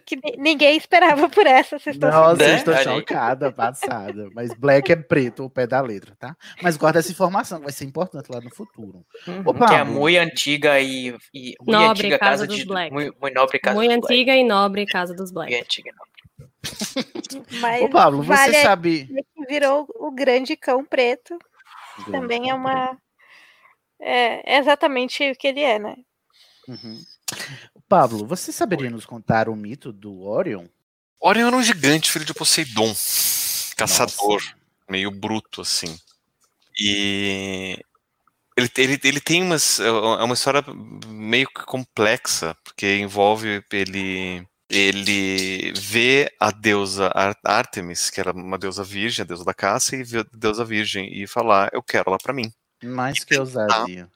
E: que ni- ninguém esperava por essa. Vocês estão
A: Nossa, eu
D: Né?
A: estou
D: aí.
A: chocada, passada. Mas Black é preto, o pé da letra, tá? Mas guarda essa informação, vai ser importante lá no futuro. Ô,
D: que é muito antiga e, e muito
C: Nobre
D: antiga
C: casa
D: casa
C: dos
D: de
C: Black.
D: muito, muito nobre casa
C: Muito
D: dos Black.
C: antiga e nobre casa dos Black.
D: Muito antiga, não.
E: Mas
A: Ô, Pablo, você
E: vale a
A: sabe.
E: que virou o grande cão preto. Também é uma. É, é exatamente o que ele é, né?
A: Uhum. Pablo, você saberia nos contar o mito do Orion?
B: Orion era um gigante, filho de Poseidon. Caçador. Meio bruto, assim. E. Ele, ele, ele tem umas, é uma história meio que complexa, porque envolve ele. Ele vê a deusa Ar- Artemis, que era uma deusa virgem, a deusa da caça, e vê a deusa virgem e falar: Eu quero ela pra mim.
A: Mais que ousadia.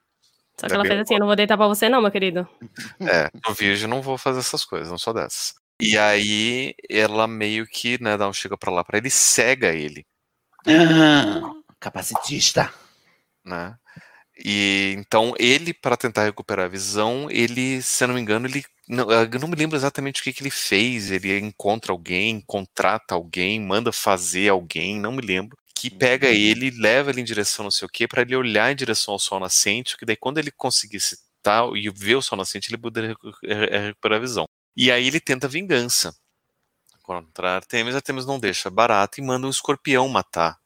C: Só que ela fez assim, eu não vou deitar pra você não, meu querido. [LAUGHS]
B: É, no virgem eu não vou fazer essas coisas, não sou dessas. E aí ela meio que, né, dá um chega pra lá pra ele, cega ele,
A: Ah, capacitista.
B: né? E então ele, para tentar recuperar a visão, ele, se eu não me engano, ele. Não, eu não me lembro exatamente o que, que ele fez. Ele encontra alguém, contrata alguém, manda fazer alguém, não me lembro. Que pega ele, leva ele em direção não sei o que, para ele olhar em direção ao sol nascente, que daí quando ele conseguisse tal e ver o sol nascente, ele poderia recu- re- recuperar a visão. E aí ele tenta vingança contra Artemis, Artemis não deixa barato e manda um escorpião matar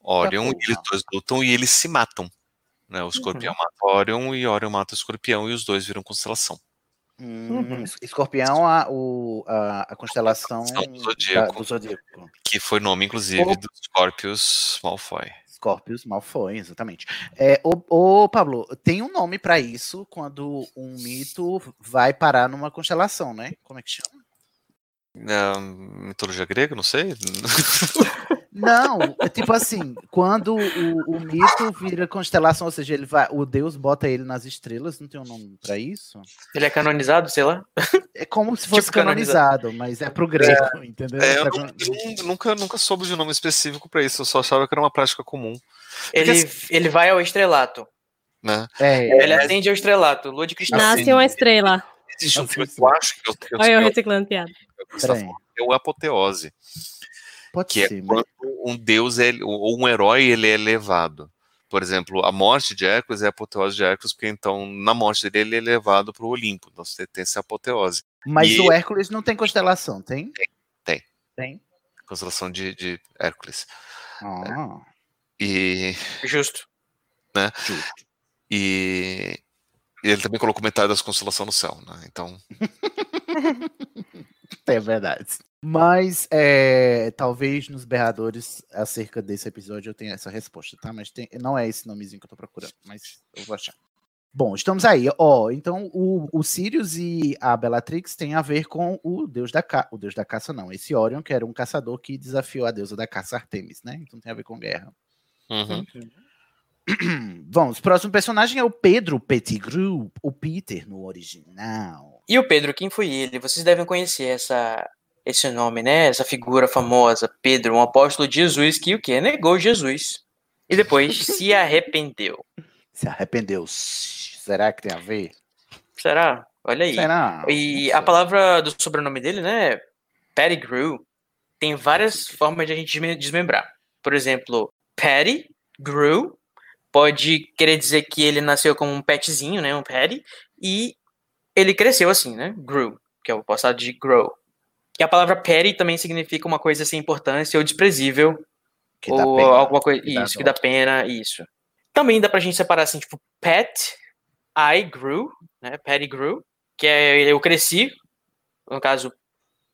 B: Orion, e eles dois lutam e eles se matam. Né? O escorpião mata Orion e Orion mata o escorpião e os dois viram constelação.
A: Hum, Escorpião, a, o, a, a constelação
B: do
A: da-
B: Zodíaco.
A: do Zodíaco.
B: Que foi nome, inclusive,
A: O-
B: do Scorpius Malfoy.
A: Scorpius Malfoy, exatamente. É, ô, ô, Pablo, tem um nome pra isso quando um mito vai parar numa constelação, né? Como é que chama?
B: Na mitologia grega, não sei. [LAUGHS]
A: Não, é tipo assim, quando o, o mito vira constelação, ou seja, ele vai, o deus bota ele nas estrelas, não tem um nome pra isso?
D: Ele é canonizado, sei lá.
A: É como se [LAUGHS] fosse
D: Tipo canonizado.
A: canonizado, mas é pro grego, entendeu?
B: É, eu
A: Tá
B: eu nu- nunca, nunca soube de nome específico pra isso, eu só achava que era uma prática comum.
D: Ele, ele vai ao estrelato.
B: Né?
A: É,
D: Ele acende ao estrelato, lua de cristal.
C: Nasce uma estrela.
B: Existe um filme que eu acho que eu, eu,
C: Olha eu
B: eu,
C: reciclando piada.
B: eu, eu, é o Apoteose.
A: Pode
B: que
A: ser,
B: é
A: mas-
B: quando um deus é, ou um herói ele é elevado. Por exemplo, a morte de Hércules é a apoteose de Hércules, porque então na morte dele ele é elevado para o Olimpo. Então você tem essa apoteose.
A: Mas
B: E-
A: o Hércules não tem constelação, tem?
B: Tem.
A: Tem.
B: Constelação de, de Hércules.
A: Ah,
B: E.
D: Justo.
B: Né? E, e ele também colocou metade das constelações no céu, né? Então. [LAUGHS]
A: é verdade. Mas é, talvez nos berradores acerca desse episódio eu tenha essa resposta, tá? Mas tem- não é esse nomezinho que eu tô procurando, mas eu vou achar. Bom, estamos aí. Ó, então o, o Sirius e a Bellatrix têm a ver com o deus da caça. O deus da caça, não. Esse Orion, que era um caçador que desafiou a deusa da caça Artemis, né? Então tem a ver com guerra.
B: Uhum. [CLEARS THROAT]
A: Vamos, o próximo personagem é o Pedro Pettigrew, o Peter no original.
D: E o Pedro, quem foi ele? Vocês devem conhecer essa, esse nome, né? Essa figura famosa, Pedro, um apóstolo de Jesus que o quê? Negou Jesus. E depois [LAUGHS] se arrependeu.
A: Se arrependeu. Será que tem a ver?
D: Será? Olha aí.
A: Será?
D: E a palavra do sobrenome dele, né? Pettigrew, tem várias formas de a gente desme- desmembrar. Por exemplo, Patty grew pode querer dizer que ele nasceu como um petzinho, né? Um patty, e ele cresceu assim, né? Grew, que é o passado de grow. E a palavra petty também significa uma coisa sem importância ou desprezível.
A: Que dá
D: ou
A: pena,
D: alguma coisa.
A: que dá
D: Isso, que
A: dó.
D: dá pena, isso. Também dá pra gente separar assim, tipo, pet, I grew, né? Patty grew, que é eu cresci, no caso,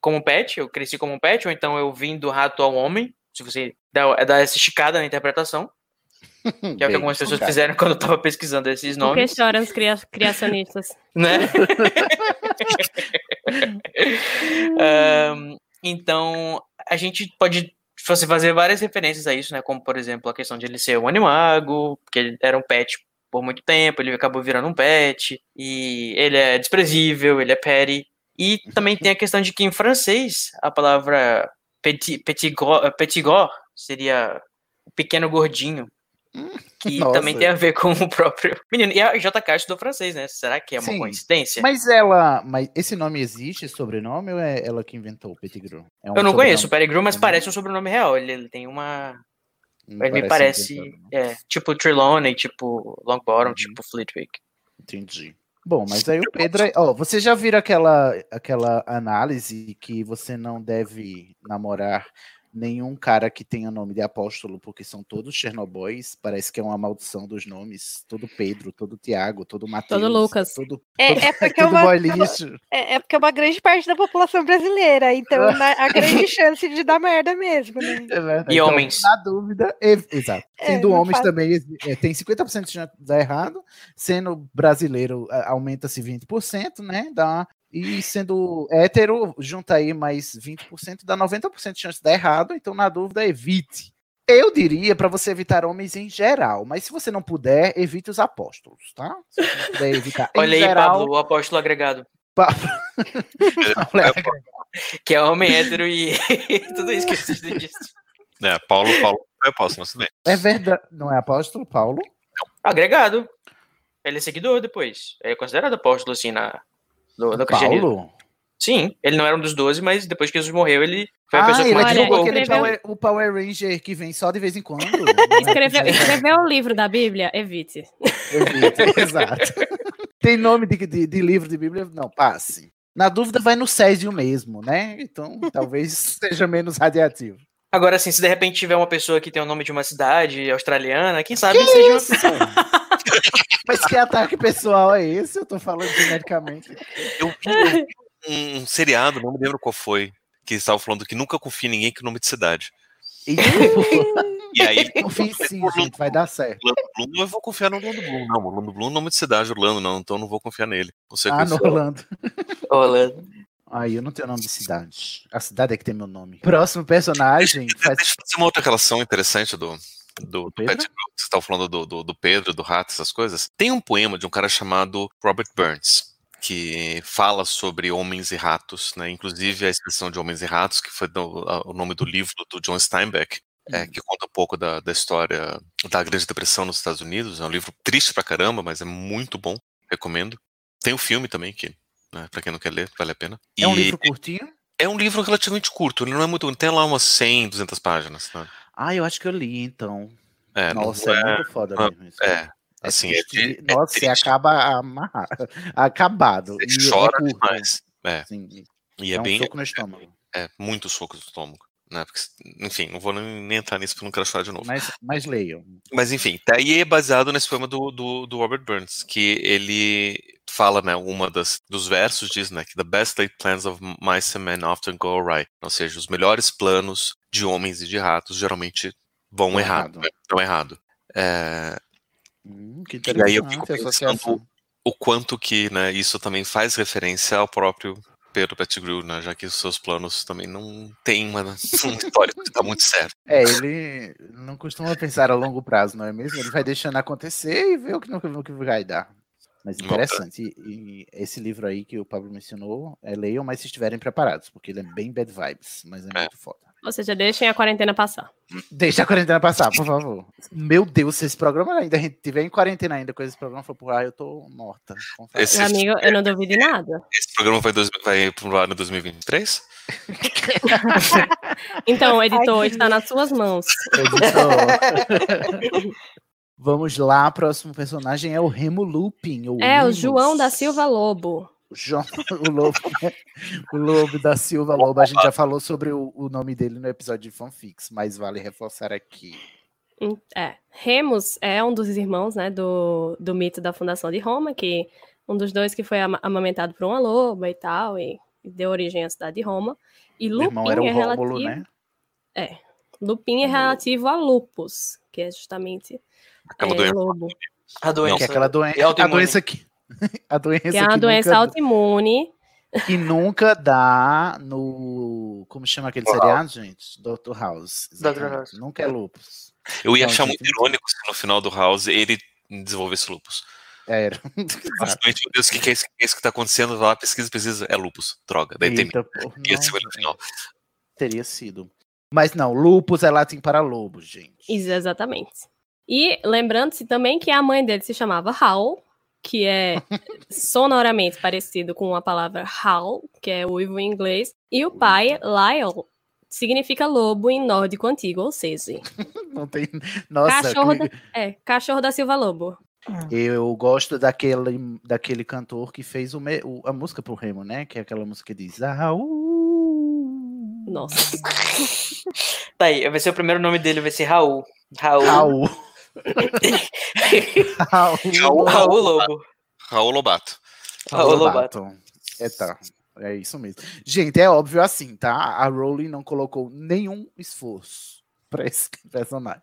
D: como pet, eu cresci como um pet, ou então eu vim do rato ao homem, se você dá, dá essa esticada na interpretação, [LAUGHS] que é o que algumas pessoas fizeram quando eu tava pesquisando esses
C: Por que
D: nomes,
C: choram os cria- criacionistas?
D: né? [LAUGHS] [LAUGHS] Ahn, então, a gente pode você fazer várias referências a isso, né? Como, por exemplo, a questão de ele ser um animago, porque ele era um pet por muito tempo, ele acabou virando um pet, e ele é desprezível, ele é petty. E também tem a questão de que em francês a palavra petit, petit, gros, petit gros seria o pequeno gordinho, que
A: Nossa.
D: também tem a ver com o próprio [LAUGHS] menino. E a JK estudou francês, né? Será que é uma
A: Sim.
D: coincidência?
A: Mas ela. Mas esse nome existe, sobrenome, ou é ela que inventou o Pettigrew? É um
D: Eu não conheço o Pettigrew, mas parece um sobrenome real. Ele, ele tem uma.
A: Não
D: Ele me
A: parece
D: É, tipo Trelawney, tipo Longbottom,
A: Uhum.
D: tipo Flitwick.
A: Entendi. Bom, mas aí o Pedro. é- Ó, você já viram aquela, aquela análise que você não deve namorar nenhum cara que tenha nome de apóstolo, porque são todos Chernobyls. Parece que é uma maldição dos nomes. Todo Pedro, todo Tiago, todo Mateus.
C: Todo Lucas.
A: Todo,
E: É,
A: todo, [LAUGHS]
E: é porque é uma-. É, é porque é uma grande parte da população brasileira, então [LAUGHS] na- a grande chance de dar merda mesmo, né?
A: É.
D: E homens.
A: Na dúvida, exato.
E: É,
A: Sendo homens
E: faz-
A: também, é, tem 50% de chance de dar errado. Sendo brasileiro, aumenta-se 20%, né? Dá, e sendo hétero, junta aí mais 20%, dá 90% de chance de dar errado. Então, na dúvida, evite. Eu diria para você evitar homens em geral, mas se você não puder, evite os apóstolos, tá? Se você não puder evitar em
D: Olha aí,
A: geral,
D: Pablo, o apóstolo agregado.
A: Pablo. [LAUGHS]
D: Que é homem hétero e [LAUGHS] tudo isso que vocês disse.
B: É, Paulo, Paulo é apóstolo, tudo bem.
A: É verdade, não é apóstolo, Paulo?
D: Agregado. Ele é seguidor depois. Ele é considerado apóstolo, assim, na, no, no cristianismo.
A: Paulo?
D: Sim, ele não era um dos doze, mas depois que Jesus morreu, ele foi a
A: Ah,
D: pessoa que
A: ele
D: mais divulgou.
A: aquele
C: Escreveu-
A: Power, o Power Ranger que vem só de vez em quando. [LAUGHS]
C: Escreveu, escreveu o livro da Bíblia? Evite.
A: Evite, [LAUGHS] Exato. Tem nome de, de, de livro de Bíblia? Não, passe. Na dúvida, vai no Césio mesmo, né? Então, talvez [LAUGHS] seja menos radiativo.
D: Agora, assim, se de repente tiver uma pessoa que tem o nome de uma cidade australiana, quem sabe
A: Que
D: seja uma
A: isso? Mas que ataque pessoal é esse? Eu tô falando genericamente.
B: Eu vi, um, um seriado, não me lembro qual foi, que estava falando que nunca confia em ninguém que nome de cidade. E aí, [LAUGHS]
A: Confie sim, gente, vai dar certo.
B: Orlando Bloom, eu vou confiar no Orlando Bloom. Não, Orlando Bloom é nome de cidade, Orlando, não, então eu não vou confiar nele. O que
A: Ah, no
B: é.
A: Orlando.
D: Orlando.
A: Aí eu não tenho nome de cidade. A cidade é que tem meu nome. Próximo personagem faz.
B: Deixa eu fazer uma outra relação interessante do, do, do? Pettigrew, que você estava falando do, do, do Pedro, do rato, essas coisas. Tem um poema de um cara chamado Robert Burns, que fala sobre homens e ratos, né? Inclusive a expressão de homens e ratos, que foi do- a- o nome do livro do John Steinbeck, é, que conta um pouco da, da história da Grande Depressão nos Estados Unidos. É um livro triste pra caramba, mas é muito bom, recomendo. Tem o filme também, que, né, pra quem não quer ler, vale a pena.
A: É um
B: E-
A: livro curtinho?
B: É um livro relativamente curto, ele não é muito. Tem lá umas 100, 200 páginas. Né?
A: Ah, eu acho que eu li, então.
B: É,
A: Nossa, é,
B: é-
A: muito foda
B: não-
A: mesmo. isso.
B: É, assim, é,
A: triste.
B: é
A: Nossa, você acaba amarrado, [LAUGHS] acabado.
B: Você
A: E é
B: chora demais. É. E é,
A: é um
B: bem.
A: soco no estômago.
B: É, muito soco no estômago. Né? Porque, enfim, não vou nem, nem entrar nisso porque eu não quero chorar de novo.
A: Mas, mas leiam.
B: Mas enfim, tá, e é baseado nesse poema do, do, do Robert Burns, que ele fala, né, uma das dos versos diz, né, que the best laid plans of mice and men often go awry, ou seja, os melhores planos de homens e de ratos geralmente vão errado,
A: errado.
B: né, errado. É,
A: Hum, que
B: e aí eu fico pensando o quanto que, né, isso também faz referência ao próprio Pedro Pettigrew, né, já que os seus planos também não têm uma, [LAUGHS] um histórico que tá muito certo.
A: É, ele não costuma pensar a longo prazo, não é mesmo? Ele vai deixando acontecer e vê o que, no que vai dar. Mas interessante. E, e esse livro aí que o Pablo mencionou, é, leiam, mas se estiverem preparados, porque ele é bem bad vibes, mas é, muito foda.
C: Ou seja, deixem a quarentena passar.
A: Deixa a quarentena passar, por favor. Meu Deus, se esse programa ainda a gente tiver em quarentena ainda, com esse programa for por ar, eu tô morta.
B: Esse-
C: amigo, eu não duvido de nada.
B: Esse programa vai, dois, vai pro ar no 2023? [LAUGHS]
C: Então, editor está nas suas mãos. [LAUGHS]
A: Vamos lá, próximo personagem é o Remo Lupin. ou
C: É, o. João da Silva Lobo.
A: O João, [LAUGHS] o Lobo, né? o Lobo da Silva Lobo. A gente já falou sobre o, o nome dele no episódio de fanfics, mas vale reforçar aqui.
C: É. Remus é um dos irmãos, né, do, do mito da fundação de Roma, que um dos dois que foi ama- amamentado por uma loba e tal, e, e deu origem à cidade de Roma. E
A: O
C: Lupin
A: irmão era o
C: é
A: Rômulo,
C: relativo...
A: né?
C: É. Lupin é relativo a lupus, que é justamente
B: Aquela
C: é,
B: doença.
C: lobo.
D: A doença.
A: Que é aquela doen
D: é
A: a doença que. [LAUGHS] A doença
C: Que é uma doença
A: nunca,
C: autoimune.
A: que nunca dá no. Como chama aquele seriado, gente? Dr. House.
D: Dr. House.
A: Nunca é lupus.
B: Eu ia
A: Não,
B: achar
A: gente,
B: muito irônico se no final do House ele desenvolvesse lupus.
A: Era. [LAUGHS]
B: Simplesmente, meu Deus, o que, que é isso, que é isso que tá acontecendo? Vai lá, pesquisa, pesquisa, é lupus. Droga. Daí tem
A: Eita, porra,
B: ia ser no final.
A: Teria sido. Mas não, lupus é latim para lobo, gente.
C: Isso, exatamente. E lembrando-se também que a mãe dele se chamava Howl, que é sonoramente parecido com a palavra howl, que é uivo em inglês, e o pai, Lyle, significa lobo em nórdico antigo, ou seja, [LAUGHS]
A: Não tem. Nossa,
C: cachorro,
A: que-
C: da, é, cachorro da Silva Lobo.
A: eu gosto daquele, daquele cantor que fez o me- o- a música pro Remo, né? Que é aquela música que diz. Ah, uh,
C: Nossa. [LAUGHS]
D: Tá aí, vai ser o primeiro nome dele, vai ser Raul. Raul.
A: Raul. Raul.
D: Raul, Lobo.
B: Raul Lobato.
D: Raul Lobato.
A: É, tá. É isso mesmo. Gente, é óbvio assim, tá? A Rowling não colocou nenhum esforço pra esse [LAUGHS] personagem.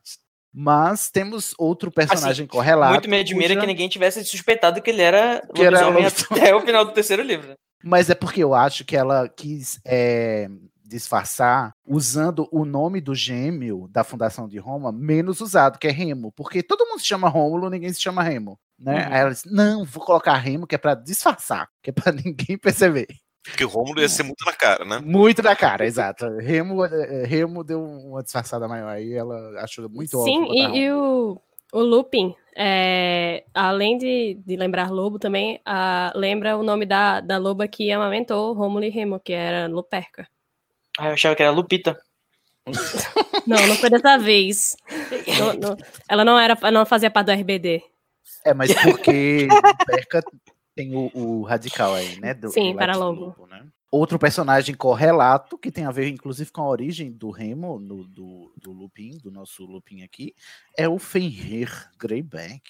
A: Mas temos outro personagem correlato.
D: Muito me admira
A: cuja-
D: que ninguém tivesse suspeitado que ele era
A: Que
D: lobisomem até o final do terceiro livro.
A: Mas é porque eu acho que ela quis é, disfarçar usando o nome do gêmeo da fundação de Roma menos usado, que é Remo. Porque todo mundo se chama Rômulo, ninguém se chama Remo. Né?
B: Uhum.
A: Aí ela disse: não, vou colocar Remo, que é pra disfarçar, que é pra [LAUGHS] ninguém perceber.
B: Porque o Rômulo ia ser muito na cara, né?
A: Muito na cara, exato. Remo, eh, Remo deu uma disfarçada maior aí, ela achou muito
C: Sim,
A: óbvio. botar
C: e, e o, o Lupin, é, além de, de lembrar lobo também, ah, lembra o nome da, da loba que amamentou Rômulo e Remo, que era Luperca.
D: Ah, eu achava que era Lupita. [LAUGHS]
C: Não, não foi dessa vez. Não- não- ela não era, não fazia parte do RBD.
A: É, mas porque Perca tem o, o radical aí, né? Do,
C: Sim,
A: do
C: para. Lobo,
A: né? Outro personagem correlato, que tem a ver, inclusive, com a origem do Remo, no- do, do Lupin, do nosso Lupin aqui, é o Fenrir Greyback.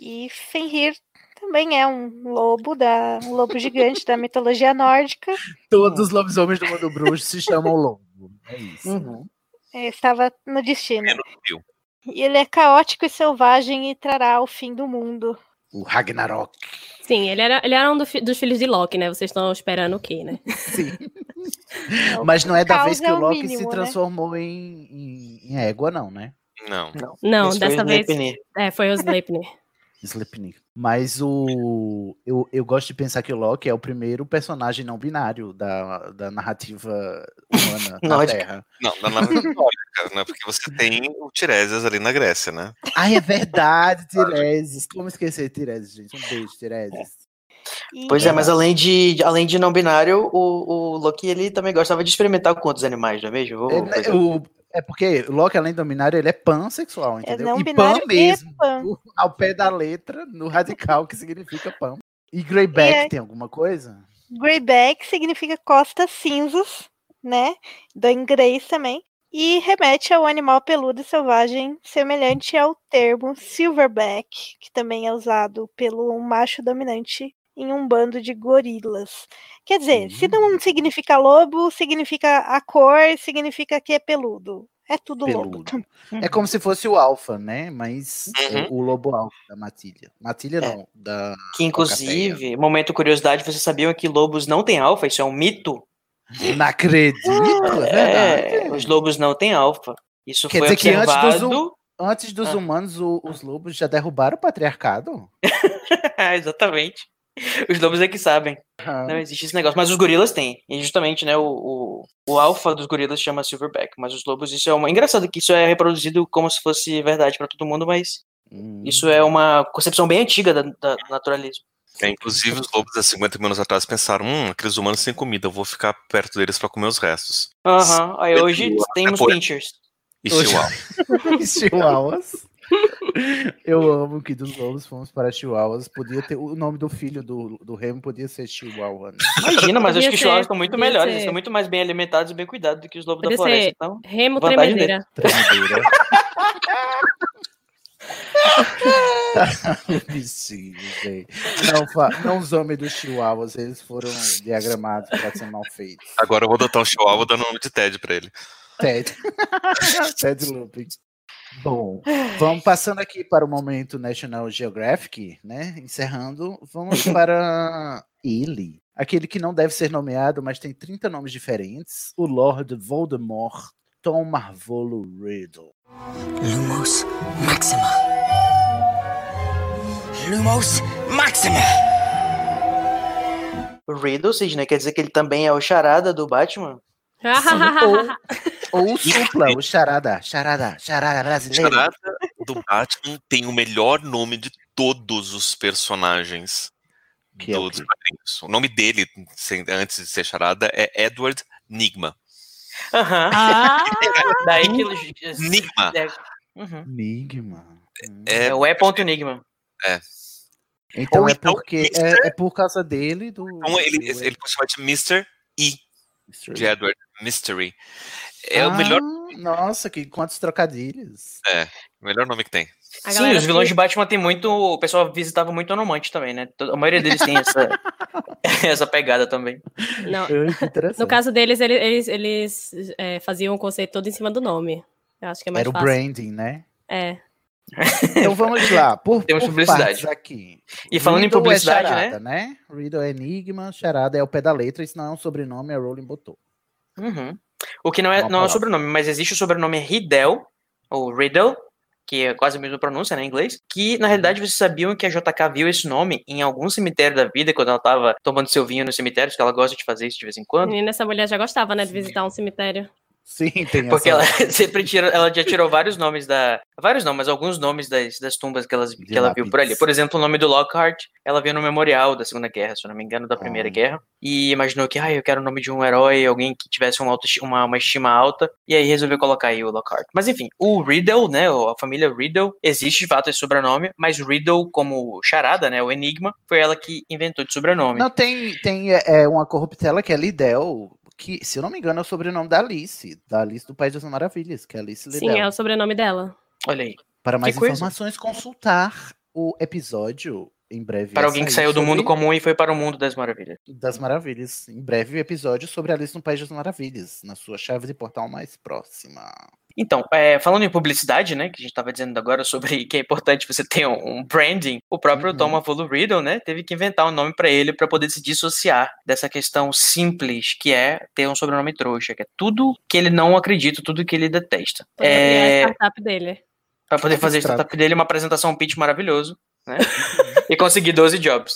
E: E Fenrir também é um lobo da um lobo gigante da mitologia nórdica.
A: Todos os lobisomens do mundo bruxo se chamam lobo. É isso.
D: Uhum.
E: É, Estava no destino.
B: Viu.
E: E ele é caótico e selvagem e trará o fim do mundo.
A: O Ragnarok.
C: Sim, ele era, ele era um do fi- dos filhos de Loki, né? Vocês estão esperando o quê, né?
A: Sim. [LAUGHS]
E: É,
A: Mas não é da vez que
E: é
A: o
E: o
A: Loki
E: mínimo,
A: se
E: né?
A: transformou em, em, em égua, não, né?
B: Não.
C: Não,
D: foi
C: dessa vez. É, foi o Sleipnir.
A: Sleipnir. Mas o. Eu, eu gosto de pensar que o Loki é o primeiro personagem não binário da, da narrativa humana [LAUGHS] na
D: Nórdica.
A: Terra.
B: Não, na nave [LAUGHS] histórica, né? Porque você tem o Tiresias ali na Grécia, né?
A: Ai, é verdade, Tiresias. Como esquecer Tiresias, gente? Um beijo, Tiresias.
D: Pois é, mas além de, além de não binário, o, o Loki ele também gostava de experimentar com outros animais, não é mesmo? Vou-
A: É, o- é porque Loki, além do binário, ele é pansexual, entendeu?
E: não
A: e pan
E: e
A: mesmo,
E: pan.
A: ao pé da letra, no radical, que significa pan. E greyback
E: é-
A: tem alguma coisa?
E: Greyback significa costas cinzas, né? Do inglês também. E remete ao animal peludo e selvagem, semelhante ao termo silverback, que também é usado pelo macho dominante em um bando de gorilas. Quer dizer, se não significa lobo, significa a cor, significa que é peludo. É tudo lobo.
A: Peludo. [LAUGHS] É como se fosse o alfa, né? Mas é
D: Uhum.
A: o lobo alfa da matilha. Matilha
D: É.
A: não, da
D: Que inclusive, momento curiosidade, vocês sabiam que lobos não têm alfa? Isso é um mito?
A: Não acredito, é [LAUGHS]
D: É, os lobos não têm alfa. Isso
A: Quer
D: foi
A: dizer que antes dos,
D: observado.
A: hum- antes dos
D: Ah.
A: humanos, o- os lobos já derrubaram o patriarcado? [LAUGHS]
D: Exatamente. [LAUGHS] Os lobos é que sabem.
A: Ah.
D: Não existe esse negócio. Mas os gorilas têm. E justamente, né, o, o, o alfa dos gorilas chama silverback. Mas os lobos, isso é uma. Engraçado que isso é reproduzido como se fosse verdade pra todo mundo, mas
A: Hum.
D: isso é uma concepção bem antiga da, da- do naturalismo.
B: É, inclusive, os lobos há 50 mil anos atrás pensaram: hum, aqueles humanos têm comida, eu vou ficar perto deles pra comer os restos.
D: Aham. Aí hoje
B: Depois-
D: temos pinchers.
B: E
A: Hoje-
B: chihuahua. [LAUGHS]
A: Chihuahuas. Eu amo que dos lobos fomos para Chihuahuas. Podia ter o nome do filho do, do Remo podia ser Chihuahua. né?
D: Imagina, mas acho
C: Podia
D: que os chihuahuas estão muito melhores.
C: ser.
D: Eles estão muito mais bem alimentados e bem cuidados do que os lobos
C: Podia
D: da floresta.
C: ser
D: Então,
C: Remo Tremedeira.
A: Tremedeira. [LAUGHS] [LAUGHS] Não, não os homens dos Chihuahuas, eles foram diagramados para ser mal feitos.
B: Agora eu vou adotar um chihuahua dando nome de Ted pra ele.
A: Ted. [LAUGHS] Ted Looping. Bom, vamos passando aqui para o momento National Geographic, né? Encerrando, vamos [LAUGHS] para ele. Aquele que não deve ser nomeado, mas tem 30 nomes diferentes. O Lord Voldemort, Tom Marvolo Riddle.
I: Lumos Maxima. Lumos Maxima.
D: o Riddle, Sidney, quer dizer que ele também é o charada do Batman? [LAUGHS]
A: ou, ou o Supla, o Charada. Charada, Charada brasileiro.
B: Charada do Batman tem o melhor nome de todos os personagens
A: Que é o
B: do- dos quadrinhos. O nome dele, antes de ser Charada, é Edward Nigma.
D: Aham.
C: Ah, [LAUGHS]
D: Daí que.
B: Nigma.
D: É, uhum.
A: Enigma.
B: É,
D: É o E.Enigma.
B: é.
A: Então
B: Ou
A: é
B: então,
A: porque é, é por causa dele do.
B: Então ele,
A: do-
B: ele pode chamar de Mr. E,
A: Mr.
B: de Edward Mystery. É o melhor,
A: Ah, Nossa, que quantos trocadilhos.
B: é, o melhor nome que tem.
C: a
D: Sim, os vilões
C: que-
D: de Batman tem muito. O pessoal visitava muito Onomante também, né? A maioria deles tem essa, [LAUGHS] essa pegada também.
C: Não, no caso deles, ele- eles, eles é, faziam o conceito todo em cima do nome. Eu acho que é mais
A: Era o
C: fácil.
A: branding, né?
C: É.
A: Então vamos lá. Por,
D: Temos
A: por
D: publicidade.
A: aqui.
D: E falando em
A: Riddle
D: publicidade,
A: é
D: né?
A: charada, né? Riddle é enigma, charada é o pé da letra, isso não é um sobrenome, a Rowling botou.
D: Uhum. O que não é,
A: Uma
D: não é o sobrenome, mas existe o sobrenome Riddle, ou Riddle, que é quase a mesma pronúncia, né, em inglês, que na realidade vocês sabiam que a JK viu esse nome em algum cemitério da vida, quando ela tava tomando seu vinho no cemitério, que ela gosta de fazer isso de vez em quando.
C: Menina, essa mulher já gostava, né, de visitar um cemitério.
A: Sim, tem
D: Porque
A: essa...
D: ela [LAUGHS] sempre tira, ela já tirou vários nomes da. Vários não, mas alguns nomes das, das tumbas que, elas, que ela viu por ali. Por exemplo, o nome do Lockhart, ela viu no memorial da Segunda Guerra, se eu não me engano, da Primeira
A: Ah.
D: Guerra. E imaginou que, ah, eu quero o nome de um herói, alguém que tivesse uma, autoesti- uma, uma estima alta. E aí resolveu colocar aí o Lockhart. Mas enfim, o Riddle, né? A família Riddle, existe de fato esse sobrenome, mas Riddle, como charada, né? O Enigma, foi ela que inventou de sobrenome.
A: Não, tem, tem é, é, uma corruptela que é Lidel, que, se eu não me engano, é o sobrenome da Alice, da Alice do País das Maravilhas, que é Alice Lidel.
C: Sim, é o sobrenome dela.
D: Olha aí.
A: Para mais
D: coisa.
A: informações, consultar o episódio em breve.
D: Para alguém que saiu do mundo comum e foi para o mundo das maravilhas.
A: das Maravilhas. Em breve, episódio sobre Alice no País das Maravilhas, na sua chave de portal mais próxima.
D: Então, é, falando em publicidade, né, que a gente estava dizendo agora sobre [LAUGHS] que é importante você ter um, um branding, o próprio
A: Uhum.
D: Tom Avolo Riddle, né, teve que inventar um nome para ele para poder se dissociar dessa questão simples que é ter um sobrenome trouxa, que é tudo que ele não acredita, tudo que ele detesta.
C: Poder criar a
D: É,
C: startup dele.
D: para poder fazer a startup dele, uma apresentação, um pitch maravilhoso, né, [LAUGHS] e conseguir 12 jobs.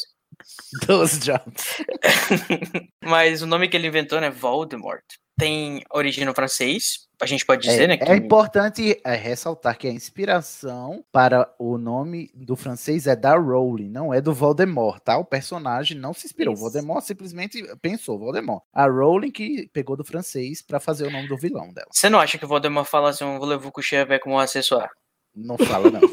A: 12 jobs. [LAUGHS]
D: Mas o nome que ele inventou, né, Voldemort. Tem origem no francês, a gente pode dizer,
A: É,
D: né?
A: é importante é, ressaltar que a inspiração para o nome do francês é da Rowling, não é do Voldemort, tá? O personagem não se inspirou. O
C: Isso.
A: Voldemort simplesmente pensou, Voldemort. A Rowling que pegou do francês para fazer o nome do vilão dela.
D: Você não acha que o Voldemort fala assim, voulez-vous coucher avec mon accessoire?
A: Não fala, não. [LAUGHS]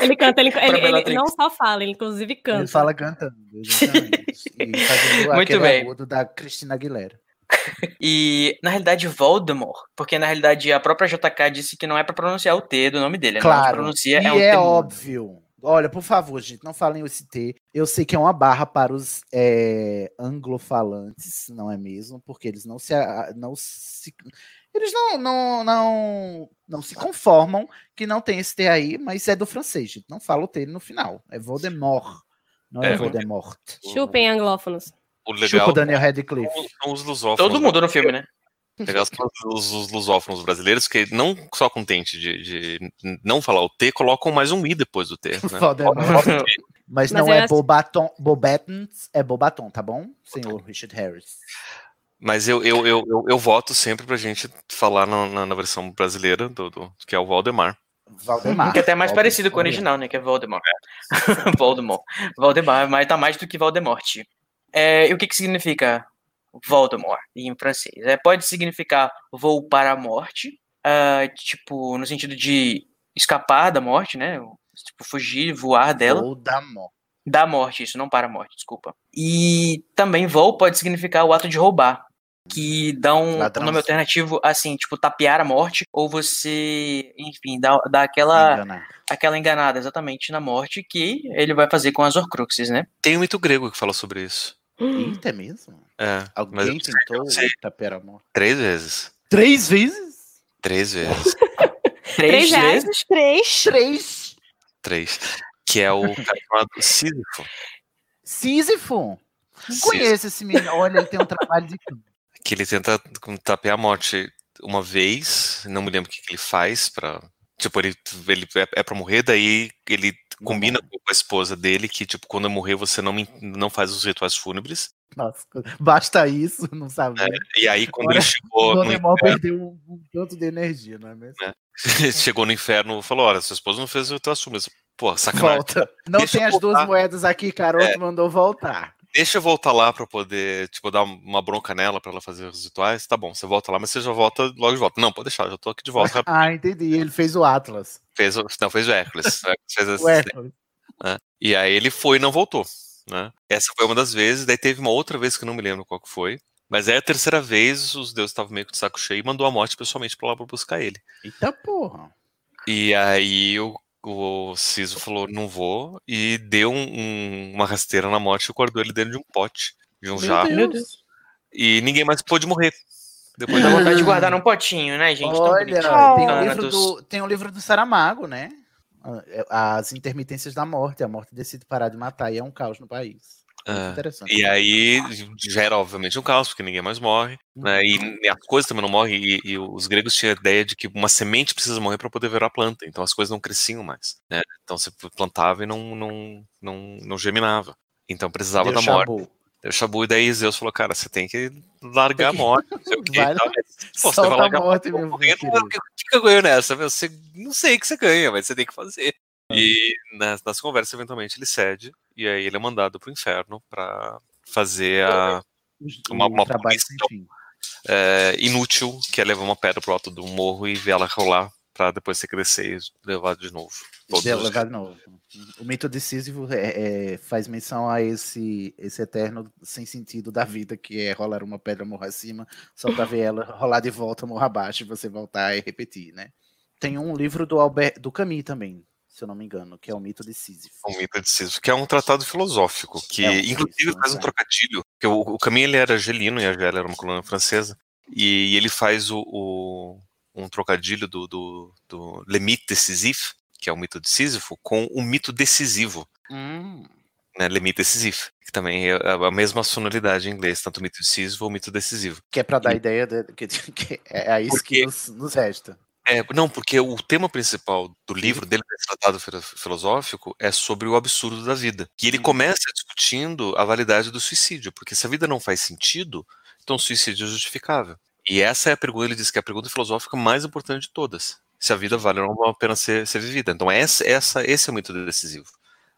C: Ele canta, ele, ele- ele não só fala, ele inclusive canta.
A: Ele fala cantando, exatamente. E fazendo [LAUGHS]
D: Muito
A: aquele
D: bem.
A: agudo da Cristina Aguilera. [LAUGHS]
D: E, na realidade, Voldemort, porque na realidade a própria JK disse que não é pra pronunciar o T do nome dele, né?
A: Claro.
D: pronuncia
A: e
D: é um
A: é óbvio. Olha, por favor, gente, não falem esse T. Eu sei que é uma barra para os é, anglofalantes, não é mesmo? Porque eles não se, não se eles não, não, não, não se conformam que não tem esse T aí, mas é do francês, gente. Não fala o T no final. É Voldemort, não é,
B: É,
A: Voldemort.
C: Chupem anglófonos.
B: O
A: Chupa
B: legal
A: o Daniel Radcliffe.
B: são os lusófonos.
D: Todo mundo no filme, né?
B: Legal são os, os lusófonos brasileiros que não só contente de, de não falar o T, colocam mais um I depois do T. Né? [LAUGHS]
A: Voldemort. Mas
C: Mas
A: não é
C: acho-
A: Bobaton, Bobatons, é Bobaton, tá bom, senhor Richard Harris?
B: Mas eu, eu, eu, eu, eu voto sempre pra gente falar na, na, na versão brasileira, do, do- que é o Valdemar.
A: Valdemar.
D: Que até é mais
A: Voldemort.
D: parecido com o original, né? Que é Voldemort. [LAUGHS] Voldemort. Valdemar, mas tá mais do que Voldemort. É, e o que que significa Voldemort em francês? É, pode significar vou para a morte, ah, tipo, no sentido de escapar da morte, né? Tipo, fugir, voar dela.
A: Ou da morte.
D: Da morte, isso, não para a morte, desculpa. E também voo pode significar o ato de roubar. Que dá um, um
A: Ladrão.
D: nome alternativo, assim, tipo, tapear a morte, ou você, enfim, dá, dá aquela,
A: Enganar.
D: aquela enganada exatamente na morte que ele vai fazer com as Horcruxes, né?
B: Tem um mito grego que fala sobre isso.
A: Eita, é mesmo?
B: É,
A: Alguém tentou a morte?
B: três vezes.
A: Três vezes?
B: Três [LAUGHS] vezes.
C: Três
D: vezes?
E: Três.
A: Três.
B: Três. Que é o cara chamado Sísifo.
A: Sísifo. Não conheço esse menino. Olha, ele tem um trabalho de.
B: Que ele tenta tapear a morte uma vez, não me lembro o que, que ele faz pra. Tipo, ele, ele é, é pra morrer, daí ele combina com a esposa dele que, tipo, quando eu morrer você não, me, não faz os rituais fúnebres.
A: Nossa, basta isso, não sabia.
B: E aí, quando
A: Agora,
B: ele chegou
A: o Voldemort
B: inferno,
A: perdeu um, um tanto de energia, não é mesmo? [LAUGHS]
B: chegou no inferno falou: Olha, sua esposa não fez o ritual fúnebres. Pô, sacanagem.
A: Volta. Não
B: Deixa
A: tem as duas moedas aqui, Caroto
B: É.
A: mandou voltar.
B: Deixa eu voltar lá pra poder, tipo, dar uma bronca nela pra ela fazer os rituais. Tá bom, você volta lá, mas você já volta logo de volta. Não, pode deixar, já tô aqui de volta. [LAUGHS]
A: Ah, entendi. Ele fez o Atlas.
B: Fez, o- não, fez o Hércules. Fez
A: O Hércules.
B: né? E aí ele foi e não voltou. Né? Essa foi uma das vezes, daí teve uma outra vez que eu não me lembro qual que foi. Mas aí a terceira vez, os deuses estavam meio que de saco cheio e mandou a morte pessoalmente pra lá pra buscar ele.
A: Eita porra.
B: E aí o, o Ciso falou, não vou, e deu um- um- uma rasteira na morte e guardou ele dentro de um pote, de um
A: Meu
B: jarro.
D: Meu
A: Deus.
B: E ninguém mais pôde morrer. Depois
D: Dá
B: da
D: vontade de guardar num potinho, né, gente?
A: Olha, tem, um livro
D: dos-
A: do, tem um livro do Saramago, né? Ah, As intermitências da morte. A morte decide parar de matar e é um caos no país. Interessante.
B: E aí já era obviamente um caos, porque ninguém mais morre, né? E, e as coisas também não morrem, e, e os gregos tinham a ideia de que uma semente precisa morrer para poder virar planta, então as coisas não cresciam mais, né? Então você plantava e não, não, não, não germinava. Então precisava
A: Deu
B: da morte. Deu chabu, e daí Zeus falou, cara, você tem que largar a morte, não sei o. [LAUGHS]
A: Vai.
B: Pô, você vai
A: a
B: largar
A: morte, querido.
B: não, O que que eu ganho nessa? Você, não sei o que você ganha, mas você tem que fazer. E nas, nas conversas, eventualmente, ele cede, e aí ele é mandado pro inferno pra fazer a, uma,
A: O
B: uma
A: trabalho
B: punição é, inútil, que é levar uma pedra pro alto do morro e ver ela rolar pra depois você crescer e levar de novo.
A: Levar de novo. O mito de Sísifo é- é- faz menção a esse, esse eterno sem sentido da vida, que é rolar uma pedra morro acima, só pra ver ela rolar de volta morro abaixo e você voltar e repetir, né? Tem um livro do Albert, do Camus também, se eu não me engano, que é o mito de Sísifo.
B: O mito de Sísifo, que é um tratado filosófico, que
A: É um
B: inclusive faz um
A: exato.
B: trocadilho, que o, o Camus ele era argelino e a Argélia era uma colônia francesa, e, ele faz o, o- um trocadilho do, do, do Le Mythe décisif, que é o mito de Sísifo, com o mito decisivo,
A: Hum,
B: né, Le Mythe décisif, que também é a a mesma sonoridade em inglês, tanto o mito de Sísifo ou o mito decisivo.
A: que é pra dar a ideia de, que, [LAUGHS] que é isso
B: Porque-
A: que nos, nos resta.
B: É, não, porque o tema principal do livro dele, desse tratado filo- filosófico, é sobre o absurdo da vida. E ele começa discutindo a validade do suicídio, porque se a vida não faz sentido, então o suicídio é justificável. E essa é a pergunta, ele diz que é a pergunta filosófica mais importante de todas. Se a vida vale ou não a pena ser, ser vivida. Então essa, essa, esse é muito decisivo.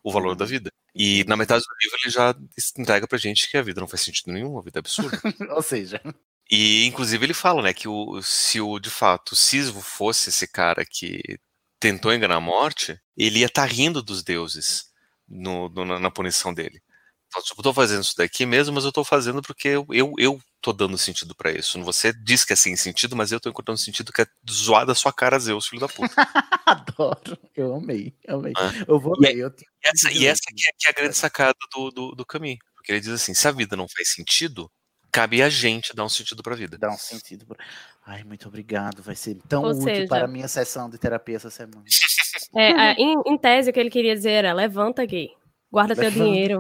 B: O valor da vida. E na metade do livro ele já entrega pra gente que a vida não faz sentido nenhum, a vida é absurda. [LAUGHS]
A: Ou seja,
B: E inclusive ele fala, né, que o, se o de fato o Sísifo fosse esse cara que tentou enganar a morte, ele ia estar rindo dos deuses no, no- na, na punição dele. Fala, tipo, Eu tô fazendo isso daqui mesmo, mas eu tô fazendo porque eu, eu, eu tô dando sentido pra isso. Você diz que é sem sentido, mas eu tô encontrando sentido que é zoar da sua cara, Zeus, filho da puta. [LAUGHS]
A: adoro. Eu amei, amei.
B: Ah.
A: Eu vou
B: E é-
A: ler. Eu tenho
B: E essa, e essa que, é, que é a grande sacada do, do, do Camus. Porque ele diz assim: se a vida não faz sentido, cabe a gente dar um sentido pra vida.
A: Dá um sentido. pra- Ai, muito obrigado. Vai ser tão
C: Ou
A: útil
C: seja-
A: para a minha sessão de terapia essa semana. [LAUGHS]
C: É, a- em, em tese, o que ele queria dizer era: levanta, gay. Guarda teu
A: Levanta.
C: dinheiro.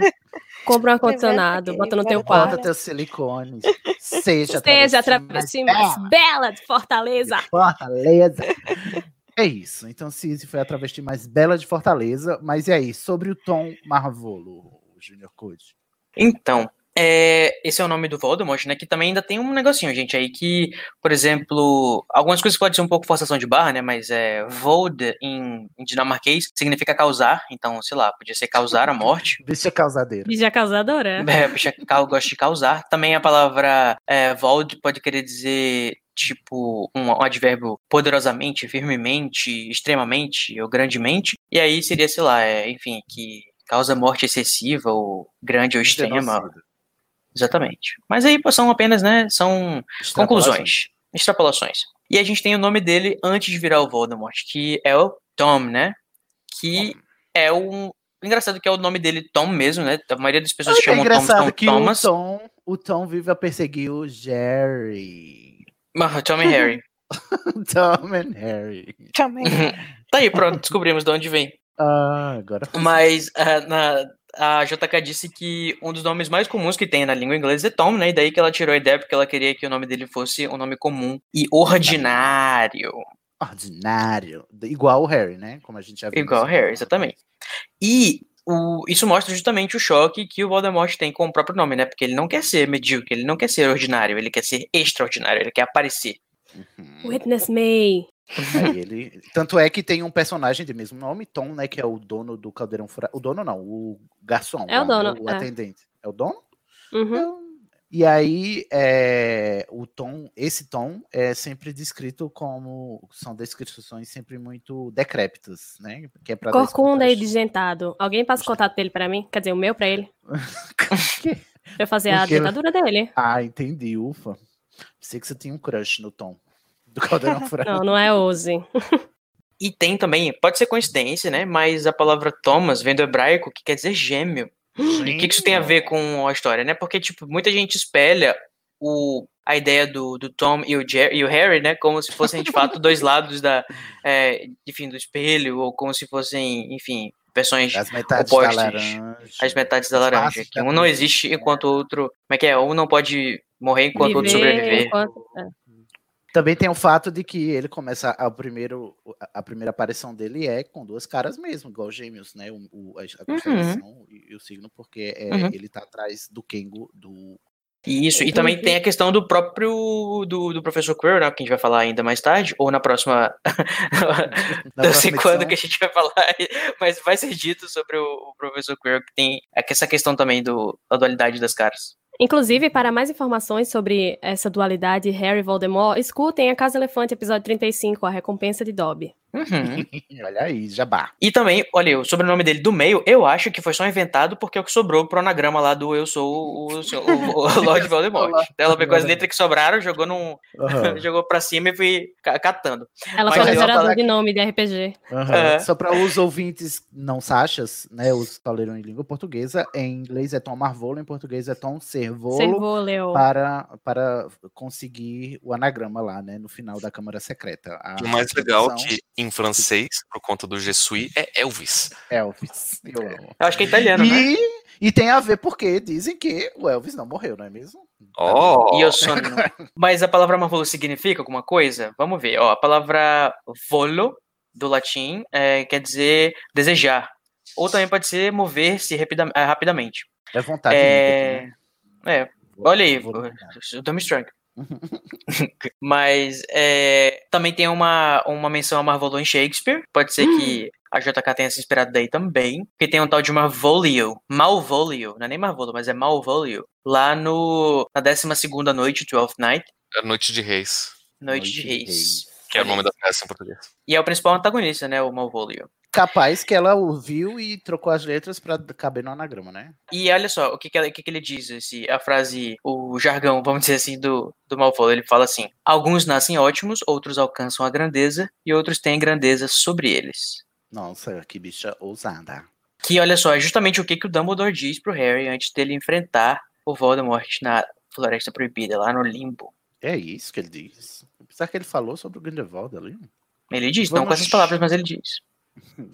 C: Compra um ar-condicionado, bota no teu
E: levanta.
A: Bota
C: quarto.
A: teus silicones. Seja,
C: Seja a
A: travesti
C: mais bela de Fortaleza.
A: Fortaleza. É isso. Então, Cici foi a travesti mais bela de Fortaleza. Mas e aí, sobre o Tom Marvolo, Junior Code?
D: Então, é, esse é o nome do Voldemort, né? Que também ainda tem um negocinho, gente, aí que, por exemplo, algumas coisas podem ser um pouco forçação de barra, né? Mas é Vold em, em dinamarquês significa causar, então, sei lá, podia ser causar a morte. [LAUGHS]
A: Bicha causadeira.
C: Bicha causadora.
D: É, bicha cau- gosta de causar. Também a palavra é, Vold pode querer dizer, tipo, um, um advérbio poderosamente, firmemente, extremamente ou grandemente. E aí seria, sei lá, é, enfim, que causa morte excessiva ou grande ou extrema.
A: Genocida.
D: Exatamente. Mas aí são apenas, né, são conclusões, extrapolações. E a gente tem o nome dele antes de virar o Voldemort, que é o Tom, né? Que é um engraçado que é o nome dele Tom mesmo, né? A maioria das pessoas
A: É
D: chamam Tom,
A: engraçado
D: Tom
A: que
D: Thomas.
A: o Tom, o Tom vive a perseguir o Jerry.
D: Ah, Tom e [LAUGHS] Harry.
A: Tom and Harry. [LAUGHS]
E: Também.
D: Tá aí, pronto, [LAUGHS] descobrimos de onde vem.
A: Ah, agora
D: Mas ah, na, a JK disse que um dos nomes mais comuns que tem na língua inglesa é Tom, né? E daí que ela tirou a ideia porque ela queria que o nome dele fosse um nome comum e ordinário.
A: ordinário. Igual o Harry, né? Como a gente já viu.
D: Igual o Harry, exatamente. E o, isso mostra justamente o choque que o Voldemort tem com o próprio nome, né? Porque ele não quer ser medíocre, ele não quer ser ordinário, ele quer ser extraordinário, ele quer aparecer.
C: Witness me.
A: Aí ele, tanto é que tem um personagem de mesmo nome, Tom, né? Que é o dono do caldeirão furado. O dono não, o garçom.
C: É o dono,
A: O
C: é.
A: atendente. É o dono?
C: Uhum.
A: E aí, é, o Tom, esse Tom é sempre descrito como. São descrições sempre muito decrépitas, né? Que é
C: Corcunda e digentado. Alguém passa o contato dele pra mim? Quer dizer, o meu pra ele? [LAUGHS] pra fazer a
A: Porque-
C: dentadura dele.
A: Ah, entendi, ufa. Pensei que você tinha um crush no Tom. Do caldeirão [LAUGHS] furado.
C: Não, não é Ozzy.
D: E tem também, pode ser coincidência, né? Mas a palavra Thomas vem do hebraico, que quer dizer gêmeo. E o que, que isso tem a ver com a história, né? Porque, tipo, muita gente espelha o, a ideia do, do Tom e o, Jer e o Harry, né? Como se fossem, de fato, dois [LAUGHS] lados da, é, enfim, do espelho, ou como se fossem, enfim, versões
A: As metades da
D: opostas.
A: laranja.
D: As metades da laranja. Que
A: da
D: um não existe enquanto o outro. Como é que é? Um não pode morrer enquanto o outro
C: Viver
D: sobreviver.
C: enquanto- é.
A: Também tem o fato de que ele começa a primeiro a primeira aparição dele é com duas caras mesmo, igual gêmeos, né? O, o- a, a constelação e, e o signo, porque é,
D: Uhum.
A: ele tá atrás do Kengo do
D: Isso, e também tem a questão do próprio do, do professor Quirrell, né, que a gente vai falar ainda mais tarde, ou na próxima. [LAUGHS] Não sei quando que a gente vai falar, [LAUGHS] mas vai ser dito sobre o, o professor Quirrell, que tem essa questão também do, da dualidade das caras.
C: Inclusive, para mais informações sobre essa dualidade Harry e Voldemort, escutem A Casa Elefante, episódio 35, A Recompensa de Dobby.
D: Uhum. [LAUGHS]
A: Olha aí, jabá.
D: E também, olha, o sobrenome dele do meio, eu acho que foi só inventado porque é o que sobrou pro anagrama lá do Eu Sou o, o, o [LAUGHS] Lord Voldemort. Ela pegou as letras que sobraram, jogou num.
A: Aham. [LAUGHS]
D: jogou pra cima e foi ca- catando.
C: Ela
D: Mas
C: foi gerador
D: falar
C: de nome de RPG.
A: Aham.
D: É.
A: Só para os ouvintes não sachas, né? Os que leram em língua portuguesa, em inglês é Tom Marvolo, em português é Tom Servolo,
C: Servoleo.
A: para, para conseguir o anagrama lá, né? No final da Câmara Secreta. A
B: o mais legal é que em francês, por conta do Je suis, é Elvis.
A: Elvis. Eu amo.
D: Eu acho que é italiano, né?
A: E, e tem a ver porque dizem que o Elvis não morreu, não é mesmo?
B: Oh,
D: E eu sono. [LAUGHS] Mas a palavra marvolo significa alguma coisa? Vamos ver. Ó, a palavra volo, do latim, é, quer dizer desejar. Ou também pode ser mover-se rapida- eh, rapidamente.
A: É vontade
D: É,
A: né?
D: é, olha aí, o Strong. [LAUGHS] Mas é, também tem uma, uma menção a Marvolo em Shakespeare. Pode ser que a JK tenha se inspirado daí também. Porque tem um tal de Marvolio. Malvolio. Não é nem Marvolo, mas é Malvolio. Lá no, na 12 noite, 12th Night.
B: É Noite de Reis.
D: Noite, de Reis.
B: Que é o nome da peça em português.
D: E é o principal antagonista, né? O Malvolio.
A: Capaz que ela ouviu e trocou as letras pra caber no anagrama, né?
D: E olha só, o que, que, o que, que ele diz, esse, a frase, o jargão, vamos dizer assim, do, do Malvolio. Ele fala assim: Alguns nascem ótimos, outros alcançam a grandeza, e outros têm grandeza sobre eles.
A: Nossa, que bicha ousada.
D: Que olha só, é justamente o que, que o Dumbledore diz pro Harry antes dele enfrentar o Voldemort na Floresta Proibida, lá no Limbo.
A: É isso que ele diz. Apesar que ele falou sobre o Grindelwald ali.
D: Ele diz, não com
A: Vamos-
D: essas palavras, mas ele diz.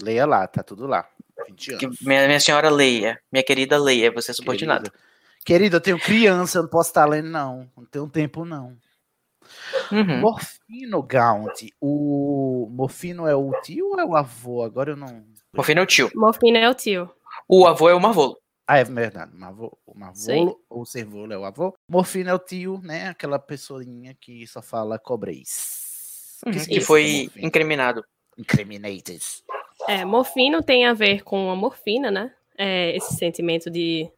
A: Leia lá, tá tudo lá. 20
D: Que
A: anos.
D: minha, minha senhora Leia, minha querida Leia, você é subordinado.
A: Querida. Querida, eu tenho criança, eu não posso estar lendo, não. Não tenho tempo, não.
D: Uhum.
A: Morfino Gaunt. O Morfino é o tio ou é o avô? Agora eu não.
D: Morfino é o tio.
C: Morfina é o tio.
D: O avô é o Marvolo.
A: Ah, é verdade. O. Marvolo ou o Servolo é o avô. Morfino é o tio, né? Aquela pessoinha que só fala cobreis.
D: Uhum,
A: significa
D: que foi
A: morfino?
D: incriminado.
A: Incriminated.
C: É, morfino tem a ver com a morfina, né? É, esse sentimento de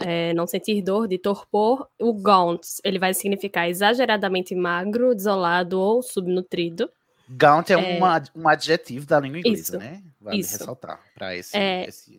C: é, não sentir dor, de torpor. O gaunt, ele vai significar exageradamente magro, desolado ou subnutrido.
A: Gaunt é,
C: É.
A: uma- um adjetivo da língua inglesa,
C: Isso,
A: né? Vale
C: isso.
A: ressaltar para esse,
C: É.
A: esse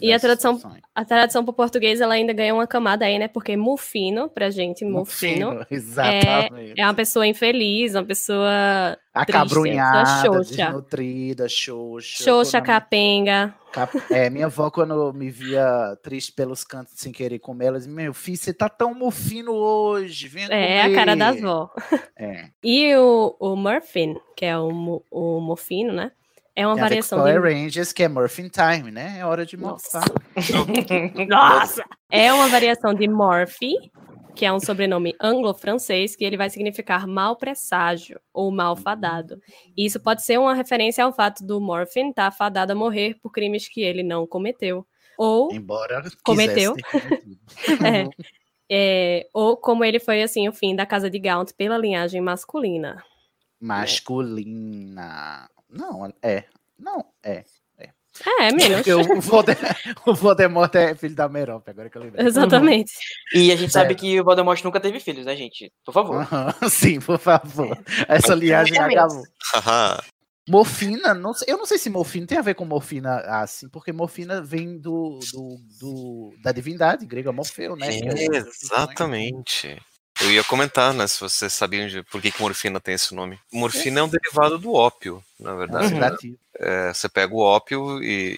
C: E a tradução, a tradução para o português ela ainda ganha uma camada aí, né? Porque mufino, pra gente, mufino,
A: Mufino, [LAUGHS] exatamente.
C: é, é uma pessoa infeliz, uma pessoa
A: Acabrunhada,
C: triste, uma pessoa
A: desnutrida, xoxa.
C: Xoxa, capenga.
A: cap- É, minha avó, quando me via triste pelos cantos sem querer comer, ela dizia, meu filho, você tá tão mufino hoje, venha
C: É a cara da
A: comer."
C: avó.
A: É. [LAUGHS]
C: E o, o Murphin, que é o, o mofino, né? É uma
A: Tem
C: variação
A: Power
C: de...
A: Rangers, que é Murphin Time, né? É hora de morfar.
C: Nossa! [LAUGHS] É uma variação de Morphy, que é um sobrenome anglo-francês, que ele vai significar mau presságio ou malfadado. E isso pode ser uma referência ao fato do Morphin estar fadado a morrer por crimes que ele não cometeu. Ou
A: Embora
C: cometeu.
A: cometido. [LAUGHS]
C: É. É, ou como ele foi assim o fim da casa de Gaunt pela linhagem masculina.
A: Masculina. Não, é. Não, é.
C: É, menos.
A: Porque o Voldemort, [LAUGHS] o Voldemort é filho da Merope, agora que eu lembrei.
C: Exatamente.
D: E a gente sabe
A: É.
D: que o Voldemort nunca teve filhos, né, gente? Por favor. [LAUGHS]
A: Sim, por favor. Essa linhagem
D: Exatamente.
A: acabou. Morfina, não sei- eu não sei se morfina tem a ver com morfina assim, porque morfina vem do, do, do- da divindade grega Morfeu, né? que é.
B: Exatamente. Eu ia comentar, né, se vocês sabiam de por que, que morfina tem esse nome. Morfina é um derivado do ópio, na verdade.
A: Uhum.
B: né?
A: Sedativo.
B: É, você pega o ópio e.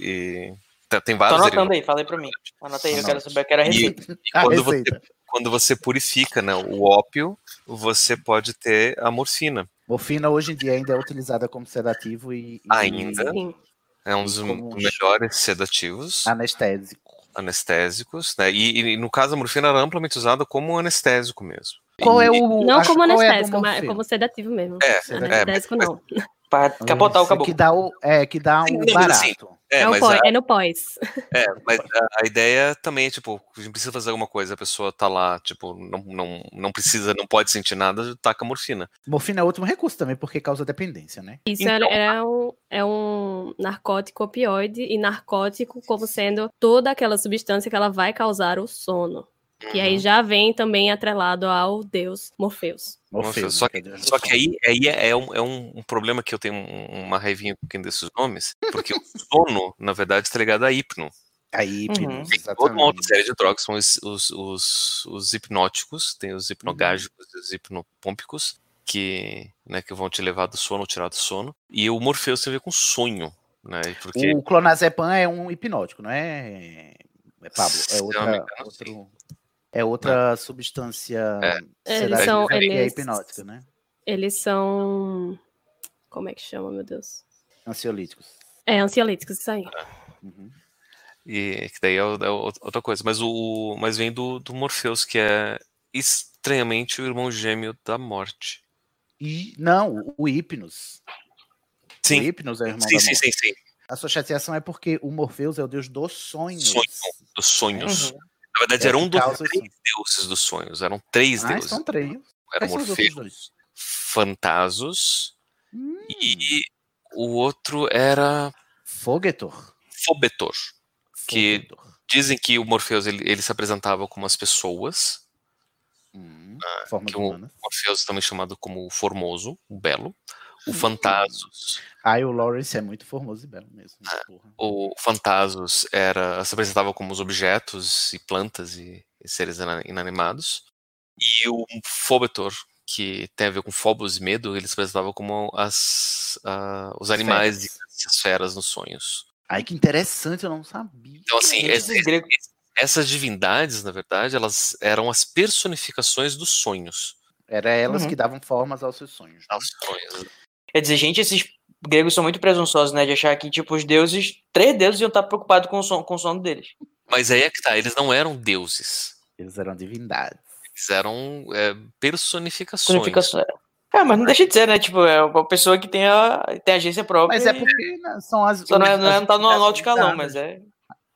B: e- tá- Tem
D: Tô
B: vários
D: anotando
B: derivados.
D: aí, fala aí pra mim. Anota aí, eu quero saber, eu quero a receita.
B: e
A: A
B: quando, você,
A: receita.
B: quando você purifica né, o ópio, você pode ter a morfina.
A: Morfina hoje em dia ainda é utilizada como sedativo e, e
B: Ainda.
C: Sim.
B: É um dos
A: Como
B: melhores sedativos,
A: anestésico.
B: Anestésicos, né? E, e no caso a morfina era amplamente usada como anestésico mesmo.
A: Qual
B: E-
A: é o
C: Não como
A: é
C: anestésico, mas
A: Morfeu?
C: como sedativo mesmo.
B: É,
C: Anestésico
B: é,
C: não.
D: Pra capotar o
A: Esse
D: caboclo.
A: Que dá o, é, que dá
B: Sim,
A: um
B: não, mas assim,
A: barato.
B: É,
C: É, o
B: mas,
C: pós,
B: a,
C: é no pós. [LAUGHS]
B: é, mas a, a ideia também é, tipo, a gente precisa fazer alguma coisa, a pessoa tá lá, tipo, não, não, não precisa, não pode sentir nada, taca morfina.
A: Morfina é último recurso também, porque causa dependência, né?
C: Isso
B: Então-
C: é, é um, é um narcótico opioide e narcótico como sendo toda aquela substância que ela vai causar o sono. Que aí já vem também atrelado ao deus Morpheus.
A: Morfeu.
B: Morfeu. Só que, só que aí, aí é, é um, é um- um problema que eu tenho um- uma raivinha com quem desses nomes, porque o [LAUGHS] sono, na verdade, está ligado a hipno.
A: Aí,
D: Uhum.
A: hipnose,
B: Tem toda uma outra série de drogas, são os, os, os, os hipnóticos, tem os hipnogágicos e os hipnopômpicos, que, né, que vão te levar do sono ou tirar do sono. E o Morfeus tem a ver com sonho, né? Porque
A: O clonazepam é um hipnótico, não é, é Pablo? É outra,
B: engano,
A: outro, é outra substância
B: É.
C: Eles
A: sedativa
C: são-
A: que é
C: eles-
A: hipnótica, né?
C: Eles são. Como é que chama, meu Deus?
A: Ansiolíticos.
C: É, ansiolíticos, isso aí.
A: Uhum.
B: E que daí é, o- é o- outra coisa. Mas, o, mas vem do, do Morpheus, que é estranhamente o irmão gêmeo da morte.
A: E não, o Hipnos. O
B: Sim,
A: Hipnos é o irmão
B: sim,
A: da
B: sim,
A: morte.
B: sim, sim.
A: A sua chateação é porque o Morpheus é o deus dos sonhos.
B: Sonho, dos sonhos.
D: Uhum.
B: Na verdade, era
A: que
B: um dos
A: causa
B: três deuses dos sonhos. Eram três
A: Ah,
B: deuses.
A: são três.
B: era
A: Quais são os outros
B: Morfeu,
A: dois?
B: Fantasos
A: Hum.
B: e o outro era
A: Fogetor.
B: Fobetor, que dizem que o Morpheus ele, ele se apresentava como as pessoas,
A: Hum,
B: ah, que o. Morpheus também chamado como o Formoso, o Belo, o Fantasos,
A: Aí o Lawrence é muito formoso e belo mesmo.
B: É.
A: porra.
B: o Fantasos era se apresentava como os objetos e plantas e, e seres ina- inanimados, e o Fobetor que tem a ver com Phobos e medo, ele se apresentava como as, ah, os animais
A: Feras.
B: e as feras nos sonhos.
A: Ai, que interessante, eu não sabia.
B: Então, assim, essas divindades, na verdade, elas eram as personificações dos sonhos.
A: Era elas
D: Uhum.
A: que davam formas aos seus sonhos. né?
B: Aos sonhos.
D: Quer dizer, gente, esses gregos são muito presunçosos, né? De achar que, tipo, os deuses, três deuses iam estar preocupados com o, som, com o sono deles.
B: Mas aí é que tá, eles não eram deuses.
A: Eles eram divindades.
B: Eles eram é, personificações.
D: Personificação. É, mas não deixa de ser, né? Tipo, é uma pessoa que tem, a, tem agência própria.
A: Mas é
D: e-
A: porque né, são as.
D: Só não, é, não, é-
A: as
D: não tá no, alto escalão,
A: dadas,
D: mas é.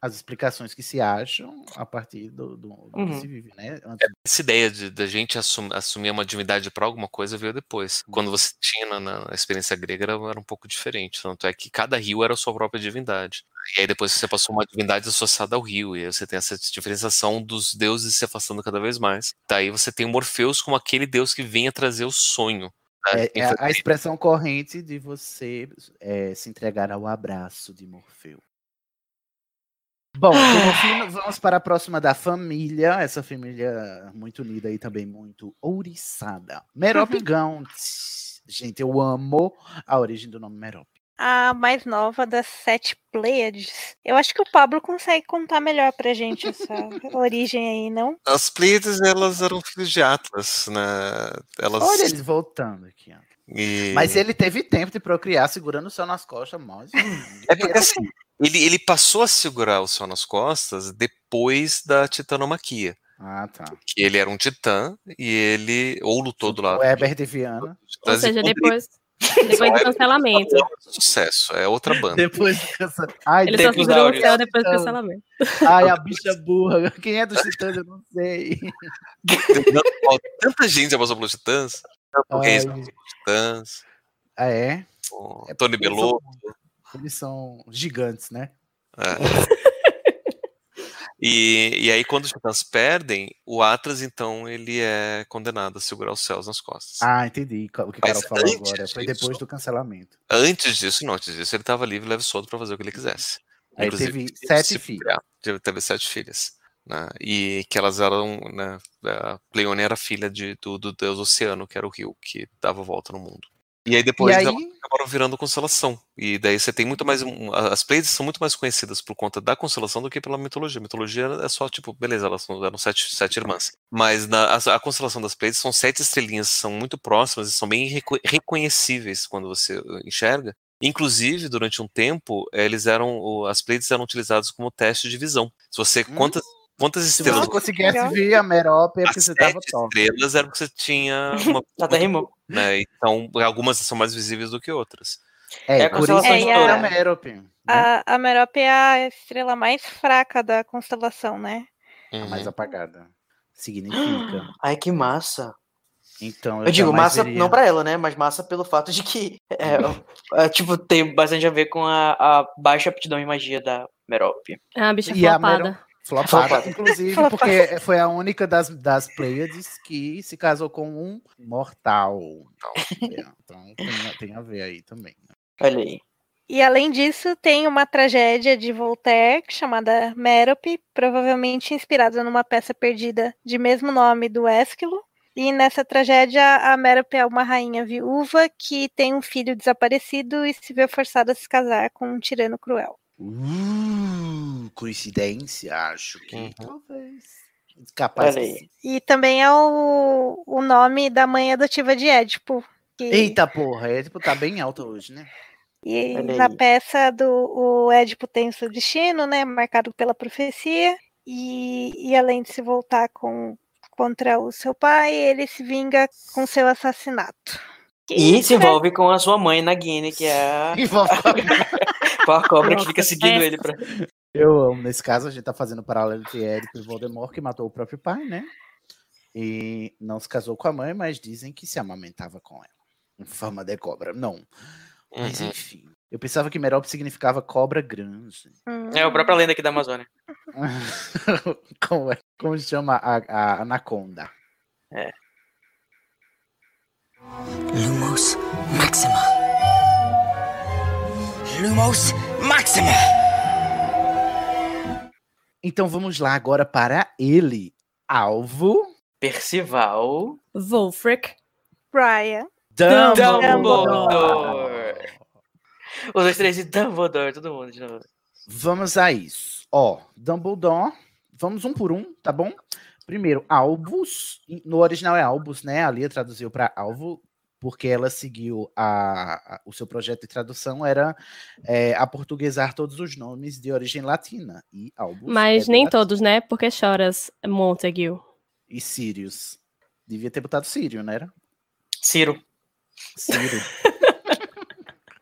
A: As explicações que se acham a partir do, do, do
D: Uhum.
A: que se vive, né? Antes
B: Essa ideia de da gente assum- assumir uma divindade para alguma coisa veio depois. Quando você tinha na, na experiência grega era, era um pouco diferente. Tanto é que cada rio era a sua própria divindade. E aí depois você passou uma divindade associada ao rio. E aí você tem essa diferenciação dos deuses se afastando cada vez mais. Daí você tem o Morpheus como aquele deus que vem a trazer o sonho. né?
A: É, é a expressão corrente de você é, se entregar ao abraço de Morfeu. Bom, vamos para a próxima da família. Essa família muito unida e também muito ouriçada. Merope [LAUGHS] Gaunt. Gente, eu amo a origem do nome Merope.
E: A mais nova das sete Pleiades. Eu acho que o Pablo consegue contar melhor pra gente essa [LAUGHS] origem aí, não?
B: As Pleiades, elas eram filhos de Atlas, né? Elas...
A: Olha eles voltando aqui. ó.
B: E-
A: Mas ele teve tempo de procriar segurando o céu nas costas, mas...
B: É porque assim, ele, ele passou a segurar o céu nas costas depois da titanomaquia.
A: Ah, tá.
B: Que ele era um titã e ele ou lutou do lado
A: O Herbert de Viana.
C: Ou seja, depois, depois do cancelamento.
B: Sucesso, é outra banda.
A: Depois do cancelamento. Ai,
C: Ele só segurou o céu depois do cancelamento.
A: Ai, a bicha burra. Quem é dos titãs, eu não sei.
B: Tanta gente já passou pelos titãs. O
A: Ai.
B: Reis titãs.
A: Ah, é?
B: O
A: É
B: Tony
A: porque eles
B: Belotto.
A: são- Eles são gigantes, né?
B: é. E, e aí, quando os titãs perdem, o Atlas, então, ele é condenado a segurar os céus nas costas.
A: Ah, entendi o que o Carol falou agora. Foi
B: disso-
A: depois do cancelamento.
B: Antes disso, não, antes disso, ele estava livre, leve solto para fazer o que ele quisesse.
A: Aí teve sete
B: se
A: filhos.
B: teve sete filhas. Né? E que elas eram. Né, a Pleione era filha de, do, do deus oceano, que era o rio, que dava volta no mundo. E aí depois
A: E aí-
B: elas acabaram virando constelação. E daí você tem muito mais. As Pleiades são muito mais conhecidas por conta da constelação do que pela mitologia. A mitologia é só, tipo, beleza, elas são- eram sete, sete irmãs. Mas na, a, a constelação das Pleiades são sete estrelinhas, são muito próximas e são bem reco- reconhecíveis quando você uh, enxerga. Inclusive, durante um tempo, eh, eles eram. As Pleiades eram utilizadas como teste de visão. Se você. Quantas, quantas
A: Hum. Se
B: estrelas
A: você conseguisse ver a Merope, é porque você tava top.
B: estrelas era porque você tinha [LAUGHS] uma.
D: Até rimou.
B: né? Então, algumas são mais visíveis do que outras.
A: É,
D: É a
A: por isso
D: constelação
E: de
A: é a Merope. né?
E: A, a Merope é a estrela mais fraca da constelação, né?
A: A
B: Uhum.
A: mais apagada. Significa. [GASPS]
D: Ai, que massa.
A: Então,
D: Eu digo
A: jamais
D: massa
A: veria-
D: não pra ela, né? Mas massa pelo fato de que, [LAUGHS] é, é, tipo, tem bastante a ver com a, a baixa aptidão em magia da Merope.
C: É uma bicha
A: E a
C: flopada.
A: Flopada,
D: Flopada.
A: inclusive,
E: Flopada.
A: porque foi a única das, das Pleiades que se casou com um mortal. Então tem, a- tem a ver aí também. né?
D: Olha aí.
E: E além disso, tem uma tragédia de Voltaire chamada Mérope, provavelmente inspirada numa peça perdida de mesmo nome do Ésquilo. E nessa tragédia, a Mérope é uma rainha viúva que tem um filho desaparecido e se vê forçada a se casar com um tirano cruel.
A: Uh, coincidência, acho que
B: Uhum.
A: talvez. Capaz que.
E: E também é o, o nome da mãe adotiva de Édipo. Que,
A: Eita porra, é tipo, tá bem alto hoje, né?
E: E
D: Olha
E: na
D: aí.
E: peça do o Édipo tem o seu destino, né, marcado pela profecia, e, e além de se voltar com, contra o seu pai, ele se vinga com seu assassinato.
D: E se envolve com a sua mãe na Guiné, que é a,
A: Envolve [LAUGHS] com a-
D: cobra que
C: Nossa,
D: fica seguindo
C: essa.
D: ele. Pra...
A: Eu amo. Nesse caso, a gente tá fazendo paralelo entre Érico e Voldemort, que matou o próprio pai, né? E não se casou com a mãe, mas dizem que se amamentava com ela. Em forma de cobra. Não. Mas
B: Uhum.
A: enfim. Eu pensava que Merope significava cobra grande.
D: É a própria lenda aqui da Amazônia. [LAUGHS]
A: como, é, como chama a, a anaconda?
D: É.
I: Lumos Maxima. Lumos Maxima.
A: Então vamos lá agora para ele. Alvo.
D: Percival.
C: Wolfric.
E: Brian.
D: Dumbledore. Os dois, três e Dumbledore, todo mundo de novo.
A: Vamos a isso. Ó, Dumbledore. Vamos um por um, tá bom? Primeiro, Albus. No original é Albus, né? A Lia traduziu para Alvo, porque ela seguiu a, a- o seu projeto de tradução era é, aportuguesar todos os nomes de origem latina. E Albus.
C: Mas
A: é
C: nem
A: latim.
C: todos, né? Porque choras, Montague.
A: E Sirius. Devia ter botado Sírio, né? Era?
D: Ciro.
A: Ciro. [LAUGHS]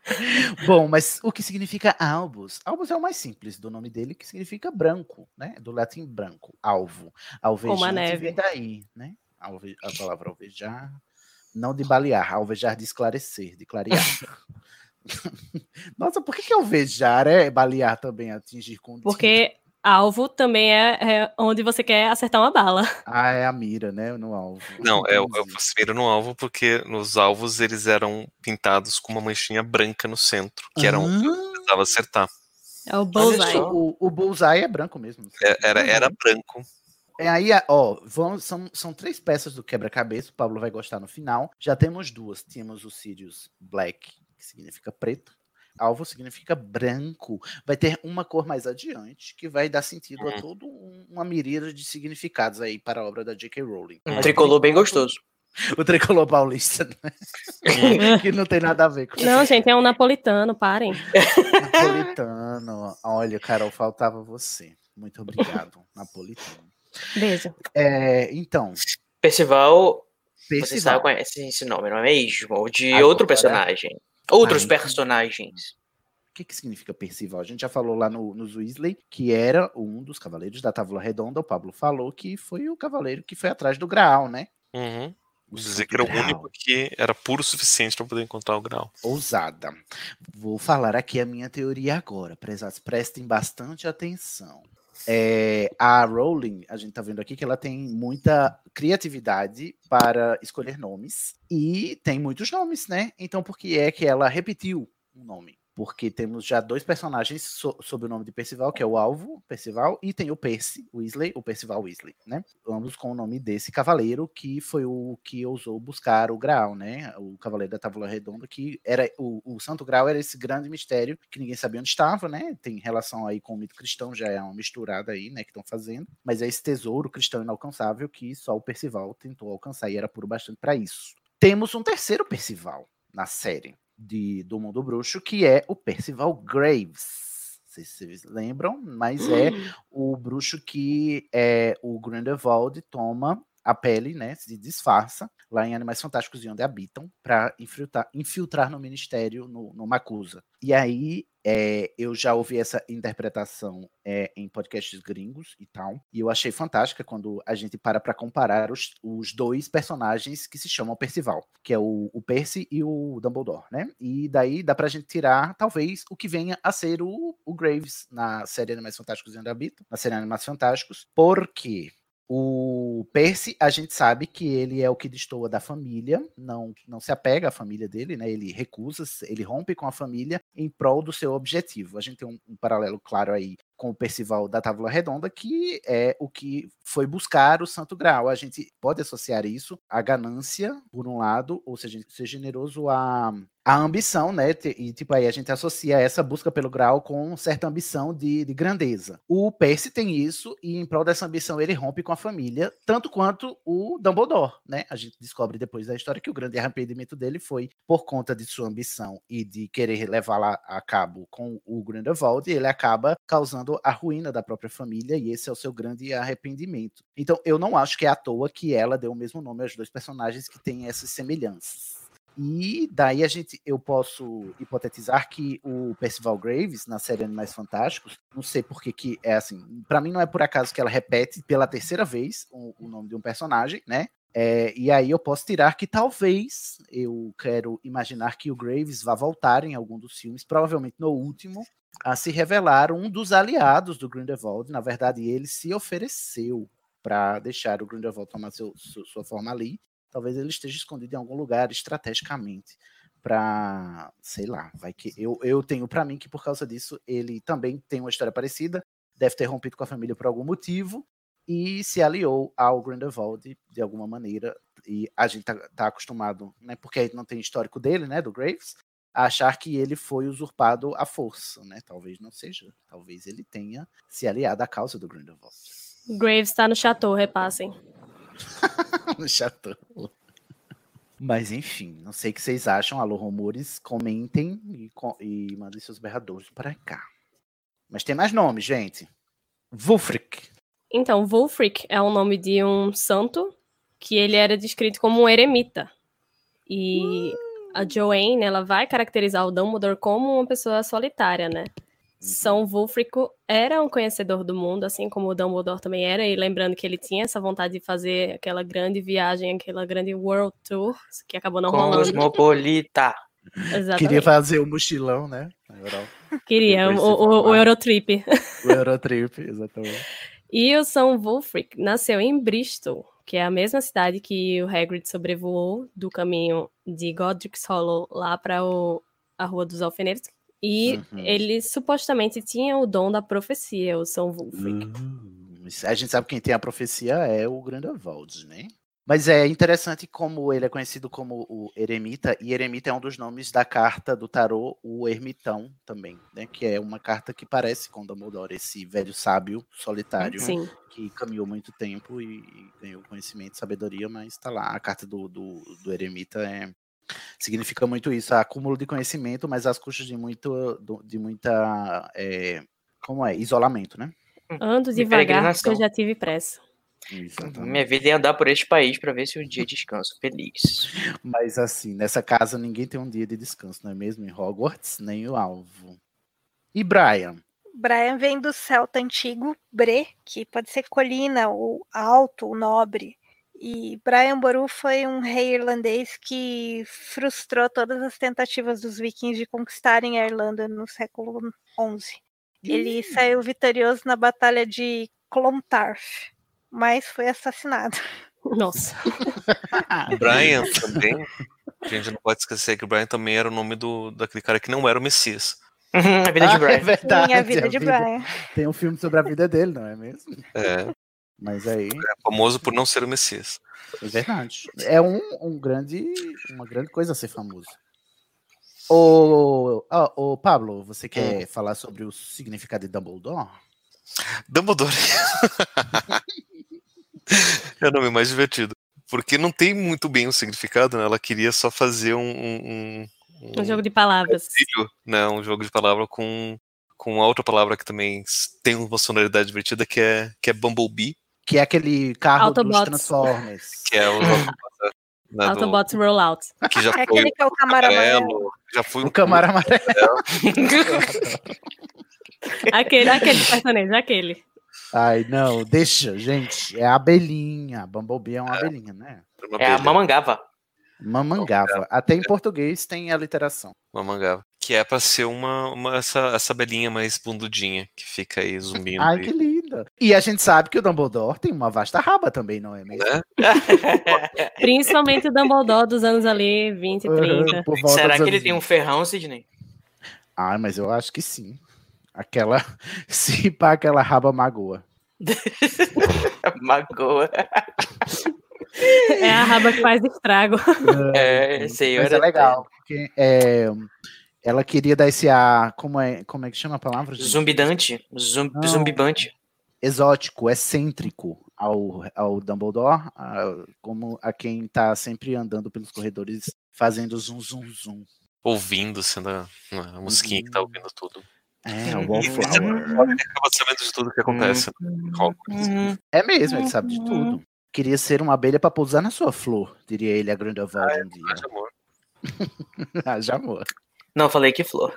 A: [LAUGHS] Bom, mas o que significa albus? Albus é o mais simples do nome dele, que significa branco, né? Do latim branco, alvo. Alvejante
C: a neve.
A: vem daí, né? Alve, a palavra alvejar, não de balear, alvejar de esclarecer, de clarear. [LAUGHS] Nossa, por que, que alvejar é balear também, atingir com?
C: Porque alvo também é, é onde você quer acertar uma bala. [LAUGHS]
A: Ah, é a mira, né? No alvo.
B: Não, é, eu você mira no alvo porque nos alvos eles eram pintados com uma manchinha branca no centro, que era onde eu precisava acertar.
C: É o bullseye.
A: O, o bullseye é branco mesmo.
B: É- Era, era branco.
A: É aí, ó, vamos, são, são três peças do quebra-cabeça, o Pablo vai gostar no final. Já temos duas. Tínhamos o Sirius Black, que significa preto. Alvo significa branco. Vai ter uma cor mais adiante, que vai dar sentido a toda um- uma miríade de significados aí para a obra da J.K. Rowling.
D: Um
A: Mas,
D: tricolor bem gostoso. [LAUGHS]
A: O tricolor paulista, né? [LAUGHS] que não tem nada a ver com
C: Não, gente, é um napolitano, parem.
A: Napolitano. Olha, Carol, faltava você. Muito obrigado, [LAUGHS] Napolitano.
C: Beijo.
A: É, então,
D: Percival, você
A: Percival.
D: sabe conhece esse nome, não é mesmo? Ou de
A: Agora-
D: outro personagem. Outros
A: então-
D: personagens.
A: O que, que significa Percival? A gente já falou lá no, nos Weasley, que era um dos cavaleiros da Távola Redonda. O Pablo falou que foi o cavaleiro que foi atrás do Graal, né?
B: Uhum.
A: O
B: Dizer que era o único que era puro o suficiente para poder encontrar o grau.
A: Ousada. Vou falar aqui a minha teoria agora. Prezados, prestem bastante atenção. É, a Rowling, a gente tá vendo aqui que ela tem muita criatividade para escolher nomes. E tem muitos nomes, né? Então, por que é que ela repetiu um nome? Porque temos já dois personagens so- sob o nome de Percival, que é o Alvo Percival, e tem o Percy Weasley, o Percival Weasley, né? Ambos com o nome desse cavaleiro, que foi o que ousou buscar o Graal, né? O Cavaleiro da Távola Redonda, que era o, o Santo Graal era esse grande mistério que ninguém sabia onde estava, né? Tem relação aí com o mito cristão, já é uma misturada aí, né? Que estão fazendo. Mas é esse tesouro cristão inalcançável que só o Percival tentou alcançar e era puro bastante para isso. Temos um terceiro Percival na série de, do Mundo Bruxo, que é o Percival Graves. Não sei se vocês lembram, mas é o bruxo que é, o Grindelwald toma a pele, né, se disfarça lá em Animais Fantásticos e onde habitam para infiltrar, infiltrar no ministério no, no Macusa. E aí é, eu já ouvi essa interpretação é, em podcasts gringos e tal, e eu achei fantástica quando a gente para para comparar os, os dois personagens que se chamam Percival, que é o, o Percy e o Dumbledore, né? E daí dá pra gente tirar, talvez, o que venha a ser o, o Graves na série Animais Fantásticos e onde habitam, na série Animais Fantásticos, porque o Percy, a gente sabe que ele é o que destoa da família, não, não se apega à família dele, né? Ele recusa, ele rompe com a família em prol do seu objetivo. A gente tem um, um paralelo claro aí com o Percival da Távola Redonda, que é o que foi buscar o Santo Graal. A gente pode associar isso à ganância, por um lado, ou seja, ser generoso à, à ambição, né? E tipo aí a gente associa essa busca pelo Graal com certa ambição de, de grandeza. O Percy tem isso e em prol dessa ambição ele rompe com a família, tanto quanto o Dumbledore, né? A gente descobre depois da história que o grande arrependimento dele foi por conta de sua ambição e de querer levá-la a cabo com o Grindelwald, ele acaba causando a ruína da própria família e esse é o seu grande arrependimento. Então eu não acho que é à toa que ela deu o mesmo nome aos dois personagens que têm essas semelhanças. E daí a gente, eu posso hipotetizar que o Percival Graves, na série Animais Fantásticos, não sei por que é assim, pra mim não é por acaso que ela repete pela terceira vez o, o nome de um personagem, né? É, e aí eu posso tirar que talvez eu quero imaginar que o Graves vá voltar em algum dos filmes, provavelmente no último, a se revelar um dos aliados do Grindelwald. Na verdade, ele se ofereceu para deixar o Grindelwald tomar seu, su- sua forma ali. Talvez ele esteja escondido em algum lugar estrategicamente para, sei lá, vai que eu, eu tenho para mim que por causa disso ele também tem uma história parecida, deve ter rompido com a família por algum motivo e se aliou ao Grindelwald de alguma maneira. E a gente tá, tá acostumado, né, porque a gente não tem histórico dele, né, do Graves, a achar que ele foi usurpado à força, né? Talvez não seja. Talvez ele tenha se aliado à causa do Grindelwald.
C: Graves tá no chateau, repassem. [LAUGHS]
A: no chateau. Mas enfim, não sei o que vocês acham. Alô, rumores, comentem e, co- e mandem seus berradores para cá. Mas tem mais nomes, gente. Wulfric.
C: Então, Wulfric é o nome de um santo que ele era descrito como um eremita. E a Joanne, ela vai caracterizar o Dumbledore como uma pessoa solitária, né? São Wulfrico era um conhecedor do mundo, assim como o Dumbledore também era, e lembrando que ele tinha essa vontade de fazer aquela grande viagem, aquela grande world tour, que acabou não rolando.
D: Cosmopolita.
C: Exatamente.
A: Queria fazer o mochilão, né?
C: Queria, o, o, o. Eurotrip.
A: O Eurotrip, exatamente. [LAUGHS]
C: E o São Wulfric nasceu em Bristol, que é a mesma cidade que o Hagrid sobrevoou do caminho de Godric's Hollow lá para a Rua dos Alfenetes. E
A: Uhum.
C: ele supostamente tinha o dom da profecia, o São Wulfric.
A: Hum, a gente sabe que quem tem a profecia é o Grindelwald, né? Mas é interessante como ele é conhecido como o Eremita, e Eremita é um dos nomes da carta do tarô, o Ermitão também, né? Que é uma carta que parece com Dumbledore, esse velho sábio solitário
C: Sim.
A: que caminhou muito tempo e, e ganhou conhecimento, sabedoria, mas tá lá. A carta do, do, do Eremita é, significa muito isso, acúmulo de conhecimento, mas às custas de muito, de muita, é, como é, isolamento, né?
C: Ando
D: De
C: devagar, porque eu já tive pressa.
D: Minha vida é andar por este país para ver se um dia descanso feliz.
A: Mas assim, nessa casa ninguém tem um dia de descanso, não é mesmo? Em Hogwarts, nem o alvo. E Brian?
E: Brian vem do celta antigo, Bre, que pode ser colina, ou alto, ou nobre. E Brian Boru foi um rei irlandês que frustrou todas as tentativas dos vikings de conquistarem a Irlanda no século XI. Ele saiu vitorioso na Batalha de Clontarf, mas foi assassinado.
C: Nossa.
B: O Brian também. A gente não pode esquecer que o Brian também era o nome do, daquele cara que não era o Messias.
D: a vida de
A: Ah,
D: Brian.
A: É verdade.
E: Sim, a vida de Brian.
A: Tem um filme sobre a vida dele, não é mesmo?
B: É,
A: Mas aí,
B: é famoso por não ser o Messias.
A: é verdade. É um, um grande, uma grande coisa ser famoso. Ô, ô, Pablo, você quer falar sobre o significado de Dumbledore?
B: Dumbledore. [LAUGHS] é o nome mais divertido. Porque não tem muito bem um significado, né? Ela queria só fazer um. um, um-
C: Um jogo de palavras.
B: trocadilho, né? Um jogo de palavra com, com uma outra palavra que também tem uma sonoridade divertida, que é, que é Bumblebee,
A: Que é aquele carro dos
C: Autobots.
A: Transformers. [LAUGHS]
B: que é o. né, do-
C: Autobots Rollout.
B: que já
E: É
B: foi
E: aquele que é o camaro amarelo.
B: amarelo, já foi
A: O Camaro Amarelo. [LAUGHS]
C: Aquele, aquele personagem, aquele.
A: Ai, não, deixa, gente. É a abelhinha. Bumblebee é uma abelhinha, né?
B: uma
D: É a mamangava.
A: Mamangava. Até em português tem a literação.
B: uma mangava. Que é pra ser uma, uma essa, essa abelhinha mais bundudinha, que fica aí zumbindo.
A: Ai, que linda. E a gente sabe que o Dumbledore tem uma vasta raba também, não é mesmo?
B: né? [LAUGHS]
C: Principalmente o Dumbledore dos anos ali, 20 e 30.
A: Por volta
D: Será que ele tem um
A: 20.
D: ferrão, Sidney?
A: Ai, mas eu acho que sim. Aquela. [LAUGHS] Se pá, aquela raba magoa. [LAUGHS]
D: Magoa.
C: É a raba que faz estrago.
D: É, sei, eu
A: Mas é
D: era
A: legal, porque é, ela queria dar esse ar. Como é, como é que chama a palavra? gente?
D: Zumbidante. Zum,
A: Não.
D: zumbibante.
A: exótico, excêntrico ao, ao Dumbledore, a- como a quem tá sempre andando pelos corredores fazendo zum zum zum.
B: Ouvindo, sendo a, a musiquinha que tá ouvindo tudo.
A: É, o
D: Uhum.
A: Wallflower.
B: Ele acaba sabendo de tudo que acontece. em Hogwarts.
D: Uhum.
A: É mesmo, ele sabe de tudo. Queria ser uma abelha para pousar na sua flor, diria ele a Grindelwald um dia.
B: De amor. [LAUGHS]
A: ah.
D: Não, falei que flor.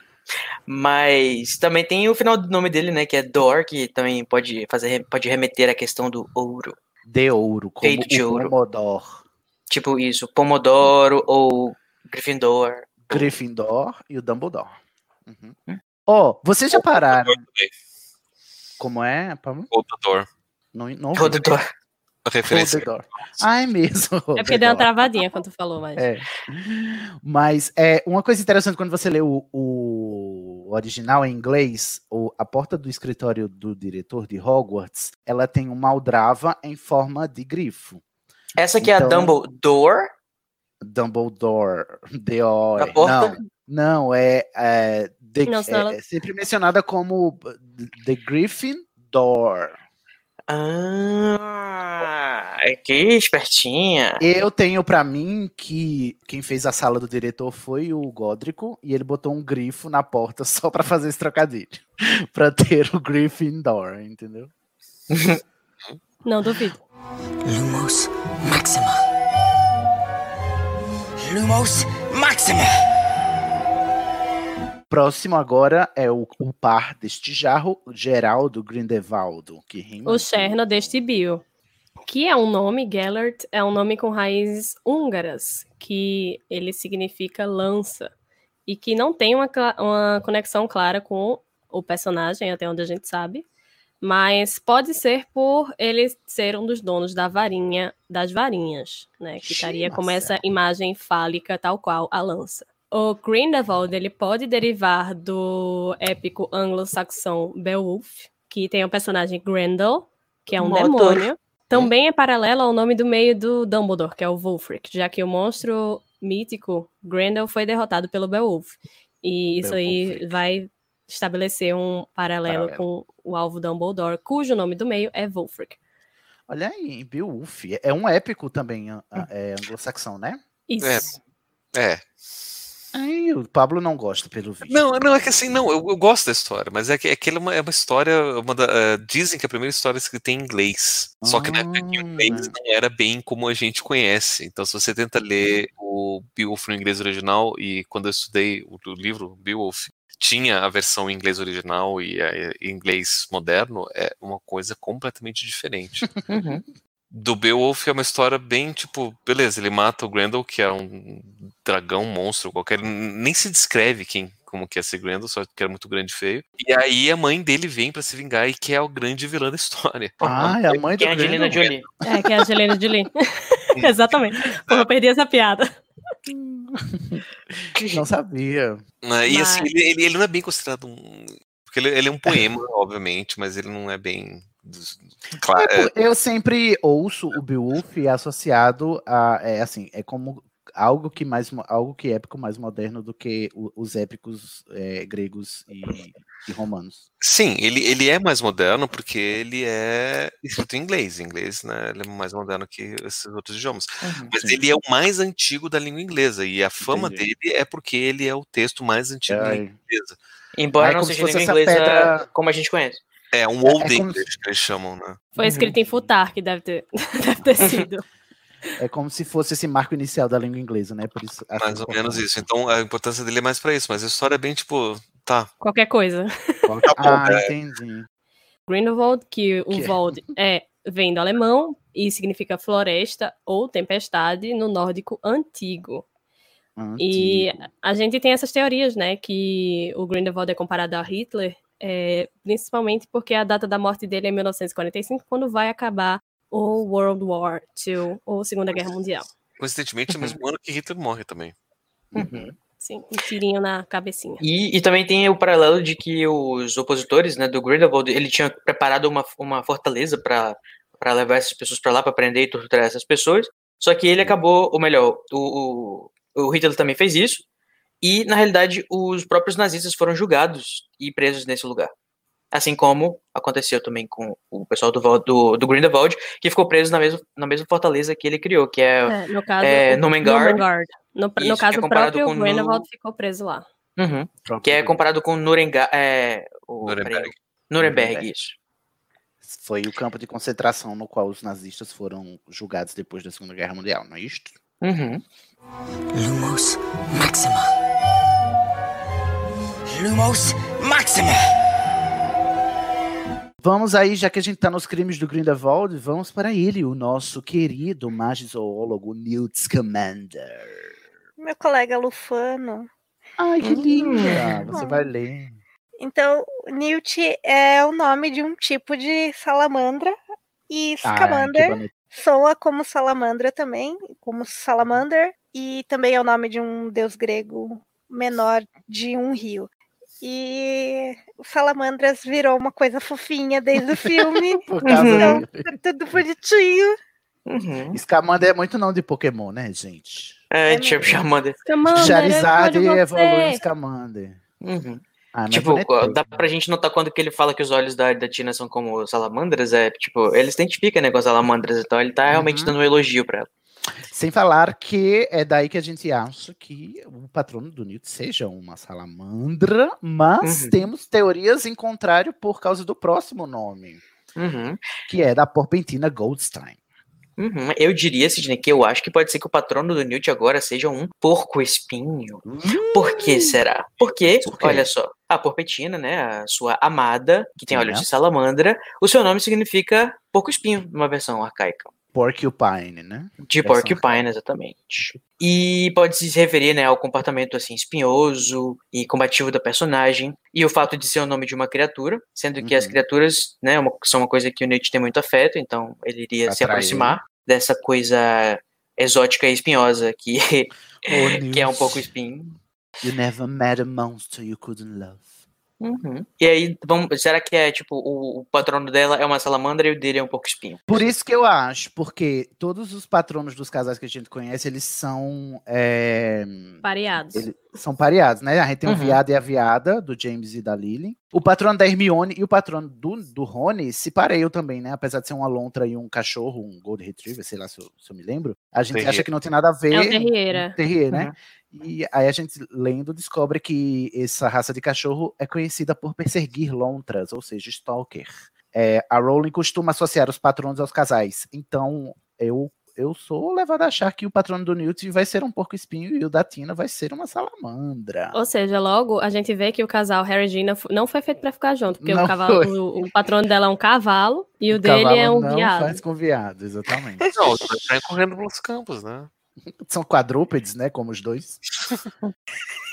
D: Mas também tem o final do nome dele, né? Que é Dor, que também pode fazer, pode remeter à questão do ouro.
A: De ouro, como
D: Feito de
A: o
D: ouro.
A: Pomodoro.
D: Tipo isso, Pomodoro ou Gryffindor.
A: Gryffindor e o Dumbledore. Uhum. Ó, vocês já pararam. Como é?
B: Rodador.
A: Não, não.
B: A referência.
A: Rodador. Ah, é mesmo. [LAUGHS]
C: É porque deu uma travadinha quando tu falou, mas.
A: É. Mas é uma coisa interessante quando você lê o, o original em inglês, o- a porta do escritório do diretor de Hogwarts, ela tem uma aldrava em forma de grifo.
D: Essa aqui é a
A: Então-
D: Dumbledore.
A: Dumbledore, [LAUGHS] D O
D: A porta?
A: Não, não é, é, the-
C: Não,
A: é-
C: ela-
A: é sempre mencionada como The Griffin Door.
D: Ah, que espertinha.
A: Eu tenho pra mim que quem fez a sala do diretor foi o Godrico e ele botou um grifo na porta [LAUGHS] só pra fazer esse trocadilho, [LAUGHS] Pra ter o Gryffindor, entendeu? [LAUGHS]
C: Não duvido.
I: Lumos Maxima. Lumos Maxima.
A: Próximo agora é o, o par deste jarro, Geraldo Grindelwaldo, que rima
C: O Cherno deste bio. Que é um nome, Gellert, é um nome com raízes húngaras, que ele significa lança. E que não tem uma, uma conexão clara com o personagem, até onde a gente sabe. Mas pode ser por ele ser um dos donos da varinha das varinhas, né? Que estaria como essa imagem fálica, tal qual a lança. O Grindelwald, ele pode derivar do épico anglo-saxão Beowulf, que tem o personagem Grendel, que é um
D: Motor.
C: demônio. Também é paralelo ao nome do meio do Dumbledore, que é o Wulfric, já que o monstro mítico Grendel foi derrotado pelo Beowulf. E isso aí vai estabelecer um paralelo,
A: Paralelo.
C: com o alvo Dumbledore, cujo nome do meio é Wulfric.
A: Olha aí, Beowulf. É um épico também, a- a- é anglo-saxão, né?
C: Isso.
B: É.
A: Ai, o Pablo não gosta, pelo vídeo.
B: Não, não, é que assim, não, eu, eu gosto da história, mas é que, é que ela é uma, é uma história. Uma da- eh, dizem que a primeira história é escrita em inglês. Só que na época que o inglês não era bem como a gente conhece. Então, se você tenta ler o Beowulf no inglês original, e quando eu estudei o, o livro Beowulf, tinha a versão em inglês original e a, em inglês moderno, é uma coisa completamente diferente. Do Beowulf é uma história bem tipo, beleza, ele mata o Grendel, que é um dragão, um monstro qualquer, nem se descreve quem como que é esse Grendel, só que era muito grande e feio. E aí a mãe dele vem pra se vingar e que é o grande vilã da história.
A: Ah, é a mãe do
D: Tem a Angelina? Jolie.
C: É, que é a Angelina Jolie. [LAUGHS] [LAUGHS] Exatamente. Pô, eu perdi essa piada.
A: Não sabia.
B: Né, E assim, ele, ele, ele não é bem considerado um. Porque ele, ele é um poema, obviamente, mas ele não é bem. Claro, é,
A: Eu sempre ouço o Beowulf associado a, é assim, é como algo que mais, algo que é épico mais moderno do que os épicos é, gregos e, e romanos.
B: Sim, ele, ele é mais moderno porque ele é escrito em inglês. Em inglês, né? Ele é mais moderno que esses outros idiomas.
D: Uhum.
B: Mas ele é o mais antigo da língua inglesa. E a fama
A: Entendi.
B: dele é porque ele é o texto mais antigo da
A: Ai.
B: língua inglesa.
D: Embora
A: Ai,
D: não seja língua inglesa
A: pedra-
D: como a gente conhece.
B: É um
A: É-
B: Old
A: é
B: English que eles chamam, né?
C: Foi escrito em Futar, que deve ter, [LAUGHS] deve ter sido. [LAUGHS]
A: É como se fosse esse marco inicial da língua inglesa, né? Por isso, acho
B: Mais ou menos
A: importante.
B: isso. Então a importância dele é mais pra isso. Mas a história é bem tipo, tá.
C: Qualquer coisa.
A: Ah,
B: é.
A: entendi.
C: Grindelwald, que o
A: Que é?
C: Wald é, vem do alemão e significa floresta ou tempestade no nórdico antigo. E
A: Antigo.
C: a gente tem essas teorias, né, que o Grindelwald é comparado a Hitler, é, principalmente porque a data da morte dele é 1945, quando vai acabar o World War II, ou Segunda Guerra Mundial.
B: Coincidentemente, é o mesmo ano que Hitler morre também.
A: Uhum.
C: Sim, um tirinho na cabecinha.
D: E, e também tem o paralelo de que os opositores né, do Grindelwald, ele tinha preparado uma, uma fortaleza para levar essas pessoas para lá, para prender e torturar essas pessoas. Só que ele acabou, ou melhor, o, o, o Hitler também fez isso. E, na realidade, os próprios nazistas foram julgados e presos nesse lugar. Assim como aconteceu também com o pessoal do, do, do Grindelwald, que ficou preso na mesma, na mesma fortaleza que ele criou, que é,
C: É, no caso,
D: é.
C: No, no
D: Isso, que
C: caso,
D: é
C: o próprio
D: com
C: Grindelwald ficou preso lá.
D: Uhum. que é comparado com Nuremberg, é, o,
B: Nuremberg.
D: peraí, Nuremberg,
A: Nuremberg.
D: isso.
A: Foi o campo de concentração no qual os nazistas foram julgados depois da Segunda Guerra Mundial, não é isto?
D: Uhum.
I: Lumos Maxima. Lumos Maxima.
A: Vamos aí, já que a gente tá nos crimes do Grindelwald, vamos para ele, o nosso querido magizoólogo Newt Scamander.
E: Meu colega Lufano.
A: Ai, que linda!
E: Hum.
A: Você vai ler.
E: Então, Newt é o nome de um tipo de salamandra. E Scamander
A: bonito.
E: Soa como salamandra também, como salamander. E também é o nome de um deus grego menor de um rio. E o Salamandras virou uma coisa fofinha desde o filme. [LAUGHS]
A: Por causa
E: então,
A: dele.
E: tá tudo bonitinho.
D: Uhum.
A: Scamander é muito nome de Pokémon, né, gente?
D: É, tipo, Charmander.
C: Scamander,
A: Charizard evolui em. Scamander.
D: Uhum.
A: Ah,
D: Tipo,
A: bonito.
D: dá pra gente notar quando que ele fala que os olhos da, da Tina são como salamandras, é tipo, ele se identifica né, com as salamandras, então ele tá realmente
A: Uhum.
D: dando um elogio pra ela.
A: Sem falar que é daí que a gente acha que o patrono do Newt seja uma salamandra, mas
D: Uhum.
A: temos teorias em contrário por causa do próximo nome,
D: Uhum.
A: que é da Porpentina Goldstein.
D: Uhum. Eu diria, Sidney, que eu acho que pode ser que o patrono do Newt agora seja um porco-espinho. Por que será? Porque,
A: Por
D: olha só, a Porpetina, né, a sua amada, que tem olhos
A: né?
D: de salamandra, o seu nome significa porco-espinho, numa versão arcaica.
A: Porcupine, né?
D: De Porcupine, exatamente. E pode se referir, né, ao comportamento assim espinhoso e combativo da personagem e o fato de ser o nome de uma criatura, sendo que as
A: Uhum.
D: criaturas, né, uma- são uma coisa que o Newt tem muito afeto, então ele iria se
A: Atrai
D: aproximar dessa coisa exótica e espinhosa que, [LAUGHS]
A: Oh,
D: que é um pouco espinho.
A: You never met a monster you couldn't love.
D: Uhum. E aí, vamos, será que é tipo o, o patrono dela é uma salamandra e o dele é um pouco espinho?
A: Por isso que eu acho, porque todos os patronos dos casais que a gente conhece, eles são é,
C: Pareados.
A: Eles são pareados, né? A gente tem o
D: Uhum.
A: viado e a viada, do James e da Lily. O patrono da Hermione e o patrono do, do Rony se pareiam também, né? Apesar de ser uma lontra e um cachorro, um Gold Retriever, sei lá se eu, se eu me lembro. A gente
B: Terrier.
A: acha que não tem nada a ver.
C: É um terrier, é.
A: um terrier, né? E aí a gente, lendo, descobre que essa raça de cachorro é conhecida por perseguir lontras, ou seja, stalker. É, a Rowling costuma associar os patronos aos casais. Então, eu eu sou levado a achar que o patrono do Newt vai ser um porco espinho e o da Tina vai ser uma salamandra.
C: Ou seja, logo a gente vê que o casal Harry e Gina não foi feito pra ficar junto, porque o, cavalo, o, o patrono dela é um cavalo e o,
A: O
C: dele é um
A: não
C: viado.
A: faz com viado, exatamente.
B: Não, vai correndo pelos campos, né? [LAUGHS]
A: São quadrúpedes, né? Como os dois. [LAUGHS]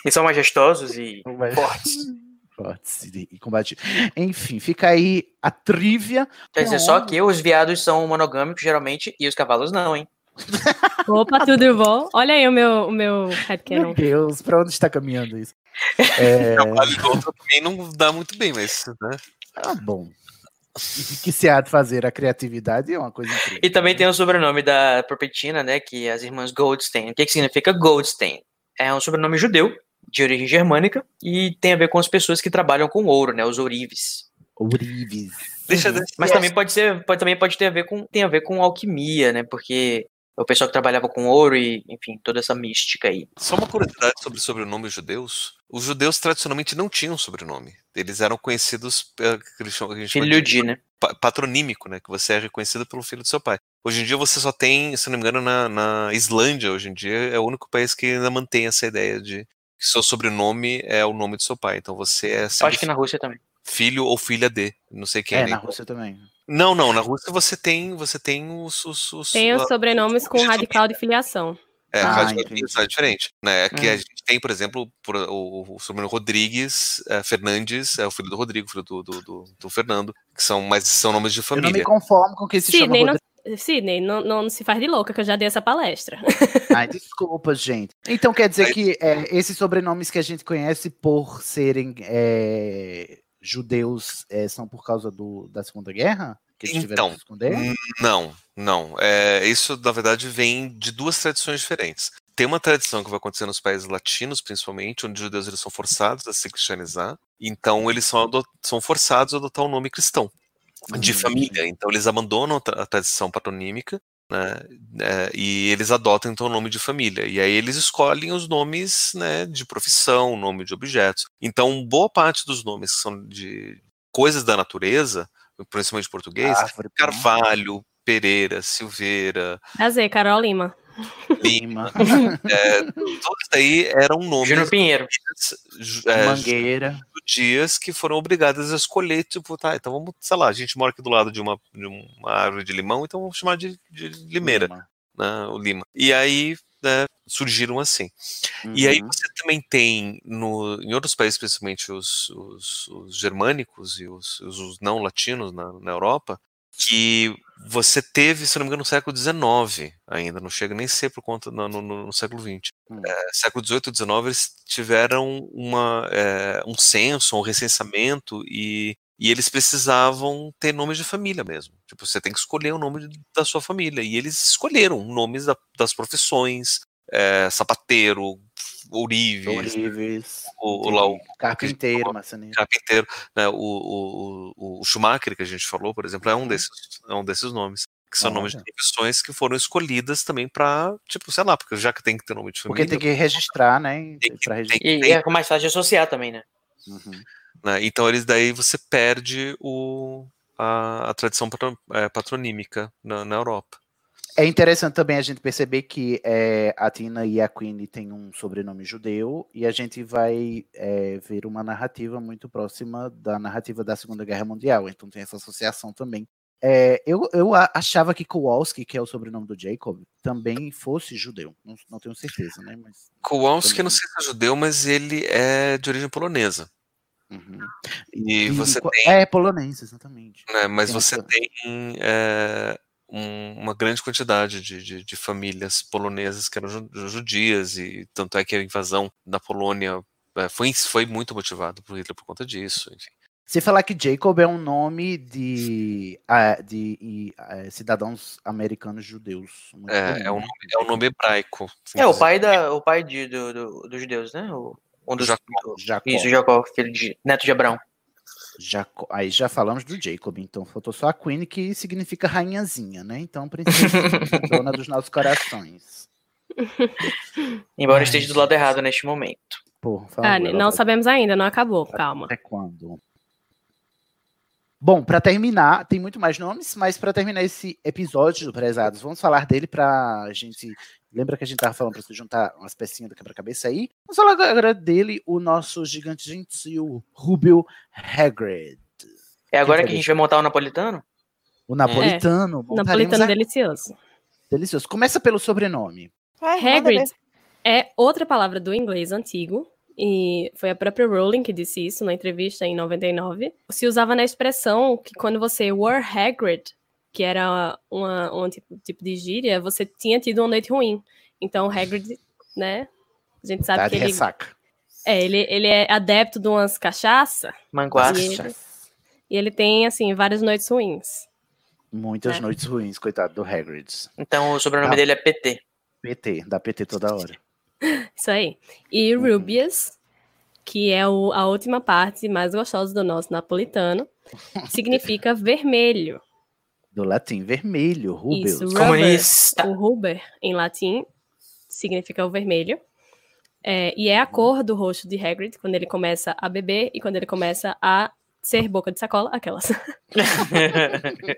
D: E são majestosos e fortes. [LAUGHS]
A: Fortes e e combatidos. Enfim, fica aí a trivia.
D: Quer dizer, só que os viados são monogâmicos geralmente e os cavalos não, hein? [LAUGHS]
C: Opa, tudo bom? Olha aí o meu, o meu headcanon.
A: Meu Deus, pra onde está caminhando isso? É, [LAUGHS]
B: outra também não dá muito bem, mas, né?
A: ah, bom. O que se há de fazer? A criatividade é uma coisa incrível.
D: E também tem o sobrenome da Perpetina, né? Que as irmãs Goldstein. O que, que significa Goldstein? É um sobrenome judeu, de origem germânica, e tem a ver com as pessoas que trabalham com ouro, né? Os ourives.
A: Ourives.
B: Deixa
D: Uhum.
B: desse-
D: Mas também pode ser, pode, também pode ter a ver com tem a ver com alquimia, né? Porque o pessoal que trabalhava com ouro e, enfim, toda essa mística aí.
B: Só uma curiosidade sobre sobrenomes judeus. Os judeus tradicionalmente não tinham sobrenome. Eles eram conhecidos pelo que eles chamam- que a gente chama
D: Filho de, né?
B: pa- patronímico, né? Que você é reconhecido pelo filho do seu pai. Hoje em dia você só tem, se não me engano, na, na Islândia, hoje em dia, é o único país que ainda mantém essa ideia de seu sobrenome é o nome do seu pai. Então você é
D: acho que na Rússia também.
B: filho ou filha de, não sei quem.
A: É,
B: né?
A: na Rússia também.
B: Não, não, na Rússia você tem, você tem os, os, os
C: Tem os
B: a-
C: sobrenomes com radical de filiação.
B: É,
A: Ah,
B: a rádio
A: entendi.
B: é diferente. Né? Aqui
D: Hum.
B: a gente tem, por exemplo, por- o, o sobrenome Rodrigues, é, Fernandes, é o filho do Rodrigo, filho do, do, do- do Fernando, que são, mas são nomes de
A: Eu não me
B: família.
A: conformo com que se chama
C: Sidney, não,
A: Rodrigo.
C: Sidney não, não se faz de louca, que eu já dei essa palestra. [LAUGHS]
A: Ai, desculpa, gente. Então quer dizer que é, esses sobrenomes que a gente conhece por serem é, judeus é, são por causa do, da Segunda Guerra? Que eles tiveram
B: Então,
A: que esconder?
B: Não, não. É, isso, na verdade, vem de duas tradições diferentes. Tem uma tradição que vai acontecer nos países latinos, principalmente, onde os judeus eles são forçados a se cristianizar. Então, eles são, são forçados a adotar o nome cristão, de
A: Hum.
B: família. Então, eles abandonam a tra- a tradição patronímica né, é, e eles adotam, então, o nome de família. E aí eles escolhem os nomes né, de profissão, nome de objetos. Então, boa parte dos nomes que são de coisas da natureza, principalmente português,
A: Árvore,
B: Carvalho, Pereira, Silveira,
C: Prazer, Carol Lima.
B: Lima. [LAUGHS] é, todos daí eram nomes.
D: Júnior Pinheiro.
B: é,
A: Mangueira.
B: Dias que foram obrigadas a escolher, tipo, tá, então vamos, sei lá, a gente mora aqui do lado de uma, de uma árvore de limão, então vamos chamar de, de limeira, né, o lima. E aí, né, surgiram assim. E aí
A: Uhum.
B: você também tem, no, em outros países, especialmente os, os, os germânicos e os, os- os não latinos na, na Europa, que você teve, se não me engano, no século XIX ainda, não chega nem a ser por conta no, no- no século XX. É, século XVIII e XIX eles tiveram uma, é, um censo, um recenseamento e, e eles precisavam ter nomes de família mesmo. Tipo, você tem que escolher o nome de- da sua família. E eles escolheram nomes da- das profissões, é, sapateiro, ourives,
A: Ourives,
B: o, o, lá, o
A: Carpinteiro, marceneiro.
B: carpinteiro, né, o, o, o, o Schumacher que a gente falou, por exemplo, é um desses, é um desses nomes. Que são nomes de profissões que foram escolhidas também para, tipo, sei lá, porque já que tem que ter nome de família.
A: Porque tem que registrar, né? Pra registrar.
D: E, e é mais fácil de associar também, né?
B: né, Então eles daí você perde o, a, a tradição patro- é, patronímica na, na Europa.
A: É interessante também a gente perceber que é, a Tina e a Queen têm um sobrenome judeu e a gente vai é, ver uma narrativa muito próxima da narrativa da Segunda Guerra Mundial, então tem essa associação também. É, eu, eu achava que Kowalski, que é o sobrenome do Jacob, também fosse judeu. Não, não tenho certeza, né? Mas
B: Kowalski, eu não sei se é judeu, mas ele é de origem polonesa. E você
A: qual-
B: tem
A: É polonês, exatamente.
B: né, mas
A: Tem
B: você
A: essa-
B: tem é, um- uma grande quantidade de, de- de famílias polonesas que eram ju- judias, e tanto é que a invasão da Polônia é, foi, foi muito motivada por Hitler por conta disso. Enfim.
A: Se falar que Jacob é um nome de, de e, ah, cidadãos americanos judeus.
B: É, é, um nome, é um nome hebraico.
D: É, o pai, da, o pai de, do, do- dos judeus, né? O, um dos,
B: Jacó.
D: Isso, Jacó, filho de, neto de Abraão.
A: Jaco- aí já falamos do Jacob, então faltou só a Queen, que significa rainhazinha, né? Então, princesa, dona dos nossos corações.
D: Embora
A: Ai,
D: esteja do lado errado neste momento.
A: Por favor.
C: Ah, não
A: vai-
C: sabemos ainda, não acabou, calma.
A: Até quando? Bom, para terminar, tem muito mais nomes, mas para terminar esse episódio do Prezados, vamos falar dele pra gente. Lembra que a gente tava falando para você juntar umas pecinhas do quebra-cabeça aí? Vamos falar agora dele, o nosso gigante gentil, Rubio Hagrid.
D: É agora que a gente vai montar o napolitano?
A: O napolitano.
C: É, napolitano
A: a-
C: delicioso.
A: Delicioso. Começa pelo sobrenome.
C: Hagrid é outra palavra do inglês antigo, e foi a própria Rowling que disse isso na entrevista em 99. Se usava na expressão que quando você were Hagrid, que era uma, um tipo, tipo de gíria, você tinha tido uma noite ruim. Então, Hagrid, né, a gente sabe
A: Tá
C: que ele...
A: ressaca.
C: É, ele, ele é adepto de umas cachaça.
D: Manguaça.
C: E ele, e ele tem, assim, várias noites ruins.
A: Muitas
C: É.
A: noites ruins, coitado do Hagrid.
D: Então o sobrenome
A: Ah.
D: dele é PT.
A: PT, dá PT toda hora.
C: Isso aí. E Rubius, que é o- a última parte mais gostosa do nosso napolitano, [LAUGHS] significa vermelho.
A: Do latim, vermelho, Rubius.
C: Isso, rubber. O ruber, em latim, significa o vermelho. É, e é a cor do rosto de Hagrid quando ele começa a beber e quando ele começa a ser boca de sacola, aquelas. [LAUGHS]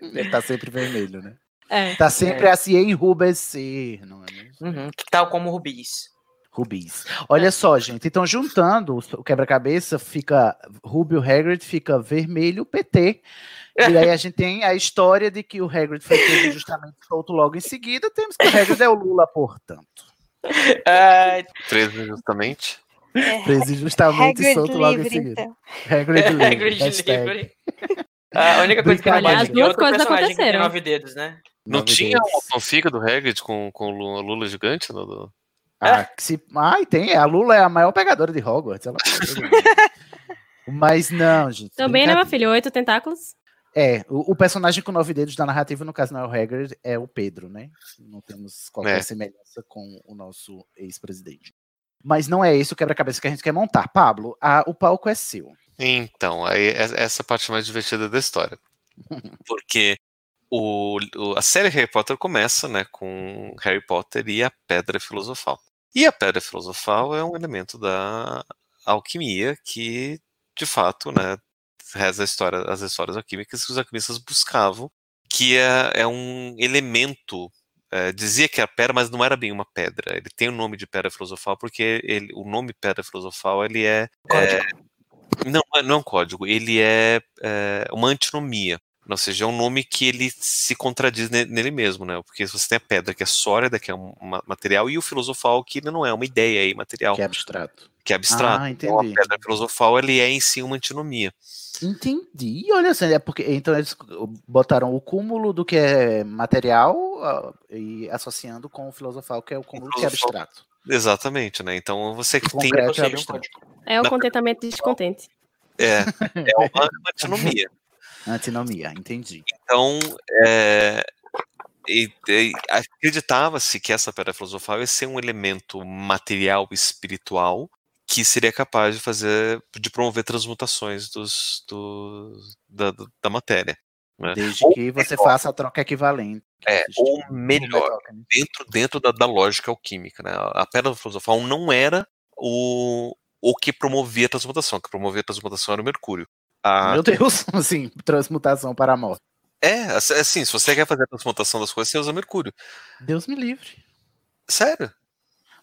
A: Ele tá sempre vermelho, né?
C: É.
A: Tá sempre
D: É.
A: a se enrubescer, não é mesmo?
D: Uhum, que tal como rubis.
A: Rubis. Olha só, gente. Então, juntando o quebra-cabeça, fica Rubio Hagrid, fica vermelho PT. E aí a gente tem a história de que o Hagrid foi pego justamente solto logo em seguida. Temos que o Hagrid é o Lula, portanto.
D: Ai,
B: 13 justamente.
A: Preso justamente
E: Hagrid
A: solto logo em
E: livre,
A: seguida.
E: então.
A: Hagrid livre. [LAUGHS]
D: Hagrid
A: hashtag.
D: livre. A única coisa que bate
C: As duas
D: é
C: coisas aconteceram.
D: nove dedos, né?
B: Não
A: Nove
B: tinha
A: dedos.
B: uma fanfic do Hagrid com, com o Lula, Lula gigante? No, do...
A: Ah, que se... Ai, tem. A Lula é a maior pegadora de Hogwarts. Ela... [LAUGHS] Mas não, gente.
C: Também, né, meu filho? Oito tentáculos.
A: É, o, o personagem com nove dedos da narrativa, no caso não é o Hagrid, é o Pedro, né? Não temos qualquer
B: É.
A: semelhança com o nosso ex-presidente. Mas não é esse o quebra-cabeça que a gente quer montar. Pablo, a- o palco é seu.
B: Então, aí é- essa é a parte mais divertida da história. [LAUGHS] Porque o, o- a série Harry Potter começa né, com Harry Potter e a Pedra Filosofal. E a Pedra Filosofal é um elemento da alquimia que, de fato, né, reza a história, as histórias alquímicas que os alquimistas buscavam, que é, é um elemento é, dizia que era pedra, mas não era bem uma pedra. Ele tem o nome de pedra filosofal porque ele, o nome pedra filosofal ele é, é não, não é um código, ele é, é uma antinomia. Ou seja, é um nome que ele se contradiz nele mesmo, né? Porque você tem a pedra que é sólida, que é um material, e o filosofal que não é uma ideia aí, material.
A: Que é abstrato.
B: Que é abstrato.
A: Ah,
B: então, a
A: entendi.
B: pedra filosofal ele é em si uma antinomia.
A: Entendi. Olha assim, é porque então eles botaram o cúmulo do que é material e associando com o filosofal, que é o cúmulo que é abstrato.
B: Exatamente, né? Então você que tem
A: é abstrato.
C: É o contentamento descontente.
B: é, é uma [LAUGHS] antinomia.
A: Antinomia, entendi.
B: Então, é, acreditava-se que essa pedra filosofal ia ser um elemento material espiritual que seria capaz de fazer, de promover transmutações dos, do, da, da matéria. né?
A: Desde
B: Ou
A: que você
B: melhor,
A: faça a troca equivalente.
B: É, ou melhor,
A: troca, né?
B: dentro, dentro da, da lógica alquímica. Né? A pedra filosofal não era o, o que promovia a transmutação. O que promovia a transmutação era o mercúrio. A-
A: Meu Deus, [LAUGHS] assim, transmutação para a morte.
B: É, ass- assim, se você quer fazer a transmutação das coisas, você usa mercúrio.
A: Deus me livre.
B: Sério?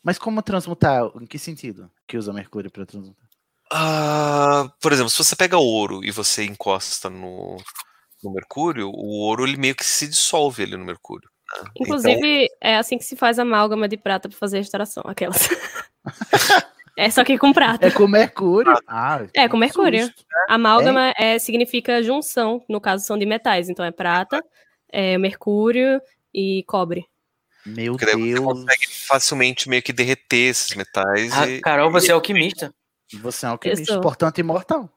A: Mas como transmutar? Em que sentido que usa mercúrio para transmutar?
B: Ah, por exemplo, se você pega ouro e você encosta no, no mercúrio, o ouro ele meio que se dissolve ali no mercúrio. né?
C: Inclusive, é assim que se faz amálgama de prata pra fazer restauração. Aquelas. [LAUGHS] é só que com prata.
A: É com mercúrio? Ah,
C: É, com mercúrio.
A: susto.
C: Amálgama é, significa junção, no caso são de metais. Então é prata, é mercúrio e cobre.
A: Meu
B: Porque daí você
A: Deus.
B: consegue facilmente meio que derreter esses metais.
D: Ah,
B: e,
D: Carol, você é alquimista.
A: Você é um alquimista, portanto imortal.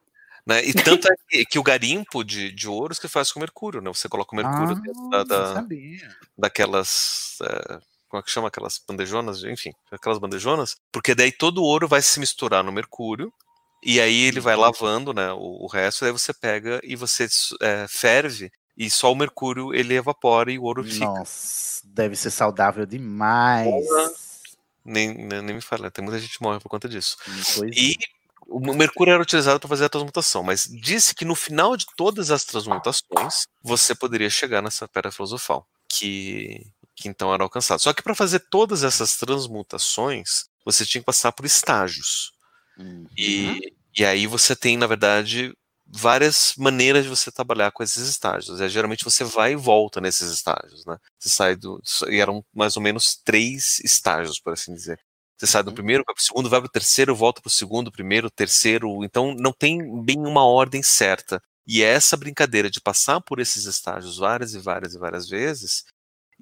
B: né? E tanto é que, que o garimpo de, de ouro se faz com mercúrio, né? Você coloca o mercúrio
A: Ah,
B: dentro da, da-
A: sabia.
B: daquelas. eh, como é que chama? Aquelas bandejonas? Enfim, aquelas bandejonas. Porque daí todo o ouro vai se misturar no mercúrio. E aí ele vai lavando né, o, o resto, daí você pega e você eh, ferve, e só o mercúrio ele evapora e o ouro fica.
A: Nossa, deve ser saudável demais.
B: Nem, nem, nem me fala, tem muita gente que morre por conta disso.
A: Pois
B: E o mercúrio era utilizado para fazer a transmutação, mas disse que no final de todas as transmutações você poderia chegar nessa pedra filosofal, que, que então era alcançado. Só que para fazer todas essas transmutações, você tinha que passar por estágios.
A: Uhum.
B: E, e aí você tem, na verdade, várias maneiras de você trabalhar com esses estágios. É, geralmente você vai e volta nesses estágios, né? Você sai do. E eram mais ou menos três estágios, por assim dizer. Você sai do primeiro, vai para o segundo, vai para o terceiro, volta para o segundo, primeiro, terceiro. Então não tem bem uma ordem certa. E é essa brincadeira de passar por esses estágios várias e várias e várias vezes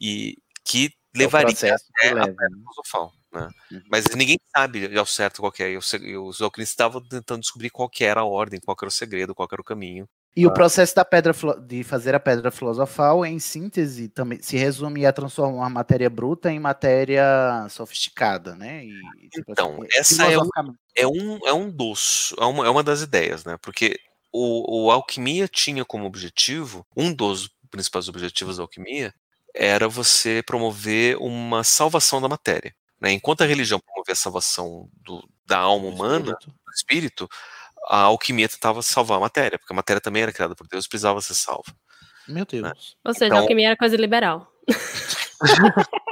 B: e que levaria
A: processo que
B: até a pedra filosofal. Né? Mas ninguém sabe ao certo qual que é. E os- alquimistas estavam tentando descobrir qual que era a ordem, qual que era o segredo, qual que era o caminho.
A: E o
B: Ah.
A: processo da pedra de fazer a pedra filosofal, em síntese, também se resume a transformar a matéria bruta em matéria sofisticada, né? E, tipo
B: Então,
A: assim,
B: essa é um, é um, é um dos, é uma, é uma das ideias, né? Porque o, o alquimia tinha como objetivo, um dos principais objetivos da alquimia, era você promover uma salvação da matéria. Né? Enquanto a religião promovia a salvação do- da alma humana, do espírito, a alquimia tentava salvar a matéria, porque a matéria também era criada por Deus, precisava ser salva.
A: Meu Deus.
C: Ou seja,
B: Então-
C: a alquimia era coisa liberal. [LAUGHS]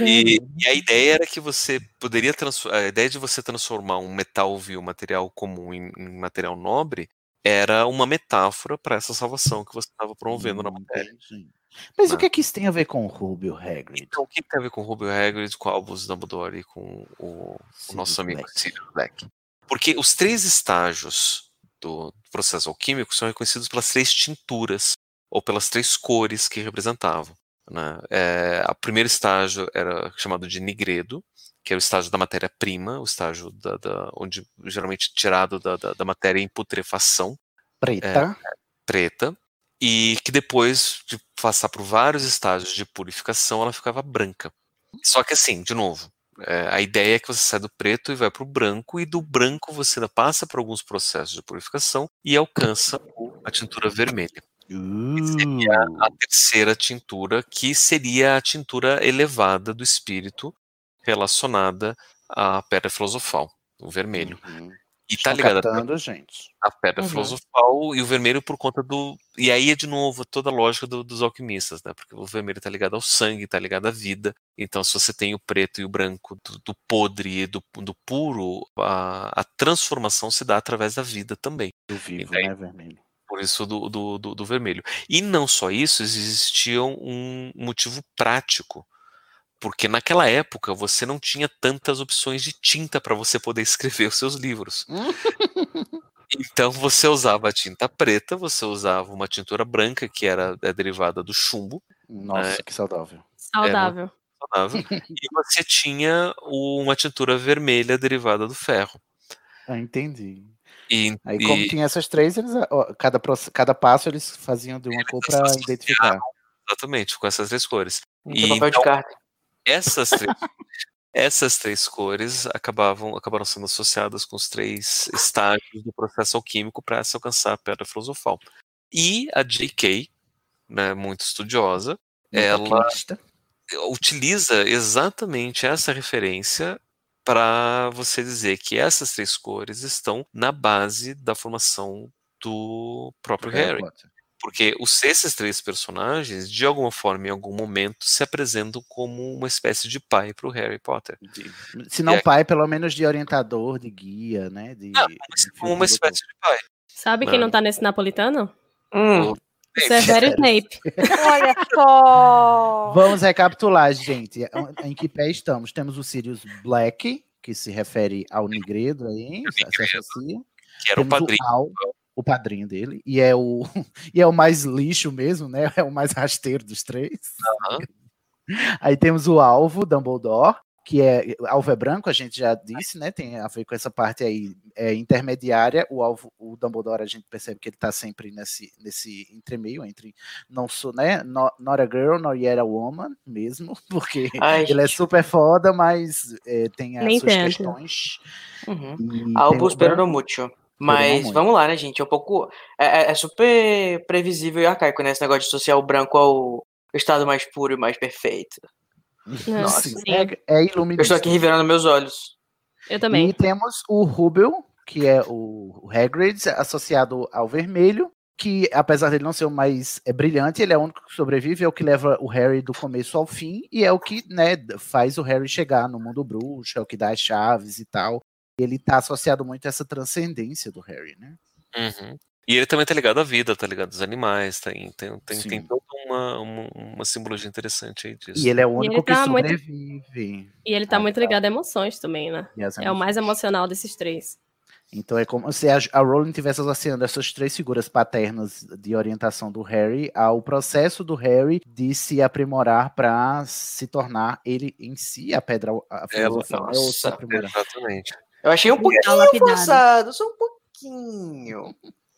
B: E, e a ideia era que você poderia transformar. A ideia de você transformar um metal vil, material comum, em, em material nobre, era uma metáfora para essa salvação que você estava promovendo na matéria.
A: Mas
B: Né?
A: o que é que isso tem a ver com o Rubio Hagrid?
B: Então, o que tem a ver com o Rubio Hagrid, com o Albus Dumbledore e com o, o nosso amigo Sirius Black? Porque os três estágios do processo alquímico são reconhecidos pelas três tinturas, ou pelas três cores que representavam. Né? É, o primeiro estágio era chamado de nigredo, que é o estágio da matéria-prima, o estágio da, da- onde geralmente tirado da, da, da matéria em putrefação.
A: Preta.
B: É, preta. E que depois de passar por vários estágios de purificação, ela ficava branca. Só que assim, de novo, é, a ideia é que você sai do preto e vai para o branco, e do branco você ainda passa por alguns processos de purificação e alcança a tintura vermelha. Que seria a terceira tintura, que seria a tintura elevada do espírito relacionada à pedra filosofal, o vermelho. E tá ligado a-
A: captando, gente.
B: a pedra
A: Uhum.
B: filosofal e o vermelho por conta do. E aí é de novo toda a lógica do- dos alquimistas, né? Porque o vermelho tá ligado ao sangue, tá ligado à vida. Então, se você tem o preto e o branco do, do podre e do, do puro, a, a transformação se dá através da vida também.
A: Do vivo,
B: daí-
A: né, vermelho?
B: Por isso do, do, do, do vermelho. E não só isso, existia um motivo prático. Porque naquela época você não tinha tantas opções de tinta para você poder [LAUGHS] escrever os seus livros. Então você usava a tinta preta, você usava uma tintura branca que era é, derivada do chumbo.
A: Nossa,
B: né?
A: que saudável.
C: Saudável.
B: É, saudável. e você tinha uma tintura vermelha derivada do ferro.
A: Ah, entendi.
B: E,
A: Aí,
B: e-
A: como tinha essas três, eles, cada, cada passo eles faziam de uma cor para identificar.
B: Exatamente, com essas três cores.
D: Tem papel de
B: então,
D: carta.
B: Essas três, essas três cores acabavam acabaram sendo associadas com os três estágios do processo alquímico para se alcançar a pedra filosofal. E a J.K., né, muito estudiosa,
A: Muito
B: ela
A: alquimista.
B: utiliza exatamente essa referência para você dizer que essas três cores estão na base da formação do próprio
A: Harry
B: Harry. Porque os, esses três personagens, de alguma forma, em algum momento, se apresentam como uma espécie de pai para o Harry Potter.
A: Se não
B: é-
A: pai, pelo menos de orientador, de guia, né? De,
B: Como uma espécie de pai.
C: Sabe quem não tá nesse napolitano?
D: Hum.
C: Severo Snape. [LAUGHS]
E: Olha só!
A: Vamos recapitular, gente. Em que pé estamos? Temos o Sirius Black, que se refere ao Negredo aí, associa.
B: Que era o padrinho.
A: Al, o padrinho dele. E é o, [LAUGHS] e é o mais lixo mesmo, né? É o mais rasteiro dos três. [LAUGHS] Aí temos o alvo, Dumbledore, que é alvo é branco, a gente já disse, né? Tem a ver com essa parte aí é, intermediária. O alvo, o Dumbledore, a gente percebe que ele tá sempre nesse, nesse entremeio entre não sou, né? Not, not a girl, nor yet a woman, mesmo, [LAUGHS] porque
D: Ai,
A: ele é
D: gente.
A: super foda, mas é, tem as
C: Nem
A: suas
C: tanto.
A: questões.
D: Uhum.
A: E tem
D: Albus Mas vamos lá, né, gente? É um pouco. É, é- é super previsível e arcaico, né? Esse negócio de associar o branco ao estado mais puro e mais perfeito.
C: Nossa,
A: Sim,
C: sim.
A: é, é
D: Eu estou aqui revirando meus olhos.
C: Eu também.
A: E temos o Rubel, que é o o Hagrid, associado ao vermelho, que apesar dele não ser o mais é, brilhante, ele é o único que sobrevive, é o que leva o Harry do começo ao fim, e é o que né, faz o Harry chegar no mundo bruxo, é o que dá as chaves e tal. Ele tá associado muito a essa transcendência do Harry, né?
B: Uhum. E ele também tá ligado à vida, tá ligado aos animais, tem, tem, tem,
A: Sim.
B: tem toda uma, uma, uma simbologia interessante aí disso.
A: E ele é o único
C: ele
A: que
C: tá muito-
A: sobrevive.
C: E ele tá
A: Ah,
C: muito
A: tá.
C: ligado a emoções também, né? É o mais emocional desses três.
A: Então é como se a, a Rowling tivesse associando essas três figuras paternas de orientação do Harry ao processo do Harry de se aprimorar para se tornar ele em si a pedra a
B: Ela,
A: filosofal, né, ou se
D: nossa,
A: aprimorar.
B: Exatamente.
D: Eu achei um pouquinho
C: lapidado.
D: forçado, só um pouquinho.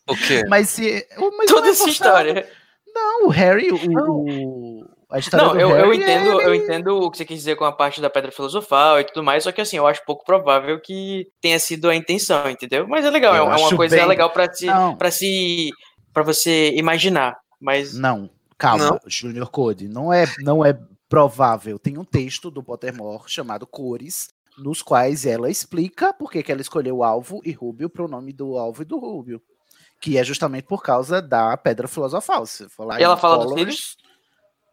B: O quê?
A: Mas se mas
D: Toda
A: é
D: essa história.
A: Não, o Harry, o, o- a história
D: Não,
A: do
D: eu,
A: Harry
D: eu
A: é
D: entendo, eu
A: ele-
D: entendo o que você quis dizer com a parte da pedra filosofal e tudo mais, só que assim, eu acho pouco provável que tenha sido a intenção, entendeu? Mas é legal, é,
A: Eu
D: é uma coisa
A: bem-
D: legal pra se, para se, para você imaginar. Mas
A: Não, calma,
B: Não.
A: Junior Code, não é, não é provável. Tem um texto do Pottermore chamado Cores, nos quais ela explica por que, ela escolheu alvo e rúbio para o nome do alvo e do rúbio. Que é justamente por causa da pedra filosofal. Se for lá
D: E ela fala dos
A: Colors,
D: Sirius?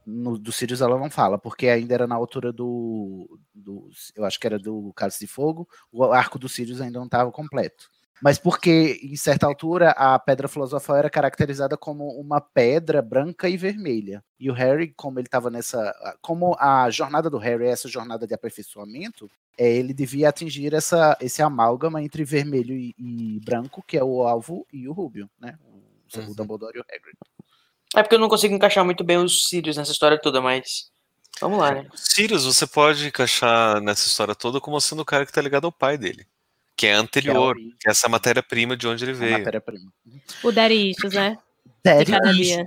A: No, do Sirius ela não fala, porque ainda era na altura do, do. Eu acho que era do Cálice de Fogo, o arco do Sirius ainda não estava completo. Mas porque, em certa altura, a pedra filosofal era caracterizada como uma pedra branca e vermelha. E o Harry, como ele estava nessa. Como a jornada do Harry é essa jornada de aperfeiçoamento, é, ele devia atingir essa, esse amálgama entre vermelho e, e branco, que é o alvo e o rúbio, né? O, o Dumbledore e o Hagrid.
D: é porque eu não consigo encaixar muito bem os Sirius nessa história toda, mas vamos lá, né?
B: Sirius, você pode encaixar nessa história toda como sendo o cara que tá ligado ao pai dele. Que é anterior,
A: origem.
B: que é essa matéria-prima de onde ele
A: A
B: veio.
A: matéria-prima.
C: O Daddy Issues, né? Dia.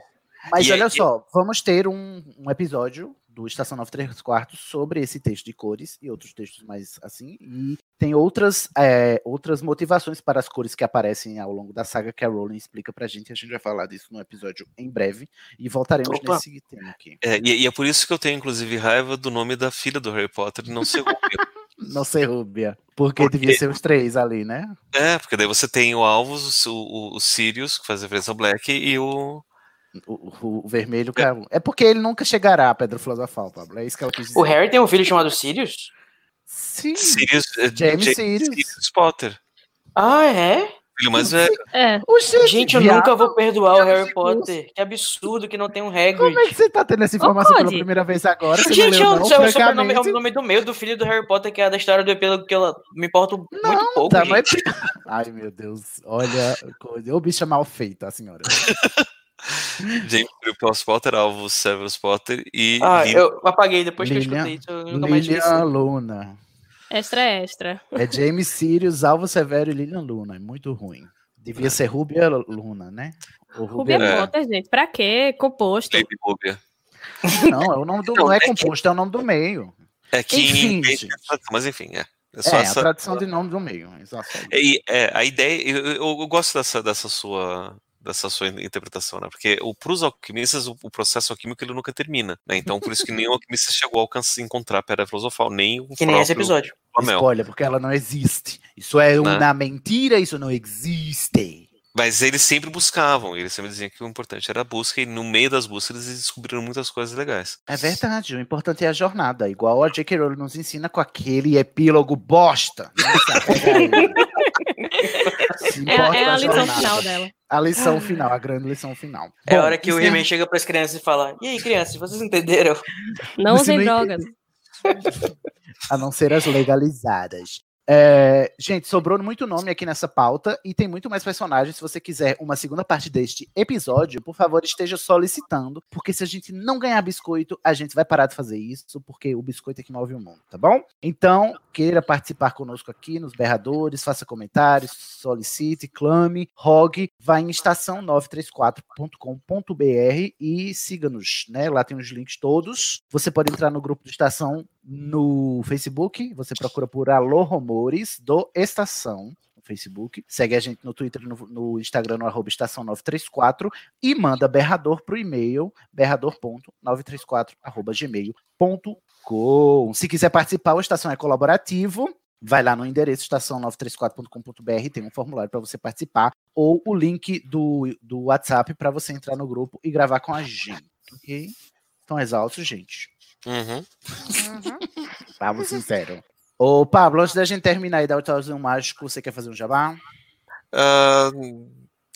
A: Mas
B: E
A: olha
B: aí-
A: só, vamos ter um, um episódio do Estação 93 quartos sobre esse texto de cores e outros textos mais assim. E tem outras, é, outras motivações para as cores que aparecem ao longo da saga que a Rowling explica pra gente. A gente vai falar disso no episódio em breve. E voltaremos
D: Opa.
A: nesse tema aqui.
B: É, e, e é por isso que eu tenho, inclusive, raiva do nome da filha do Harry Potter e não ser Rubio.
A: Não ser Rúbia. Porque, devia ser os três ali, né?
B: É, porque daí você tem o Alvos, o, o, o Sirius, que faz referência ao Black, e o.
A: O, o- o vermelho, cara. É porque ele nunca chegará à Pedra Filosofal, Pablo. É isso que ela quis dizer.
D: O Harry tem um filho chamado Sirius?
A: Sim.
B: Sirius, é,
A: James
B: Ja-
A: Sirius.
B: Potter.
D: Ah, é?
B: Filho mais velho.
C: É.
D: Gente, eu
A: viado.
D: nunca vou perdoar o Harry Potter. Que absurdo que não tem um Hagrid.
A: Como é que você tá tendo essa informação pela primeira vez agora? Você
D: Gente,
A: não
D: eu,
A: leu, não,
D: eu, o sobrenome é
A: francamente?
D: o nome do meio do filho do Harry Potter, que é da história do epílogo que eu me importo muito pouco,
A: Tá, mas-
D: gente. [LAUGHS]
A: Ai, meu Deus. Olha, coisa. Ô, bicha mal feita, a senhora.
B: James Sirius Potter, Alvos Severus Potter e.
D: Ah,
B: Lily-
D: eu apaguei depois que eu
A: Lilian-
D: escutei isso, eu nunca mais.
A: Lilian Luna.
C: Extra, extra.
A: É James Sirius, Alvo Severo e Lilian Luna. É muito ruim. Devia ser Rubia Luna, né? Ou
C: Rubia
A: Luna.
C: Potter, gente. Pra quê? Composto.
B: Lady Rubia.
A: Não, é o nome do, não é composto, é o nome do meio.
B: É que
A: Enfim,
B: mas enfim, é. É
A: É,
B: só
A: a
B: essa.
A: tradução de nome do meio. Exato.
B: E, é, a ideia, eu, eu- eu gosto dessa, dessa sua dessa sua interpretação, né? Porque para os alquimistas o, o processo alquímico ele nunca termina, né? Então por isso que nenhum [LAUGHS] alquimista chegou a alcançar encontrar a pedra filosofal, nem o
D: Que nem esse
B: próprio
D: episódio.
B: Flamel.
A: Spoiler, porque ela não existe. Isso é
B: Né?
A: uma mentira, isso não existe.
B: Mas eles sempre buscavam, eles sempre diziam que o importante era a busca, e no meio das buscas eles descobriram muitas coisas legais.
A: É verdade, o importante é a jornada, igual a J.K. Rowling nos ensina com aquele epílogo bosta. [LAUGHS]
C: É, é a lição
A: jornada.
C: final dela.
A: A lição final, a grande lição final.
D: É a hora que o He-Man chega pras crianças e fala: E aí, crianças, vocês entenderam?
C: Não usem drogas. [LAUGHS]
A: a não ser as legalizadas. É, gente, sobrou muito nome aqui nessa pauta e tem muito mais personagens. Se você quiser uma segunda parte deste episódio, por favor, esteja solicitando, porque se a gente não ganhar biscoito, a gente vai parar de fazer isso, porque o biscoito é que move o mundo, tá bom? Então, queira participar conosco aqui nos berradores, faça comentários, solicite, clame, rogue, vá em estação934.com.br e siga-nos, né? Lá tem os links todos. Você pode entrar no grupo do Estação no Facebook, você procura por Alô Rumores do Estação no Facebook, segue a gente no Twitter no, no Instagram no arroba estação 934 e manda berrador pro e-mail berrador.934 arroba gmail.com. Se quiser participar, o Estação é colaborativo. Vai lá no endereço estação934.com.br, tem um formulário para você participar, ou o link do, do WhatsApp para você entrar no grupo e gravar com a gente. Ok? Estão exaustos, gente?
B: Uhum.
A: Pablo sincero. Ô, Pablo, antes da gente terminar e dar o tchauzinho mágico, você quer fazer um jabá?
B: Ah,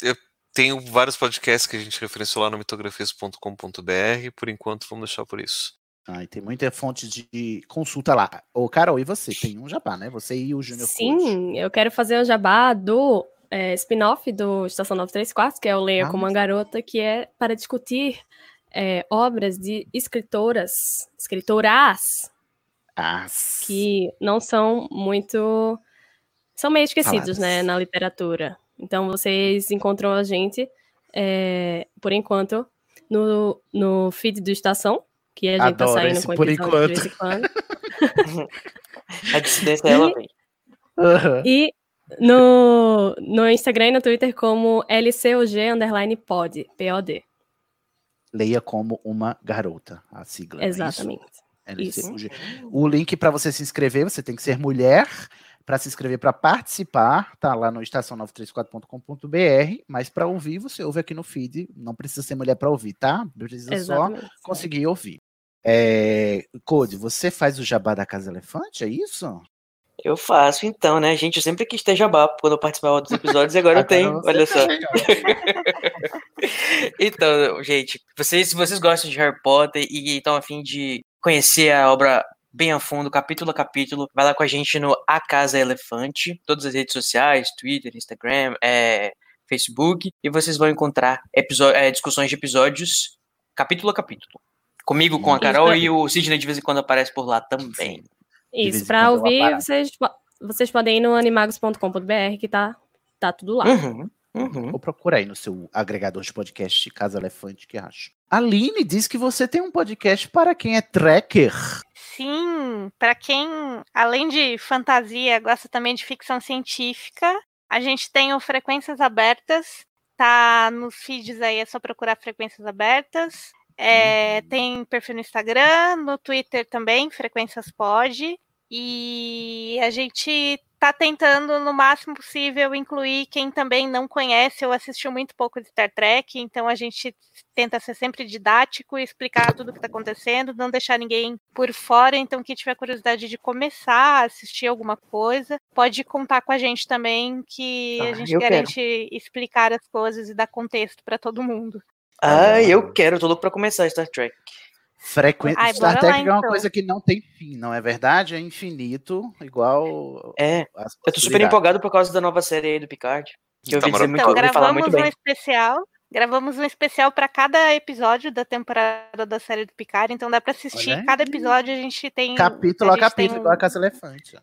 B: eu tenho vários podcasts que a gente referenciou lá no mitografias.com.br, por enquanto vamos deixar por isso.
A: Ah, e tem muita fonte de consulta lá. Ô, Carol, e você? Tem um jabá, né? Você e o Júnior Coach.
C: Sim, eu quero fazer o jabá do é, spin-off do Estação 934, que é o Leia
A: Ah.
C: como uma Garota, que é para discutir é, obras de escritoras, escritoras,
A: Ah,
C: que não são muito. são meio esquecidos,
A: Faladas.
C: né, na literatura. Então vocês encontram a gente, é, por enquanto, no, no feed do Estação, que a gente
A: Adoro
C: tá saindo com
A: por
C: de
A: enquanto.
C: vez em quando. [LAUGHS]
D: A dissidência ela vem.
A: Aham.
C: E no, no Instagram e no Twitter como LCOG underline pod, POD.
A: Leia como uma garota, a sigla. não é isso?
C: Exatamente.
A: LCUG. O link para você se inscrever, você tem que ser mulher. Para se inscrever para participar, tá lá no estação934.com.br, mas para ouvir, você ouve aqui no feed. Não precisa ser mulher para ouvir, tá? Precisa
C: Exatamente.
A: só conseguir ouvir. É, Code, você faz o jabá da Casa Elefante, é isso?
D: Eu faço então, né? Gente, eu sempre quis ter jabá quando eu participava dos episódios e agora [LAUGHS] eu tenho. Olha só. [LAUGHS] Então, gente, vocês, se vocês gostam de Harry Potter e estão a fim de conhecer a obra bem a fundo, capítulo a capítulo, vai lá com a gente no A Casa Elefante, todas as redes sociais, Twitter, Instagram, é, Facebook, e vocês vão encontrar é, discussões de episódios capítulo a capítulo. Comigo, com a Carol e o Sidney de vez em quando aparece por lá também.
C: Isso, para ouvir, vocês, vocês podem ir no animagos.com.br, que tá, tá tudo lá.
D: Uhum, uhum.
A: Ou procura aí no seu agregador de podcast Casa Elefante, que acha. Aline diz que você tem um podcast para quem é tracker.
E: Sim, para quem, além de fantasia, gosta também de ficção científica, a gente tem o Frequências Abertas, tá nos feeds aí, é só procurar Frequências Abertas. É, Tem perfil no Instagram, no Twitter também, Frequências Pod. E a gente tá tentando, no máximo possível, incluir quem também não conhece ou assistiu muito pouco de Star Trek. Então a gente tenta ser sempre didático e explicar tudo o que está acontecendo, não deixar ninguém por fora. Então, quem tiver curiosidade de começar a assistir alguma coisa, pode contar com a gente também, que a
D: Ah,
E: gente
D: eu
E: garante explicar as coisas e dar contexto para todo mundo.
D: Ah, eu quero, tô louco pra começar Star Trek.
A: Frequência
E: Ai,
A: Star Trek
E: lá,
A: é uma
E: então.
A: coisa que não tem fim, não é verdade? É infinito, igual.
D: É, eu tô super empolgado por causa da nova série aí do Picard. Que eu
B: Tá
D: ouvi dizer muito,
E: Então,
D: ouvi falar
E: gravamos
D: muito
E: um
D: bem.
E: especial. Gravamos um especial para cada episódio da temporada da série do Picard, então dá para assistir cada episódio a gente tem
A: Capítulo a
E: tem
A: capítulo,
E: um-
A: igual a Casa Elefante.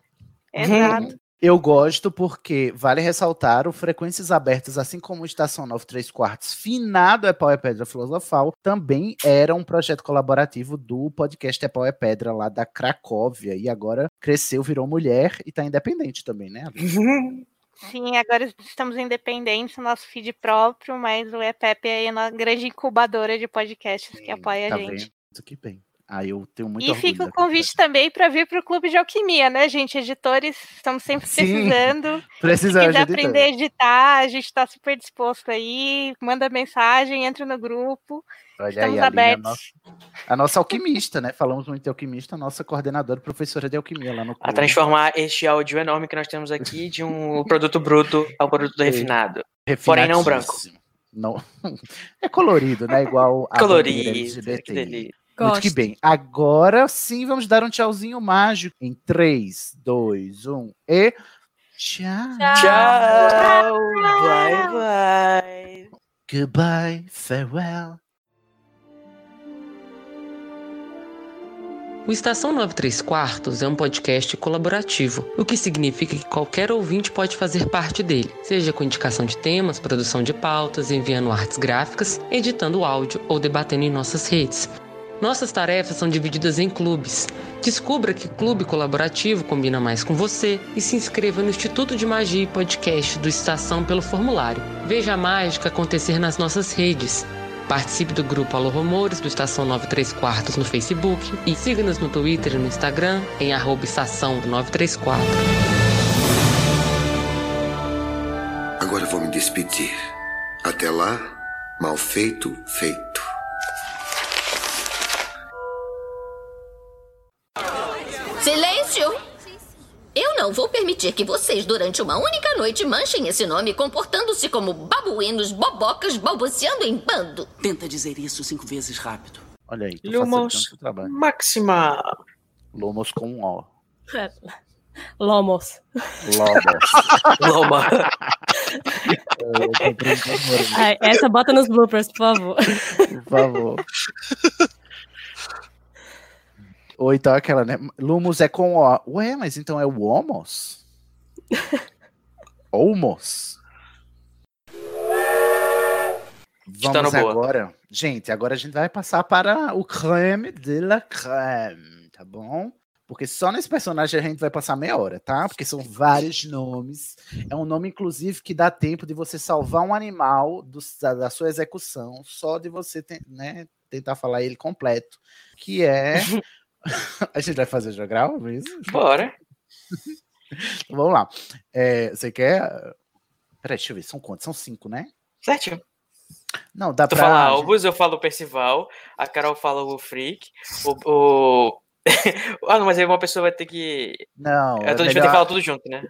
E: Exato.
A: Eu gosto porque vale ressaltar o Frequências Abertas, assim como o Estação 9 3 quartos, finado é Pau é Pedra Filosofal, também era um projeto colaborativo do podcast É Pau é Pedra lá da Cracóvia, e agora cresceu, virou mulher e tá independente também, né? [LAUGHS]
E: Sim, agora estamos independentes, nosso feed próprio, mas o EPEP é uma grande incubadora de podcasts que apoia
A: tá
E: a gente.
A: vendo? Que bem. Aí eu tenho muito
E: E fica o convite também para vir para o Clube de Alquimia, né, gente? Editores, estamos sempre
A: Sim,
E: precisando.
A: precisamos [LAUGHS]
E: Se quiser
A: de
E: aprender a editar, a gente está super disposto aí. Manda mensagem, entra no grupo.
A: Olha
E: Estamos
A: aí, a Aline, a
E: abertos.
A: nossa, a nossa alquimista, né? Falamos muito de alquimista, a nossa coordenadora, professora de alquimia lá no
D: A
A: clube.
D: transformar este áudio enorme que nós temos aqui de um produto bruto ao produto
A: Sim.
D: refinado. Porém não branco.
A: Não. [LAUGHS] É colorido, né? Igual a
D: Colorido, que
A: LGBT.
D: Delícia.
A: Muito que
C: Gosto.
A: bem. Agora sim vamos dar um tchauzinho mágico em 3, 2, 1 e. Tchau.
D: Tchau, bye bye.
A: Goodbye, farewell.
J: O Estação 93 Quartos é um podcast colaborativo, o que significa que qualquer ouvinte pode fazer parte dele, seja com indicação de temas, produção de pautas, enviando artes gráficas, editando áudio ou debatendo em nossas redes. Nossas tarefas são divididas em clubes. Descubra que clube colaborativo combina mais com você e se inscreva no Instituto de Magia e Podcast do Estação pelo formulário. Veja a mágica acontecer nas nossas redes. Participe do grupo Alô Rumores do Estação 93 Quartos no Facebook e siga-nos no Twitter e no Instagram em estação 934.
K: Agora vou me despedir. Até lá, mal feito, feito.
L: Silêncio! Eu não vou permitir que vocês, durante uma única noite, manchem esse nome comportando-se como babuínos, bobocas, balbuciando em bando.
I: Tenta dizer isso cinco vezes rápido.
A: Olha aí,
D: Lumos
A: trabalho.
D: Máxima.
A: Lomos com um O. [LAUGHS]
C: Lomos.
A: Lomos. [LAUGHS]
D: Loma.
A: Tô brincando, Moreira.
C: Ai, essa bota nos bloopers, por favor.
A: Por favor. [LAUGHS] Ou então aquela, né? Lumos é com O. Ué, mas então é o Homos? [LAUGHS] Homos?
D: Tá
A: Vamos
D: boa.
A: agora. Gente, agora a gente vai passar para o creme de la creme, tá bom? Porque só nesse personagem a gente vai passar meia hora, tá? Porque são vários nomes. É um nome, inclusive, que dá tempo de você salvar um animal do- da, da sua execução, só de você te- né, tentar falar ele completo. Que é. [LAUGHS] [LAUGHS] a gente vai fazer jogral mesmo?
D: Bora. [LAUGHS]
A: Então, vamos lá. É, você quer. Peraí, deixa eu ver. São quantos? São cinco, né?
D: Certinho.
A: Não, dá
D: Tu
A: pra.
D: fala Albus, eu falo Percival, a Carol fala o Freak, o. o... [LAUGHS] ah, não, mas aí uma pessoa vai ter que.
A: Não,
D: É,
A: é
D: a gente vai ter que
A: melhor-
D: falar tudo junto, né?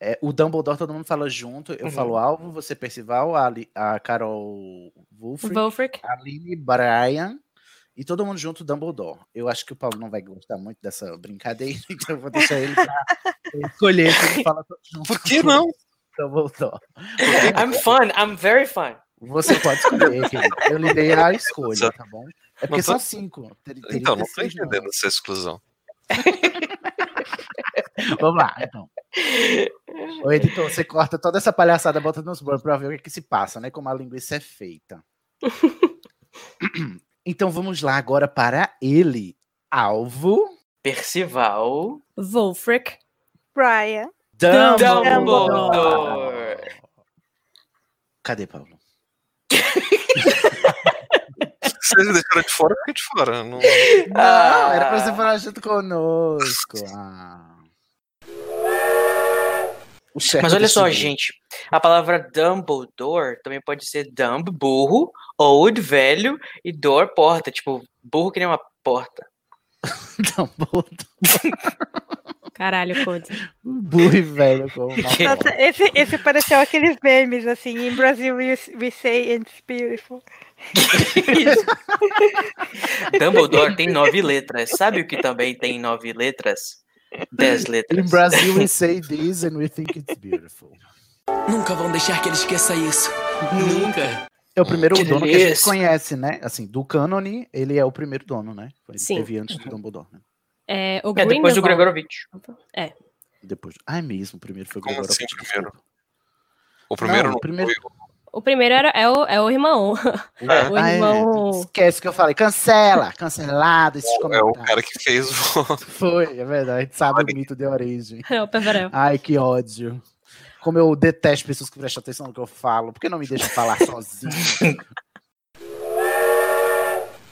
A: É, o Dumbledore todo mundo fala junto. Eu
D: Uhum.
A: falo Alvo, você Percival, a, Ali- a Carol Wolfric,
C: Wolfric.
A: a Aline Brian e todo mundo junto Dumbledore. Eu acho que o Paulo não vai gostar muito dessa brincadeira, [LAUGHS] então eu vou deixar ele pra escolher se ele fala todo junto.
B: Por que não?
A: Dumbledore. [LAUGHS]
D: I'm fun, I'm very fun.
A: Você pode escolher, querido. Eu lhe dei a escolha, tá bom? É porque
B: Não tô-
A: são cinco. Ter- teria
B: Então, não
A: ter
B: tô
A: seis
B: entendendo
A: nomes.
B: essa exclusão. [LAUGHS]
A: Vamos lá, então. Ô, editor, você corta toda essa palhaçada, bota nos blurs pra ver o que, que se passa, né? Como a linguiça é feita. Então vamos lá agora para ele. Alvo.
D: Percival.
C: Wolfric.
E: Brian.
D: Dumbledore.
A: Cadê, Paulo? [LAUGHS]
B: Vocês deixaram de fora, fica de fora. Não...
A: Não, era pra você falar junto conosco. Ah. O chefe
D: Mas olha só, gente. A palavra Dumbledore também pode ser dumb, burro, old, velho, e door, porta. Tipo, burro que nem uma porta. [LAUGHS]
C: Caralho, Code.
A: Burro e velho como [LAUGHS]
E: Nossa, esse, esse pareceu aqueles memes, assim, em Brasil we, we say it's beautiful. [LAUGHS]
D: Dumbledore tem nove letras. Sabe o que também tem nove letras? Dez [LAUGHS] letras.
A: In Brazil we say this and we think it's beautiful.
I: Nunca vão deixar que ele esqueça isso. Nunca.
A: É o primeiro
I: Que
A: dono que a gente conhece, né? Assim, do cânone, ele é o primeiro dono, né? Ele
C: Sim.
A: teve antes do Dumbledore, né?
C: É, o
D: É, depois do Gregorovitch.
C: É.
A: Depois. Ah, é mesmo, o primeiro foi o
B: Como
A: Gregorovitch,
B: assim, primeiro? O primeiro
A: Não,
B: não,
A: o primeiro-
B: foi.
C: O primeiro era, é, o, é o irmão.
B: É. [LAUGHS]
C: O irmão.
A: Esquece que eu falei. Cancela! Cancelado esses
B: É o
A: comentários.
B: cara que fez o. [LAUGHS]
A: Foi, é verdade. A gente sabe o mito de origem.
C: É o Peverel.
A: Ai, que ódio. Como eu detesto pessoas que prestam atenção no que eu falo. Por que não me deixam falar sozinho? [LAUGHS]